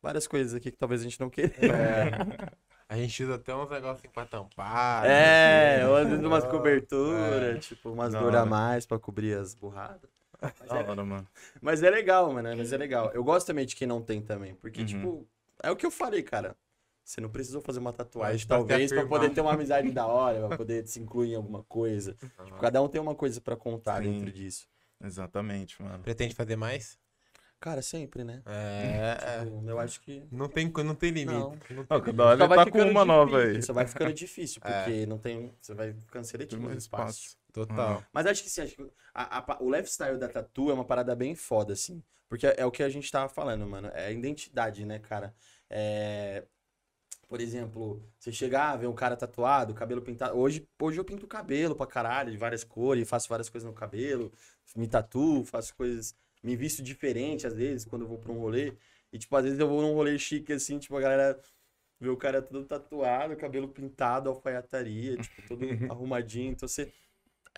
várias coisas aqui que talvez a gente não queira. A gente usa até uns negocinhos pra tampar. É, vezes umas coberturas, É. tipo, umas dores a mais pra cobrir as burradas. Da hora, mano. Mas é legal, mano, mas é legal. Eu gosto também de quem não tem também, porque, Uhum. tipo, é o que eu falei, cara. Você não precisou fazer uma tatuagem, Mas talvez, pra afirmar. poder ter uma amizade da hora, pra poder se incluir em alguma coisa. Tipo, cada um tem uma coisa pra contar Sim. dentro disso. Exatamente, mano. Pretende fazer mais? Cara, sempre, né? É. é. Tipo, eu acho que. Não tem, não tem limite. Não. Não tem cada hora ele vai tá com ficando uma nova difícil, aí. Só vai ficando difícil, É. porque não tem. Você vai ficando seletivo no espaço. espaço. Total. Mas acho que sim, acho que a- a o lifestyle da tatu é uma parada bem foda, assim. Porque é, é o que a gente tava falando, mano. É a identidade, né, cara? É. Por exemplo, você chegar, ver um cara tatuado, cabelo pintado. Hoje, hoje eu pinto o cabelo pra caralho, de várias cores, faço várias coisas no cabelo, me tatuo, faço coisas. Me visto diferente, às vezes, quando eu vou pra um rolê. E, tipo, às vezes eu vou num rolê chique, assim, tipo, a galera vê o cara todo tatuado, cabelo pintado, alfaiataria, tipo, todo arrumadinho. Então você.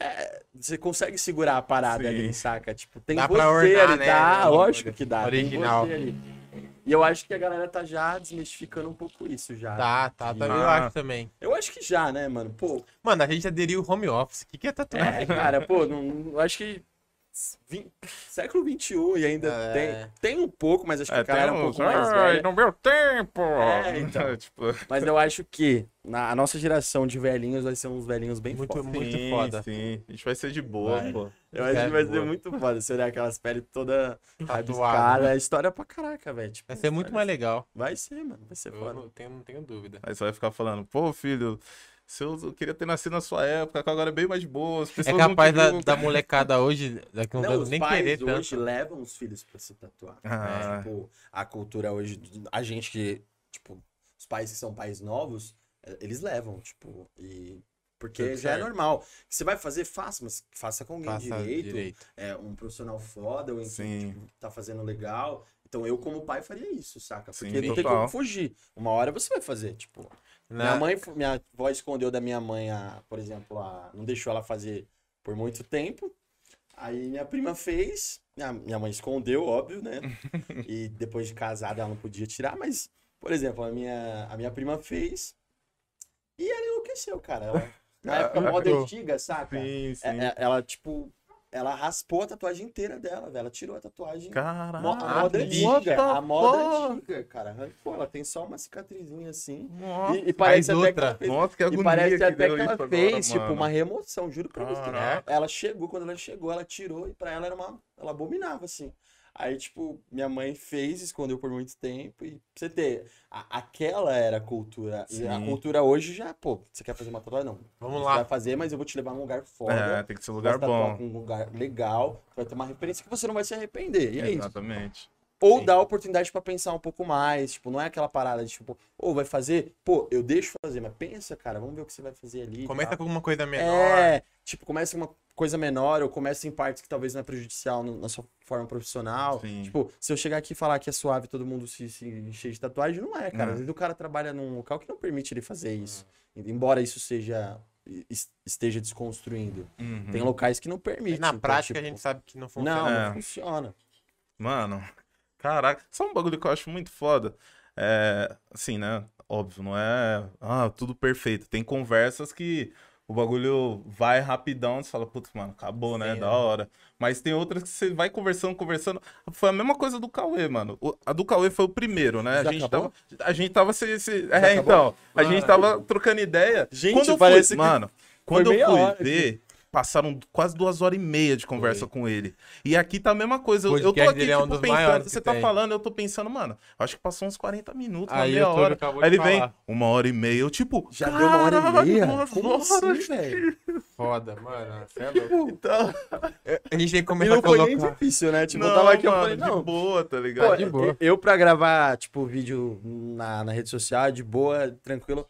É, você consegue segurar a parada Sim. ali, saca? Tipo, tem Dá você pra ornar, ali, né, dá, né, lógico que dá. original. Tem você ali. E eu acho que a galera tá já desmistificando um pouco isso já. Tá, tá, tá. Eu Ah. acho também. Eu acho que já, né, mano? Pô, Mano, a gente aderiu o home office. O que, que é tatuagem? é, cara, pô, não, eu acho que vin- século XXI e ainda É. tem, tem um pouco, mas acho que É, a galera é tem um uns, pouco mais "Ai, velha. no meu tempo! É, então. tipo, Mas eu acho que na, a nossa geração de velhinhos vai ser uns velhinhos bem Muito, foda. muito sim, foda. Sim, a gente vai ser de boa, Vai. pô. Eu acho que vai ser muito foda. Você olhar aquelas peles toda rabiscada. né? É história pra caraca, velho. Tipo, Vai ser muito mais legal. Vai ser, mano. Vai ser Eu foda. não tenho, não tenho dúvida. Aí você vai ficar falando, pô, filho, se eu, eu queria ter nascido na sua época, que agora é bem mais de boa. As É pessoas não te capaz da, da molecada hoje, daqui Não, anos, os nem pais querer hoje tanto. levam os filhos pra se tatuar. Ah. né? Tipo, a cultura hoje, a gente que, tipo, os pais que são pais novos, eh, eles levam, tipo, e... Porque Tudo já é certo. normal. Você vai fazer, faça, mas faça com alguém Faça direito, direito. É, um profissional foda, ou enfim, tipo, tá fazendo legal. Então eu, como pai, faria isso, saca? Porque Sim, não tem total. como fugir. Uma hora você vai fazer, tipo... Minha Na- mãe, minha avó escondeu da minha mãe, a, por exemplo, a, não deixou ela fazer por muito tempo. Aí minha prima fez, minha, minha mãe escondeu, óbvio, né? e depois de casada ela não podia tirar, mas, por exemplo, a minha, a minha prima fez e ela enlouqueceu, cara. Ela, na época moda antiga, saca? Sim, sim. É- é- ela, tipo, ela raspou a tatuagem inteira dela, velho. Ela tirou a tatuagem. Caraca. Mo- a moda antiga, a moda antiga, cara. Arrancou, ela tem só uma cicatrizinha assim. Nossa, E, e parece até que ela outra. fez Nossa, que agonia e parece que até que ela fez, agora, tipo, uma remoção, juro pra você. Ela chegou, quando ela chegou, ela tirou e pra ela era uma. Ela abominava, assim. Aí, tipo, minha mãe fez, escondeu por muito tempo. E pra você ter, a- aquela era a cultura. E a cultura hoje já, pô, você quer fazer uma tatuagem? Não. Vamos Você lá. vai fazer, mas eu vou te levar num lugar foda. É, tem que ser um você lugar bom. um lugar legal. Vai ter uma referência que você não vai se arrepender. E é isso. Exatamente. Ou Sim. dá a oportunidade pra pensar um pouco mais, tipo, não é aquela parada de tipo, ou vai fazer, pô, eu deixo fazer, mas pensa, cara, vamos ver o que você vai fazer ali. Começa com alguma coisa menor. É, tipo, começa com uma coisa menor, ou começa em partes que talvez não é prejudicial no- na sua forma profissional. Sim. Tipo, se eu chegar aqui e falar que é suave todo mundo se, se encher de tatuagem, não é, cara. Não. Às vezes o cara trabalha num local que não permite ele fazer isso. Embora isso seja es- esteja desconstruindo. Uhum. Tem locais que não permitem. Na então, prática tipo, a gente sabe que não funciona. Não, É. não funciona. Mano, caraca, só um bagulho que eu acho muito foda. É, assim, né? Óbvio, não é ah, tudo perfeito. Tem conversas que o bagulho vai rapidão, você fala, putz, mano, acabou, né? Sim, Da é. hora. Mas tem outras que você vai conversando, conversando. Foi a mesma coisa do Cauê, mano. O- a do Cauê foi o primeiro, né? Já a gente acabou? tava. A gente tava se. se- é, acabou? então. A gente Mano. tava trocando ideia. Gente, quando eu parece fui, que Mano, quando eu fui hora ver. Passaram quase duas horas e meia de conversa Foi. com ele. E aqui tá a mesma coisa. Eu, eu tô podcast aqui, dele é um tipo, dos pensando. Você tá tem. falando, eu tô pensando, mano. Acho que passou uns 40 minutos, uma Aí meia hora. acabou Aí de ele vem, falar. uma hora e meia. Eu, tipo, Já deu uma hora e "Caralho, meia? Como horas". assim, velho? Foda, mano. Você é louco. Então, A gente tem que começar a não foi nem colocar. difícil, né? Tipo, eu não, tava aqui, eu mano, falei, de não. boa, tá Pô, ligado? de boa. eu pra gravar, tipo, vídeo na, na rede social, de boa, tranquilo.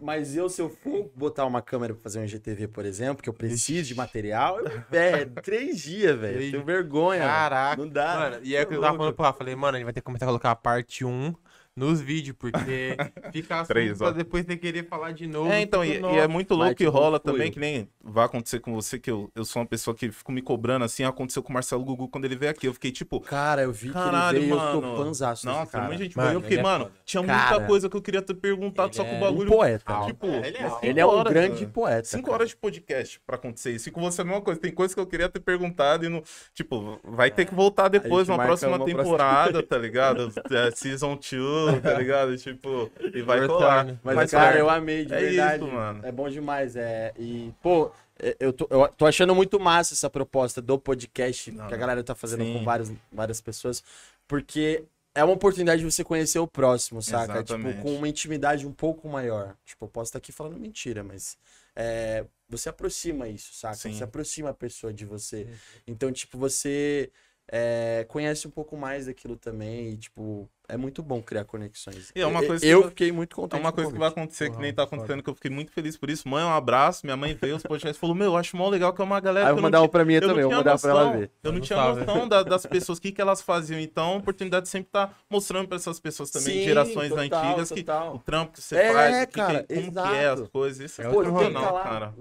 Mas eu, se eu for botar uma câmera pra fazer um GTV, por exemplo, que eu preciso de material, eu, é, três dias, velho. Tenho vergonha. Caraca. Não dá. Mano, e é o que eu tava falando pro Rafa. Falei, mano, a gente vai ter que começar a colocar a parte 1 nos vídeos, porque fica assunto Três, pra depois ter que querer falar de novo. É, então, e, e é muito louco Mas, que tipo, rola fui também, eu. que nem vai acontecer com você, que eu, eu sou uma pessoa que fico me cobrando assim, aconteceu com o Marcelo Gugu quando ele veio aqui. Eu fiquei tipo, Cara, eu vi Caralho, que ele veio e eu mano. tô panzaço nossa, cara. muita gente Mano, mano, eu fiquei, ele é mano, foda. tinha Cara, muita coisa que eu queria ter perguntado, ele só que o é Um bagulho. poeta. Ah, Tipo, ele é cinco alto. Ele é um horas, grande mano. poeta. Cinco cara. horas de podcast pra acontecer isso. E com você é a mesma coisa. Tem coisa que eu queria ter perguntado e não. Tipo, vai ter que voltar depois, próxima uma próxima- temporada, tá ligado? É, season 2, tá ligado? Tipo, e vai Return. colar. Mas, Mas, cara, cara, eu amei, de é verdade. isso, mano. É bom demais. É... E, pô, é, eu tô, eu tô achando muito massa essa proposta do podcast Não, que a galera tá fazendo sim. com várias, várias pessoas, porque é uma oportunidade de você conhecer o próximo, saca? Exatamente. Tipo, com uma intimidade um pouco maior. Tipo, eu posso estar aqui falando mentira, mas é, você aproxima isso, saca? Sim. Você aproxima a pessoa de você. Então, tipo, você é, conhece um pouco mais daquilo também e, tipo, é muito bom criar conexões. E é uma Eu- coisa que eu vai- fiquei muito É contente. uma com o coisa que vai acontecer, que nem tá acontecendo, que eu fiquei muito feliz por isso. Mãe, um abraço. Minha mãe veio, os podcasts falou: Meu, eu acho mó legal que é uma galera. Aí eu que vou eu mandar um pra mim eu também, eu vou mandar pra ela ver. Eu não Não tinha sabe. noção da- das pessoas, o que, que elas faziam. Então, a oportunidade de sempre estar mostrando pra essas pessoas também, Sim, gerações total, antigas, que total. o trampo que você É, faz, que cara, que, como que é as exato. coisas. Isso é, É Pô, rolê, lá, cara.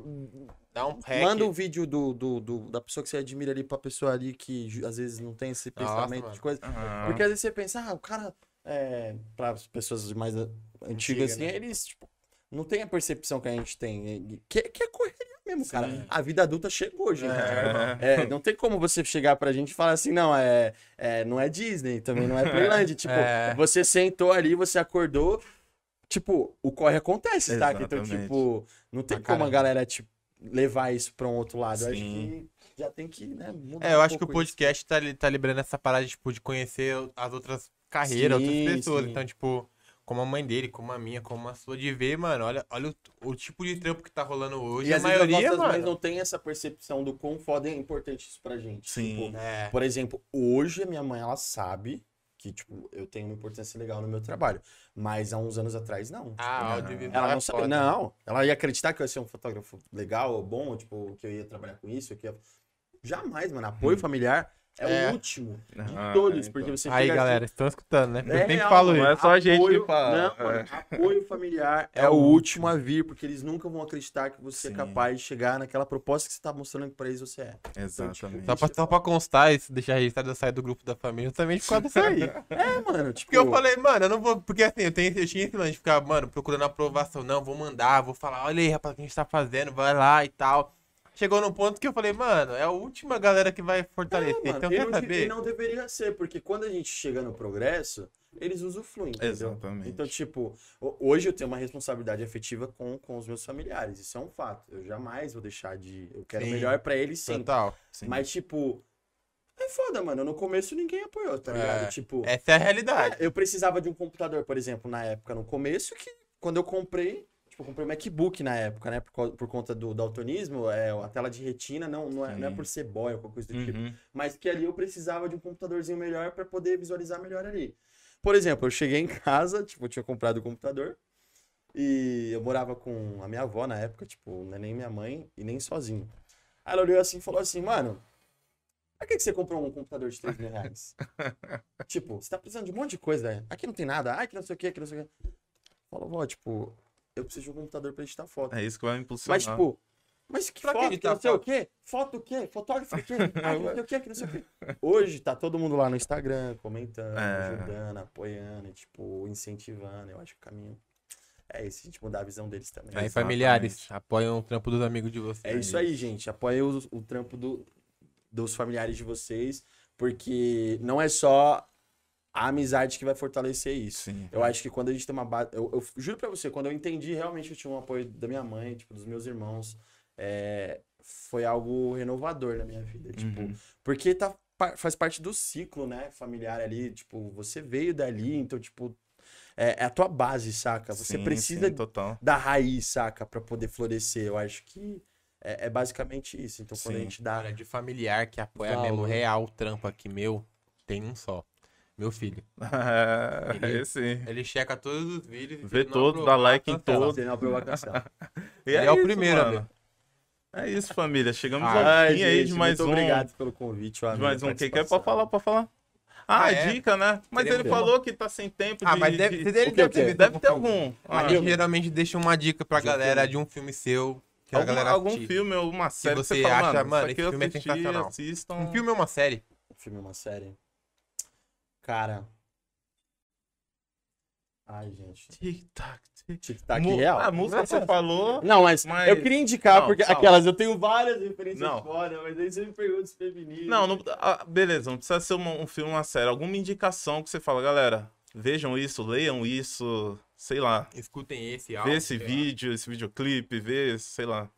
Dá um hack. Manda o vídeo do, do, do- da pessoa que você admira ali pra pessoa ali que às vezes não tem esse Nossa, pensamento mano. de coisa. Ah, Porque às vezes você pensa, ah, o cara, é, para as pessoas mais ah, antigas assim, né? eles, tipo, não tem a percepção que a gente tem. e- Que, que é correria mesmo, cara. Sim. A vida adulta chegou, gente. É. É, não tem como você chegar pra gente e falar assim, não, é, é, não é Disney, também não é Playland. Tipo, É. você sentou ali, você acordou, tipo, o corre acontece, tá? Então, tipo, não tem Pra como a galera, tipo, levar isso pra um outro lado. Eu acho Sim. que já tem que, né, mudar É, eu um acho que o isso. podcast tá, tá liberando essa parada, tipo, de conhecer as outras carreiras, Sim, outras pessoas. sim. Então, tipo, como a mãe dele, como a minha, como a sua, de ver, mano, olha, olha o, o tipo de trampo que tá rolando hoje. E a maioria, as nossas mano. não tem essa percepção do quão foda é importante isso pra gente. Sim. Tipo, É. Por exemplo, hoje a minha mãe, ela sabe que, tipo, eu tenho uma importância legal no meu trabalho. Mas há uns anos atrás, não. Ah, audiovisual. Ela é não sabia. Não, ela ia acreditar que eu ia ser um fotógrafo legal ou bom, tipo, que eu ia trabalhar com isso, que eu ia... Jamais, mano. Apoio familiar é, É. o último de Ah, todos, então. porque você Aí, chega galera, estão escutando, né? Eu É sempre real, falo mano. Não é isso. só a gente Apoio- que fala. Não, é. mano, apoio familiar é, É o último a vir, porque eles nunca vão acreditar que você Sim. é capaz de chegar naquela proposta que você tá mostrando que pra eles você é. Exatamente. Só pra, só pra constar, isso, deixar registrado, eu sair do grupo da família justamente por causa disso aí. É, mano, tipo. Porque eu falei, mano, eu não vou. Porque assim, eu, tenho, eu tinha esse lance de ficar, mano, procurando aprovação. Não, vou mandar, vou falar, olha aí, rapaz, o que a gente tá fazendo, vai lá e tal. Chegou num ponto que eu falei, mano, é a última galera que vai fortalecer. É, mano, então, e quer saber? e não deveria ser, porque quando a gente chega no progresso, eles usufruem, entendeu? Exatamente. Então, tipo, ho- hoje eu tenho uma responsabilidade afetiva com, com os meus familiares, isso é um fato. Eu jamais vou deixar de. Eu quero Sim. melhor pra eles sempre. Total. Sim. Mas, tipo. É foda, mano. No começo ninguém apoiou, tá ligado? É, Tipo. Essa é a realidade. É, eu precisava de um computador, por exemplo, na época, no começo, que quando eu comprei, eu comprei um MacBook na época, né? Por, por conta do daltonismo, é, a tela de retina não, não, é, não é por ser boy ou qualquer coisa do tipo. Uhum. Mas que ali eu precisava de um computadorzinho melhor pra poder visualizar melhor ali. Por exemplo, eu cheguei em casa, tipo, eu tinha comprado o computador. E eu morava com a minha avó na época, tipo, não é nem minha mãe e nem sozinho. Aí ela olhou assim e falou assim, mano, pra que, que você comprou um computador de 3 mil reais? tipo, você tá precisando de um monte de coisa, né? Aqui não tem nada, ai, que não sei o que, que não sei o que. Falou, vó, tipo, eu preciso de um computador pra editar foto. É isso que vai me impulsionar. Mas, tipo, mas que Pra que foto, que editar não sei o quê? Foto o quê? Fotógrafo o quê? Ah, que não sei o quê, que não sei o quê. Hoje tá todo mundo lá no Instagram, comentando, É. ajudando, apoiando, tipo, incentivando. Eu acho que o caminho é esse, a gente mudar a visão deles também. Aí, Exatamente. familiares, apoiam o trampo dos amigos de vocês. É isso aí, gente. Apoia o, o trampo do- dos familiares de vocês, porque não é só a amizade que vai fortalecer isso. Sim. Eu acho que quando a gente tem uma base. Eu, eu juro pra você, quando eu entendi realmente que eu tinha um apoio da minha mãe, tipo, dos meus irmãos, é, foi algo renovador na minha vida. Tipo, Uhum. porque tá, faz parte do ciclo, né? Familiar ali. Tipo, você veio dali, então, tipo, é, é a tua base, saca? Você Sim, precisa sim, total. da raiz, saca? Pra poder florescer. Eu acho que é, é basicamente isso. Então, quando a gente dá. Cara, de familiar que apoia Valor. mesmo real o trampo aqui meu, tem um só. Meu filho. É, Ele- esse. Ele checa todos os vídeos. Vê aprovar, dá like em todos. A. E Ele é o isso, primeiro a mano. É isso, família. Chegamos ao Ai, fim aí de gente, mais muito um. obrigado pelo convite. De amei mais a um. Quem quer participação. pode falar, pode falar. Ah, Ah, é? dica, né? Mas Queremos ele falou que tá sem tempo Ah, de... mas deve, de- deve ter, Deve ter algum. A Ah, gente geralmente deixa uma dica pra De galera de um filme seu. Que a algum, galera algum assiste. filme ou uma série que você você fala, acha, mano, mano, esse eu filme é assisti, sensacional. assistam. Um filme ou uma série? Um filme, uma série. Cara. Ai, gente. Tic-tac, tic. Tic-tac Mu- real. A música que você falou... Não, mas, Mas- eu queria indicar, Não, porque calma. aquelas, eu tenho várias referências Não. fora, mas aí você me pergunta se feminino. Não, não ah, beleza, não precisa ser uma- um filme, uma série. Alguma indicação que você fala, galera, vejam isso, leiam isso, sei lá. Escutem esse Vê áudio. esse sei lá. vídeo, esse videoclipe, vê, sei lá.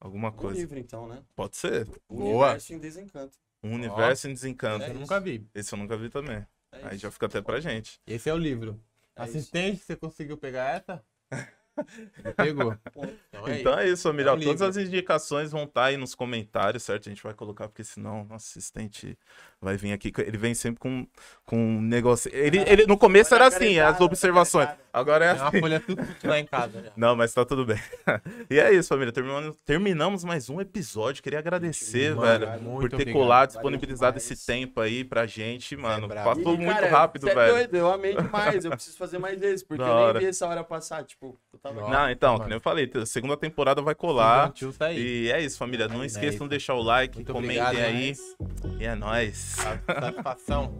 Alguma Um coisa. livro, então, né? Pode ser. Boa. Universo em Desencanto. Um universo em desencanto. Eu nunca vi. Esse eu nunca vi também. É Aí isso. já fica até pra gente. Esse é o livro. É isso. Assistente, você conseguiu pegar essa? Pegou. Então é Então é isso, família. É um Todas livro. as indicações vão estar aí nos comentários, certo? A gente vai colocar, porque senão nosso assistente vai vir aqui. Ele vem sempre com, com um negócio. Ele, ele, no começo era assim, as observações. Agora é uma assim. folha tudo lá em casa já. Não, mas tá tudo bem. e é isso, família. Terminamos, terminamos mais um episódio. Queria agradecer, Mano, velho, muito por ter obrigado. colado, disponibilizado esse tempo aí pra gente, mano. brabo. Passou E, muito cara, rápido, cê é velho. doido, eu amei demais. Eu preciso fazer mais vezes, porque Da eu hora. nem vi essa hora passar. Tipo, eu tava. Nossa, Não, então, mano. que nem eu falei, a segunda temporada vai colar. Two tá aí. E é isso, família. Não É esqueçam de deixar o like, Muito comentem obrigado, aí. E é nóis. Satisfação.